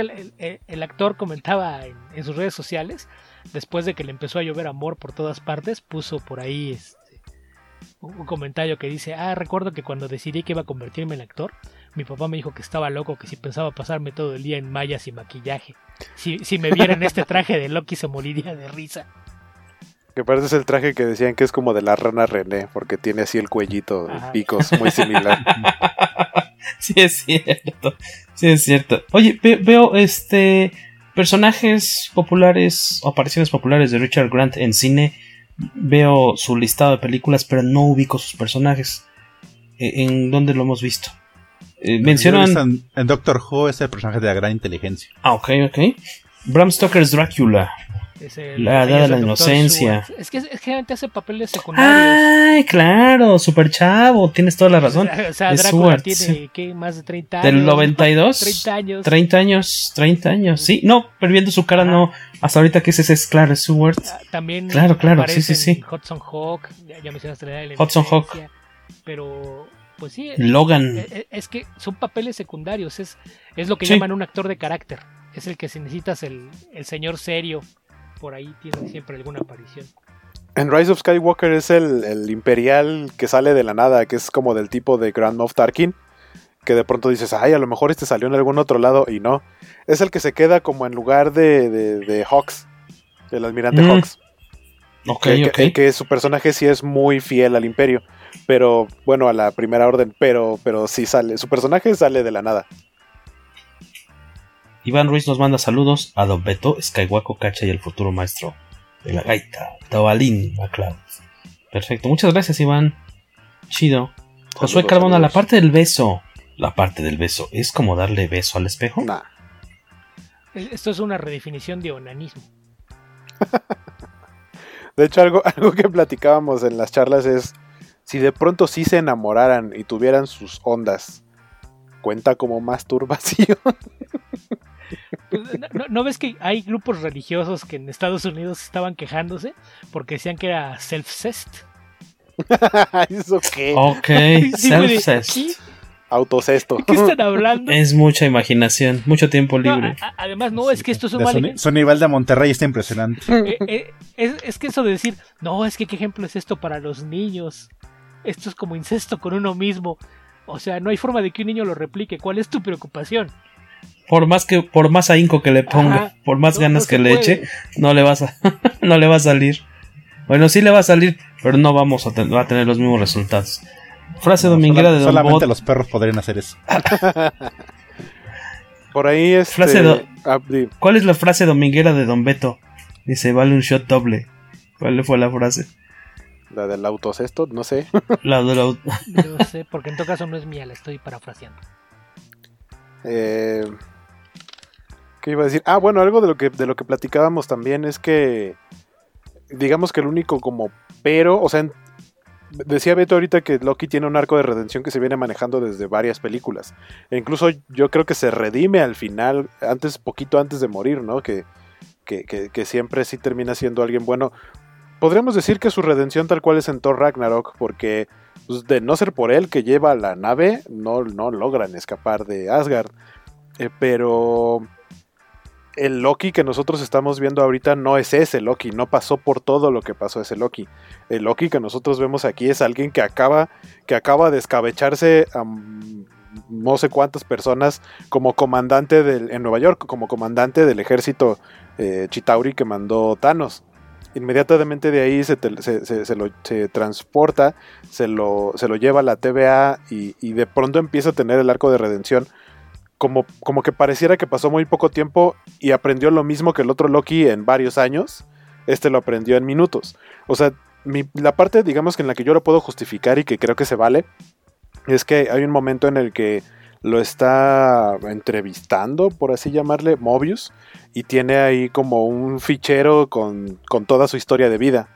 el, actor comentaba en, sus redes sociales después de que le empezó a llover amor por todas partes, puso por ahí este, un comentario que dice, ah, recuerdo que cuando decidí que iba a convertirme en actor, mi papá me dijo que estaba loco, que si pensaba pasarme todo el día en mallas y maquillaje. Si, si me viera en este traje de Loki se moriría de risa.
Que parece el traje que decían que es como de la rana René, porque tiene así el cuellito de picos muy similar.
sí, es cierto. Sí, es cierto. Oye, veo este personajes populares o apariciones populares de Richard Grant en cine. Veo su listado de películas, pero no ubico sus personajes. E, ¿En dónde lo hemos visto?
Eh, mencionan. En, Doctor Who es el personaje de la gran inteligencia.
Ah, ok, ok. Bram Stoker's Drácula la edad de la inocencia.
Es que, es que generalmente hace papeles secundarios.
Ay, claro, super chavo, tienes toda la razón.
O sea, Drácula tiene ¿qué? más de 30 años.
Del 92.
30 años.
30 años, 30 años. Sí, no, pero viendo su cara, no. Hasta ahorita que ese es claro, es Stewart. Ah,
también.
Claro, claro, sí, sí, sí.
Hudson Hawk, ya, mencionaste la edad de
la Hudson Hawk.
Pero pues sí.
Logan.
Es, e, es, que son papeles secundarios, es, es lo que llaman un actor de carácter. Es el que si necesitas el, el señor serio por ahí tiene siempre alguna aparición.
En Rise of Skywalker es el, imperial que sale de la nada, que es como del tipo de Grand Moff Tarkin, que de pronto dices, ay, a lo mejor este salió en algún otro lado, y no. Es el que se queda como en lugar de, de, Hawks, el almirante mm. Hawks.
Ok,
que, Que, su personaje sí es muy fiel al imperio, pero bueno, a la primera orden, pero, pero sí sale, su personaje sale de la nada.
Iván Ruiz nos manda saludos a Don Beto, Skywalker Cacha y el futuro maestro de la gaita, Tabalín MacLeod. Perfecto, muchas gracias Iván. Chido. Josué Carbona, la parte del beso. La parte del beso, ¿es como darle beso al espejo?
Nah.
Esto es una redefinición de onanismo.
de hecho, algo, algo que platicábamos en las charlas es, si de pronto sí se enamoraran y tuvieran sus ondas, ¿cuenta como masturbación?
Pues, ¿no, ves que hay grupos religiosos que en Estados Unidos estaban quejándose porque decían que era self-cest?
¿Eso qué?
Ok, self-cest.
Autocesto.
¿Qué están hablando?
Es mucha imaginación, mucho tiempo libre.
además, no, es que esto es un mal
Son nivel de Monterrey está impresionante.
Eh, eh, es, es, que eso de decir, no, es que qué ejemplo es esto para los niños. Esto es como incesto con uno mismo. O sea, no hay forma de que un niño lo replique. ¿Cuál es tu preocupación?
Por más que por más ahínco que le ponga, por más ganas que le eche, no le vas a no le va a salir. Bueno, sí le va a salir, pero no vamos a, a tener los mismos resultados. Frase dominguera de Don
Solamente los perros podrían hacer eso.
por ahí es
este, ah, ¿Cuál es la frase dominguera de Don Beto? Dice, vale un shot doble. ¿Cuál fue la frase?
La del autocesto, no sé.
La del auto.
no sé, porque en todo caso no es mía, la estoy parafraseando.
Eh, ¿Qué iba a decir? Ah, bueno, algo de lo que, de lo que platicábamos también es que, digamos que el único como pero, o sea, decía Beto ahorita que Loki tiene un arco de redención que se viene manejando desde varias películas. E incluso yo creo que se redime al final, antes, poquito antes de morir, ¿no? Que, que, que, siempre sí termina siendo alguien bueno. Podríamos decir que su redención tal cual es en Thor Ragnarok, porque pues, de no ser por él que lleva la nave, no, no logran escapar de Asgard. Eh, pero el Loki que nosotros estamos viendo ahorita no es ese Loki, no pasó por todo lo que pasó ese Loki. El Loki que nosotros vemos aquí es alguien que acaba, que acaba de escabecharse a no sé cuántas personas como comandante del, en Nueva York, como comandante del ejército eh, Chitauri que mandó Thanos. Inmediatamente de ahí se, se, lo, se transporta, se lo, se lo lleva a la TVA y, de pronto empieza a tener el arco de redención. Como, como que pareciera que pasó muy poco tiempo y aprendió lo mismo que el otro Loki en varios años. Este lo aprendió en minutos. O sea, la parte, digamos que en la que yo lo puedo justificar y que creo que se vale, es que hay un momento en el que lo está entrevistando, por así llamarle, Mobius, y tiene ahí como un fichero con, toda su historia de vida.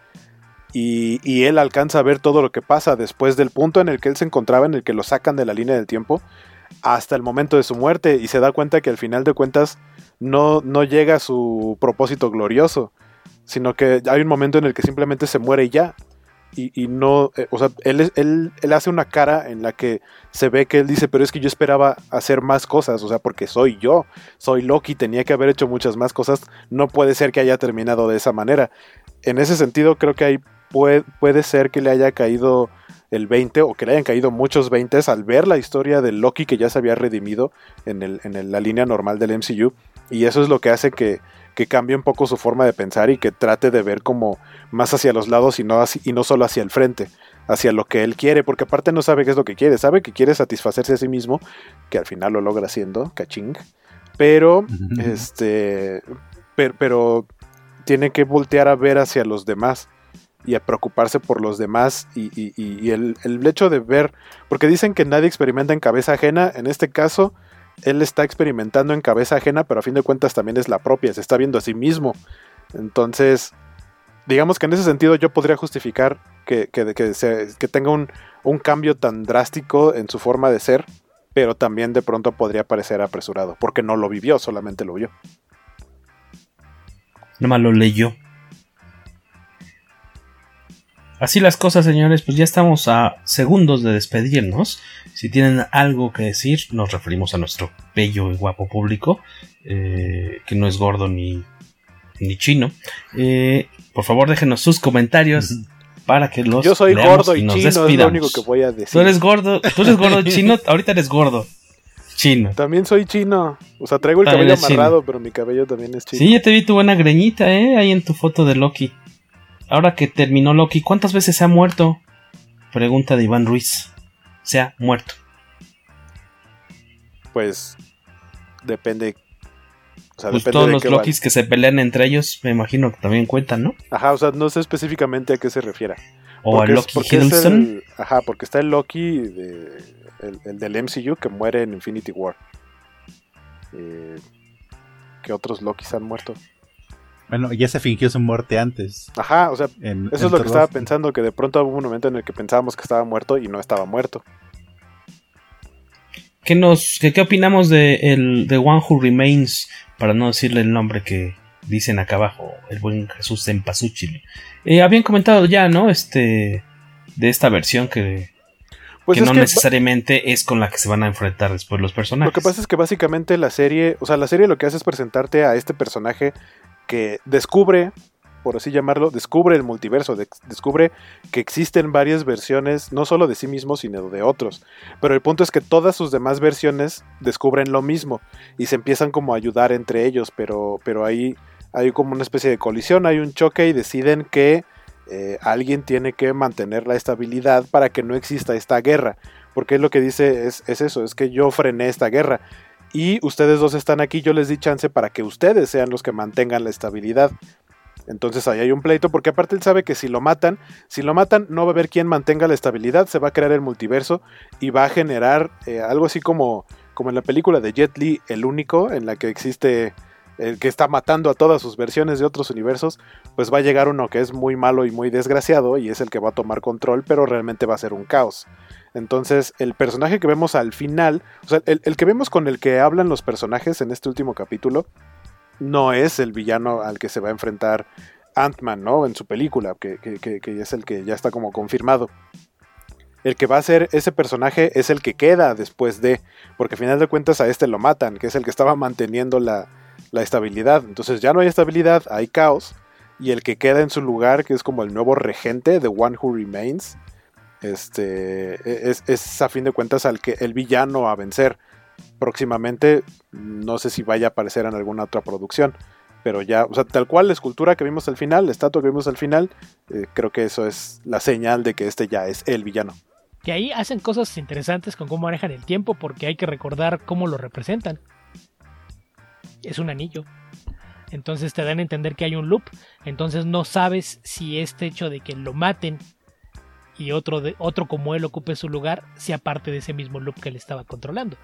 Y, y, él alcanza a ver todo lo que pasa después del punto en el que él se encontraba, en el que lo sacan de la línea del tiempo, hasta el momento de su muerte, y se da cuenta que al final de cuentas no, no llega a su propósito glorioso sino que hay un momento en el que simplemente se muere y ya. Y, no, eh, o sea, él, él, él, hace una cara en la que se ve que él dice, pero es que yo esperaba hacer más cosas, o sea, porque soy yo, soy Loki, tenía que haber hecho muchas más cosas, no puede ser que haya terminado de esa manera. En ese sentido, creo que ahí puede, puede ser que le haya caído el 20 o que le hayan caído muchos 20 al ver la historia de Loki que ya se había redimido en, el, en la línea normal del MCU. Y eso es lo que hace que, que cambie un poco su forma de pensar y que trate de ver como más hacia los lados y no, y no solo hacia el frente, hacia lo que él quiere, porque aparte no sabe qué es lo que quiere, sabe que quiere satisfacerse a sí mismo, que al final lo logra haciendo, caching, pero, este, pero, tiene que voltear a ver hacia los demás y a preocuparse por los demás y, el, hecho de ver, porque dicen que nadie experimenta en cabeza ajena, en este caso él está experimentando en cabeza ajena, pero a fin de cuentas también es la propia, se está viendo a sí mismo. Entonces, digamos que en ese sentido yo podría justificar que, que, tenga un, un, cambio tan drástico en su forma de ser, pero también de pronto podría parecer apresurado, porque no lo vivió, solamente lo vio.
más lo leyó. Así las cosas, señores, pues ya estamos a segundos de despedirnos. Si tienen algo que decir, nos referimos a nuestro bello y guapo público, eh, que no es gordo ni, ni chino. Eh, por favor, déjenos sus comentarios para que los
Yo soy gordo y, chino, es lo único que voy a decir.
Tú eres gordo, tú eres gordo chino, ahorita eres gordo. Chino.
También soy chino. O sea, traigo el cabello amarrado, pero mi cabello también es chino.
Sí, ya te vi tu buena greñita, eh, ahí en tu foto de Loki. Ahora que terminó Loki, ¿cuántas veces se ha muerto? Pregunta de Iván Ruiz. Se ha muerto.
Pues depende.
O sea, pues todos los Lokis que se pelean entre ellos, me imagino que también cuentan, ¿no?
Ajá, o sea, no sé específicamente a qué se refiere.
O a Loki Hiddleston.
Ajá, porque está el Loki de, el, del MCU que muere en Infinity War. Eh, ¿Qué otros Lokis han muerto?
Bueno, ya se fingió su muerte antes.
Ajá, o sea, eso es lo que estaba pensando, que de pronto hubo un momento en el que pensábamos que estaba muerto y no estaba muerto.
¿Qué, nos, qué, opinamos de, el, de One Who Remains? Para no decirle el nombre que dicen acá abajo, el buen Jesús en Eh, habían comentado ya, ¿no? Este, de esta versión que, pues que no necesariamente es con la que se van a enfrentar después los personajes.
Lo que pasa es que básicamente la serie, o sea, la serie lo que hace es presentarte a este personaje que descubre, por así llamarlo, descubre el multiverso, descubre que existen varias versiones, no solo de sí mismo, sino de otros. Pero el punto es que todas sus demás versiones descubren lo mismo y se empiezan como a ayudar entre ellos, pero, pero ahí hay como una especie de colisión, hay un choque y deciden que eh, alguien tiene que mantener la estabilidad para que no exista esta guerra. Porque es lo que dice es, es eso, es que yo frené esta guerra y ustedes dos están aquí, yo les di chance para que ustedes sean los que mantengan la estabilidad. Entonces ahí hay un pleito, porque aparte él sabe que si lo matan, si lo matan no va a haber quien mantenga la estabilidad, se va a crear el multiverso y va a generar eh, algo así como, como en la película de Jet Li, el único, en la que existe el que está matando a todas sus versiones de otros universos, pues va a llegar uno que es muy malo y muy desgraciado y es el que va a tomar control, pero realmente va a ser un caos. Entonces, el personaje que vemos al final, o sea, el, que vemos con el que hablan los personajes en este último capítulo, no es el villano al que se va a enfrentar Ant-Man, ¿no? En su película, que, es el que ya está como confirmado. El que va a ser ese personaje es el que queda después de, porque al final de cuentas a este lo matan, que es el que estaba manteniendo la, la estabilidad. Entonces ya no hay estabilidad, hay caos. Y el que queda en su lugar, que es como el nuevo regente, The One Who Remains, este e, es, a fin de cuentas al que el villano a vencer próximamente no sé si vaya a aparecer en alguna otra producción pero ya, o sea, tal cual la escultura que vimos al final, la estatua que vimos al final, eh, creo que eso es la señal de que este ya es el villano.
Que ahí hacen cosas interesantes con cómo manejan el tiempo, porque hay que recordar cómo lo representan. Es un anillo. Entonces te dan a entender que hay un loop. Entonces no sabes si este hecho de que lo maten y otro, de, otro como él ocupe su lugar sea parte de ese mismo loop que él estaba controlando.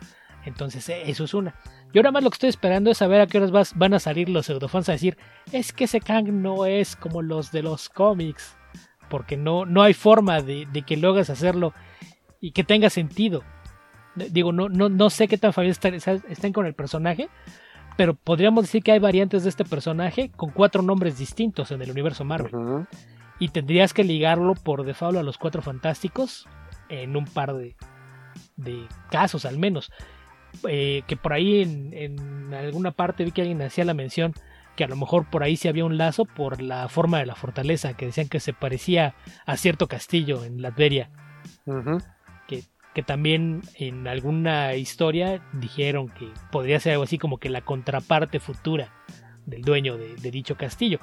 Entonces e, eso es una. Yo ahora más lo que estoy esperando es saber a qué horas van a salir los pseudofans a decir, es que ese Kang no es como los de los cómics, porque no, no hay forma de, que logres hacerlo y que tenga sentido. Digo, no, no, no sé qué tan familiares estén, con el personaje, pero podríamos decir que hay variantes de este personaje con cuatro nombres distintos en el universo Marvel. Y tendrías que ligarlo por default a los cuatro fantásticos en un par de, de casos al menos. Eh, que por ahí en, alguna parte vi que alguien hacía la mención que a lo mejor por ahí sí había un lazo por la forma de la fortaleza, que decían que se parecía a cierto castillo en Latveria. que, que, también en alguna historia dijeron que podría ser algo así como que la contraparte futura del dueño de, dicho castillo.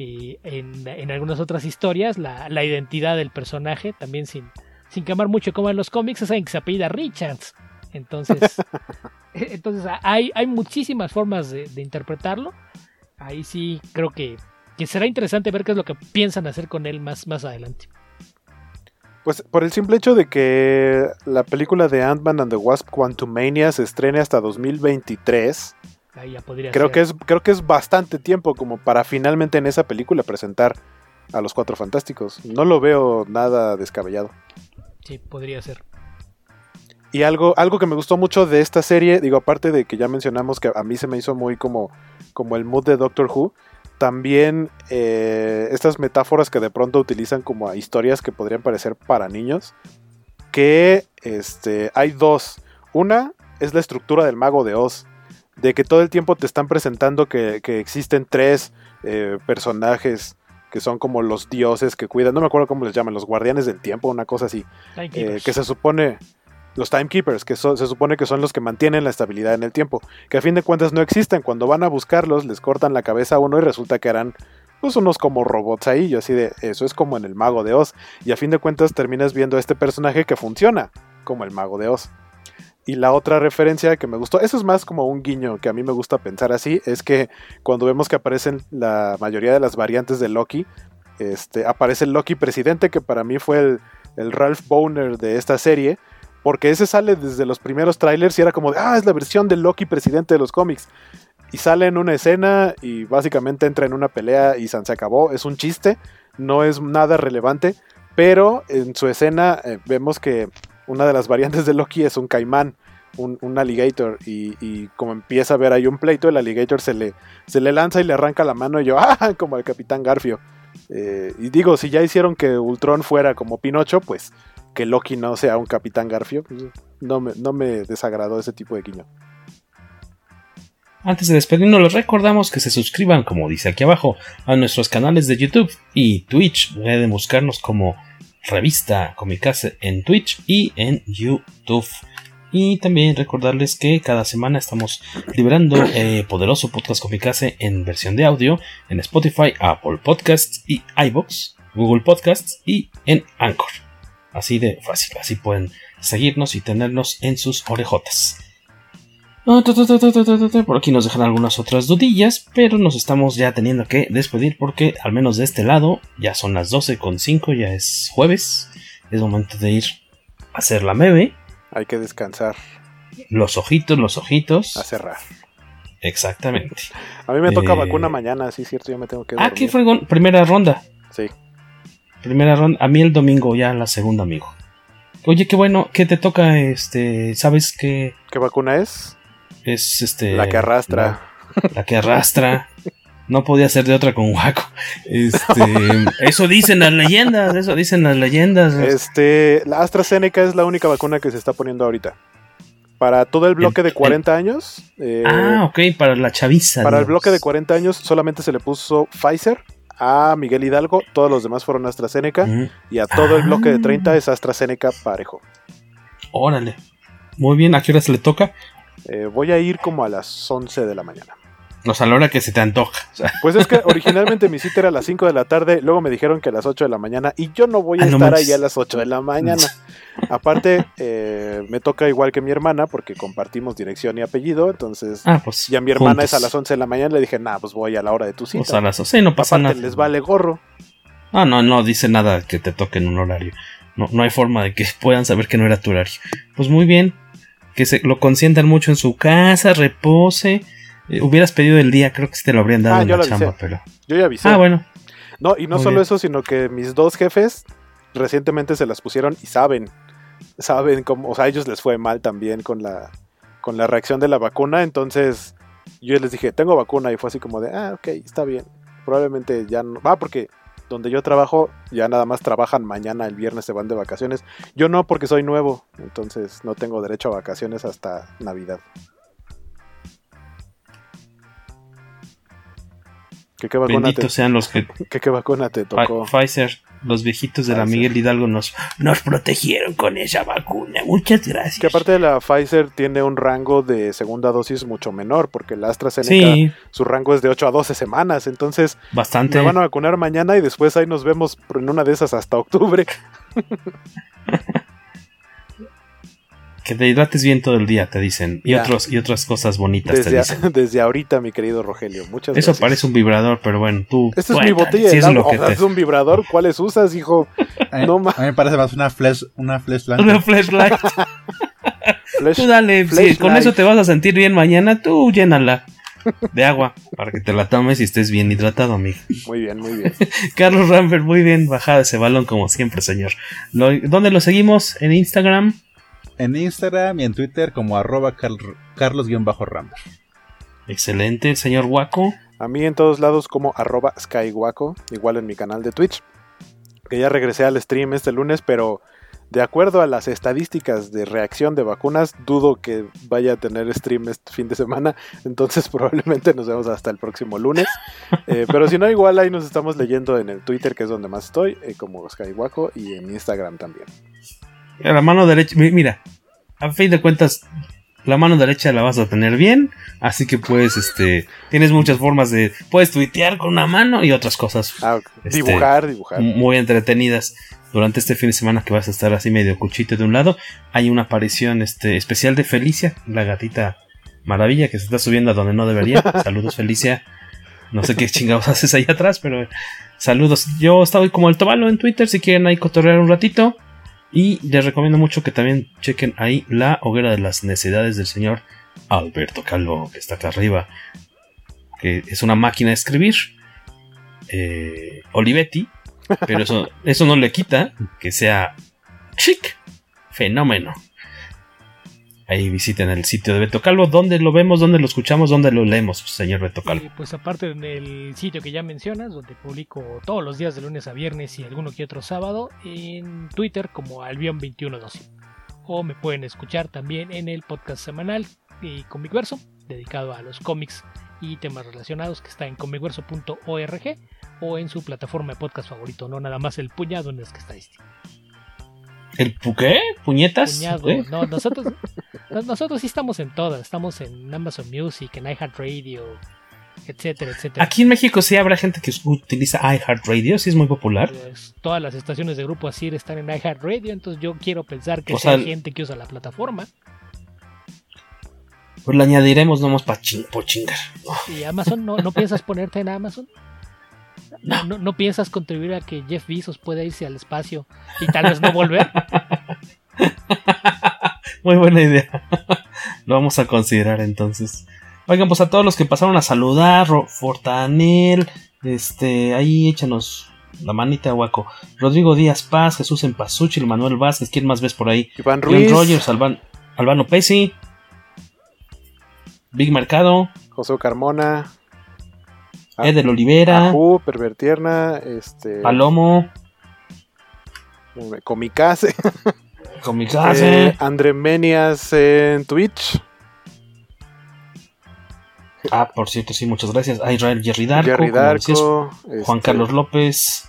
Y en, en, algunas otras historias, la, la, identidad del personaje, también sin, sin quemar mucho como en los cómics, es alguien que se apellida Richards. Entonces, entonces hay, hay muchísimas formas de, interpretarlo. Ahí sí creo que, será interesante ver qué es lo que piensan hacer con él más, más adelante.
Pues por el simple hecho de que la película de Ant-Man and the Wasp Quantumania se estrene hasta 2023.
Ahí ya podría
creo que es creo que es bastante tiempo como para finalmente en esa película presentar a los Cuatro Fantásticos. No lo veo nada descabellado.
Sí, podría ser.
Y algo, algo que me gustó mucho de esta serie, digo, aparte de que ya mencionamos que a mí se me hizo muy como, como el mood de Doctor Who, también eh, estas metáforas que de pronto utilizan como a historias que podrían parecer para niños, que este, hay dos. Una es la estructura del mago de Oz, de que todo el tiempo te están presentando que, existen tres eh, personajes que son como los dioses que cuidan, no me acuerdo cómo les llaman, los guardianes del tiempo, una cosa así, eh, que se supone los timekeepers, que se supone que son los que mantienen la estabilidad en el tiempo, que a fin de cuentas no existen. Cuando van a buscarlos, les cortan la cabeza a uno y resulta que eran pues unos como robots ahí, yo así de, eso es como en el mago de Oz. Y a fin de cuentas terminas viendo a este personaje que funciona como el mago de Oz. Y la otra referencia que me gustó, eso es más como un guiño que a mí me gusta pensar así, es que cuando vemos que aparecen la mayoría de las variantes de Loki, este, aparece el Loki presidente, que para mí fue el, el Ralph Boner de esta serie, porque ese sale desde los primeros trailers y era como de, ah, es la versión del Loki presidente de los cómics. Y sale en una escena y básicamente entra en una pelea y se acabó. Es un chiste, no es nada relevante, pero en su escena eh, vemos que una de las variantes de Loki es un caimán, un, alligator. Y, como empieza a ver ahí un pleito, el alligator se le, se le lanza y le arranca la mano y yo, ah, como el capitán Garfio. Eh, y digo, si ya hicieron que Ultron fuera como Pinocho, pues que Loki no sea un Capitán Garfio. Pues, no me, no me desagradó ese tipo de guiño.
Antes de despedirnos, les recordamos que se suscriban, como dice aquí abajo, a nuestros canales de YouTube y Twitch. Pueden buscarnos como Revista Comicase en Twitch y en YouTube. Y también recordarles que cada semana estamos liberando eh, poderoso podcast Comicase en versión de audio en Spotify, Apple Podcasts y iBox, Google Podcasts y en Anchor. Así de fácil, así pueden seguirnos y tenernos en sus orejotas. Por aquí nos dejan algunas otras dudillas, pero nos estamos ya teniendo que despedir porque al menos de este lado ya son las 12.5, ya es jueves, es momento de ir a hacer la mebe.
Hay que descansar.
Los ojitos, los ojitos.
A cerrar.
Exactamente.
A mí me toca eh, vacuna mañana, sí, cierto, yo me tengo que...
Ah, ¿qué fue? Primera ronda.
Sí.
Primera ronda. A mí el domingo ya la segunda, amigo. Oye, qué bueno, ¿qué te toca? Este, ¿sabes qué?
¿Qué vacuna es?
Es este.
La que arrastra.
La, que arrastra. No podía ser de otra con Waco. Este, eso dicen las leyendas, eso dicen las leyendas.
Este, la AstraZeneca es la única vacuna que se está poniendo ahorita. Para todo el bloque de 40 años.
Eh, ah, ok, para la chaviza.
Para el bloque de 40 años solamente se le puso Pfizer a Miguel Hidalgo, todos los demás fueron AstraZeneca y a todo el bloque de 30 ah. es AstraZeneca parejo.
Órale. Muy bien, ¿a qué hora se le toca?
Eh, voy a ir como a las 11 de la mañana.
O sea, a la hora que se te antoja.
Pues es que originalmente mi cita era a las 5 de la tarde, luego me dijeron que a las 8 de la mañana y yo no voy a ah, estar ahí a las 8 de la mañana. Aparte, eh, me toca igual que mi hermana porque compartimos dirección y apellido, entonces ah, pues, ya mi hermana es a las 11 de la mañana, le dije, nah, pues voy a la hora de tu cita. Pues
a las 11 no pasa Aparte,
les vale gorro.
Ah, no, no dice nada que te toque en un horario. No, no hay forma de que puedan saber que no era tu horario. Pues muy bien, que se lo consientan mucho en su casa, repose eh, hubieras pedido el día, creo que te lo habrían dado ah, en la chamba, pero.
Yo ya avisé.
Ah, bueno.
No, y no solo eso, sino que mis dos jefes recientemente se las pusieron y saben. Saben cómo. O sea, a ellos les fue mal también con la. con la reacción de la vacuna. Entonces. Yo les dije, tengo vacuna. Y fue así como de, ah, ok, está bien. Probablemente ya no. Va, porque donde yo trabajo, ya nada más trabajan mañana, el viernes se van de vacaciones. Yo no, porque soy nuevo. Entonces no tengo derecho a vacaciones hasta Navidad.
¿Qué, Benditos sean los que.
¿Qué, vacuna te tocó?
Pfizer, los viejitos de la Miguel Hidalgo nos, nos protegieron con esa vacuna. Muchas gracias.
Que aparte de la Pfizer tiene un rango de segunda dosis mucho menor, porque la AstraZeneca, su rango es de 8 a 12 semanas. Entonces,
Bastante.
me van a vacunar mañana y después ahí nos vemos en una de esas hasta octubre.
Que te hidrates bien todo el día, te dicen. Y, otros, y otras cosas bonitas
desde
te dicen.
desde ahorita, mi querido Rogelio. Muchas
Eso parece un vibrador, pero bueno, tú.
Esta es mi botella es, lo que es un vibrador. ¿Cuáles usas, hijo?
no A mí me parece más una flash, una flashlight.
Una flashlight. tú dale, con eso te vas a sentir bien mañana, tú llénala de agua para que te la tomes y estés bien hidratado, amigo.
Muy bien, muy bien.
Carlos Rambert, muy bien bajada ese balón como siempre, señor. ¿Dónde lo seguimos? ¿En Instagram?
En Instagram y en Twitter como arroba carlos-ramber.
Excelente, señor Waco.
A mí en todos lados como arroba skywaco, igual en mi canal de Twitch. Que ya regresé al stream este lunes, pero de acuerdo a las estadísticas de reacción de vacunas, dudo que vaya a tener stream este fin de semana. Entonces probablemente nos vemos hasta el próximo lunes. Eh, pero si no, igual ahí nos estamos leyendo en el Twitter, que es donde más estoy, eh, como Skywaco, y en Instagram también.
La mano derecha, mira, a fin de cuentas, la mano derecha la vas a tener bien, así que puedes, este, tienes muchas formas de, puedes tuitear con una mano y otras cosas.
Ah, este, dibujar, dibujar.
Muy entretenidas. Durante este fin de semana que vas a estar así medio cuchito de un lado, hay una aparición este, especial de Felicia, la gatita maravilla que se está subiendo a donde no debería. Saludos Felicia. No sé qué chingados haces ahí atrás, pero saludos. Yo estoy como el Tobalo en Twitter si quieren ahí cotorrear un ratito. Y les recomiendo mucho que también chequen ahí la hoguera de las necesidades del señor Alberto Calvo, que está acá arriba. Que es una máquina de escribir. Eh, Olivetti. Pero eso, eso no le quita que sea chic. Fenómeno ahí visiten el sitio de Beto Calvo. ¿Dónde lo vemos? ¿Dónde lo escuchamos? ¿Dónde lo leemos, señor Beto Calvo?
pues aparte del sitio que ya mencionas, donde publico todos los días de lunes a viernes y alguno que otro sábado, en Twitter como Albion2112. O me pueden escuchar también en el podcast semanal y Comic Verso, dedicado a los cómics y temas relacionados, que está en comicverso.org o en su plataforma de podcast favorito, no nada más el puñado en el que está este.
¿El qué? ¿Puñetas?
No, nosotros, nosotros sí estamos en todas. Estamos en Amazon Music, en iHeartRadio, etcétera, etcétera.
Aquí en México sí habrá gente que utiliza iHeartRadio, sí es muy popular.
Pues, todas las estaciones de Grupo Asir están en iHeartRadio, entonces yo quiero pensar que sea, gente que usa la plataforma.
Pues le añadiremos nomás para chingar.
¿Y Amazon no, no piensas ponerte en Amazon? No. no. piensas contribuir a que Jeff Bezos pueda irse al espacio y tal vez no volver?
Muy buena idea. Lo vamos a considerar entonces. Oigan, pues a todos los que pasaron a saludar, Fortanel, este, ahí échanos la manita, guaco. Rodrigo Díaz Paz, Jesús Empasuchil, Manuel Vázquez, ¿quién más ves por ahí?
Iván Ruiz.
Rogers, Albano Pesi, Big Mercado,
José Carmona,
Edel Olivera,
Ajú, Pervertierna, este.
Palomo,
Comicase.
Comicase.
Eh, André Menias en Twitch.
Ah, por cierto, sí, muchas gracias. A Israel Jerry Darko,
Jerry Darko
Juan este, Carlos López.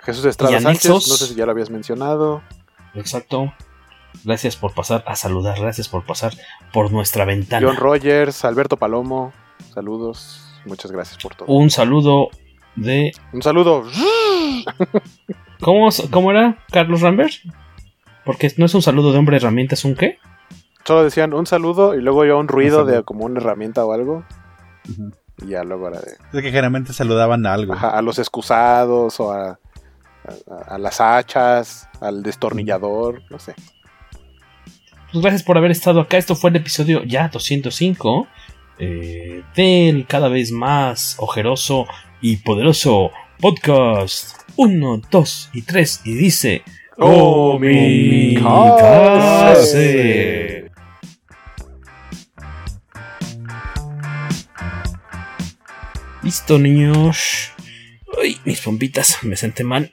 Jesús Estrada Sánchez, no sé si ya lo habías mencionado.
Exacto. Gracias por pasar a saludar, gracias por pasar por nuestra ventana.
John Rogers, Alberto Palomo. Saludos. Muchas gracias por todo.
Un saludo de.
Un saludo.
¿Cómo, cómo era Carlos Rambert? Porque no es un saludo de hombre herramienta, es un qué?
Solo decían un saludo y luego yo un ruido de como una herramienta o algo. Y ya luego era de.
Es que generalmente saludaban a algo.
a los excusados o a, a, las hachas, al destornillador, no sé.
Pues gracias por haber estado acá. Esto fue el episodio ya 205 eh, del cada vez más ojeroso y poderoso podcast. Uno, dos y tres. Y dice: ¡Oh, mi Listo, niños. Uy, mis pompitas, me senté mal.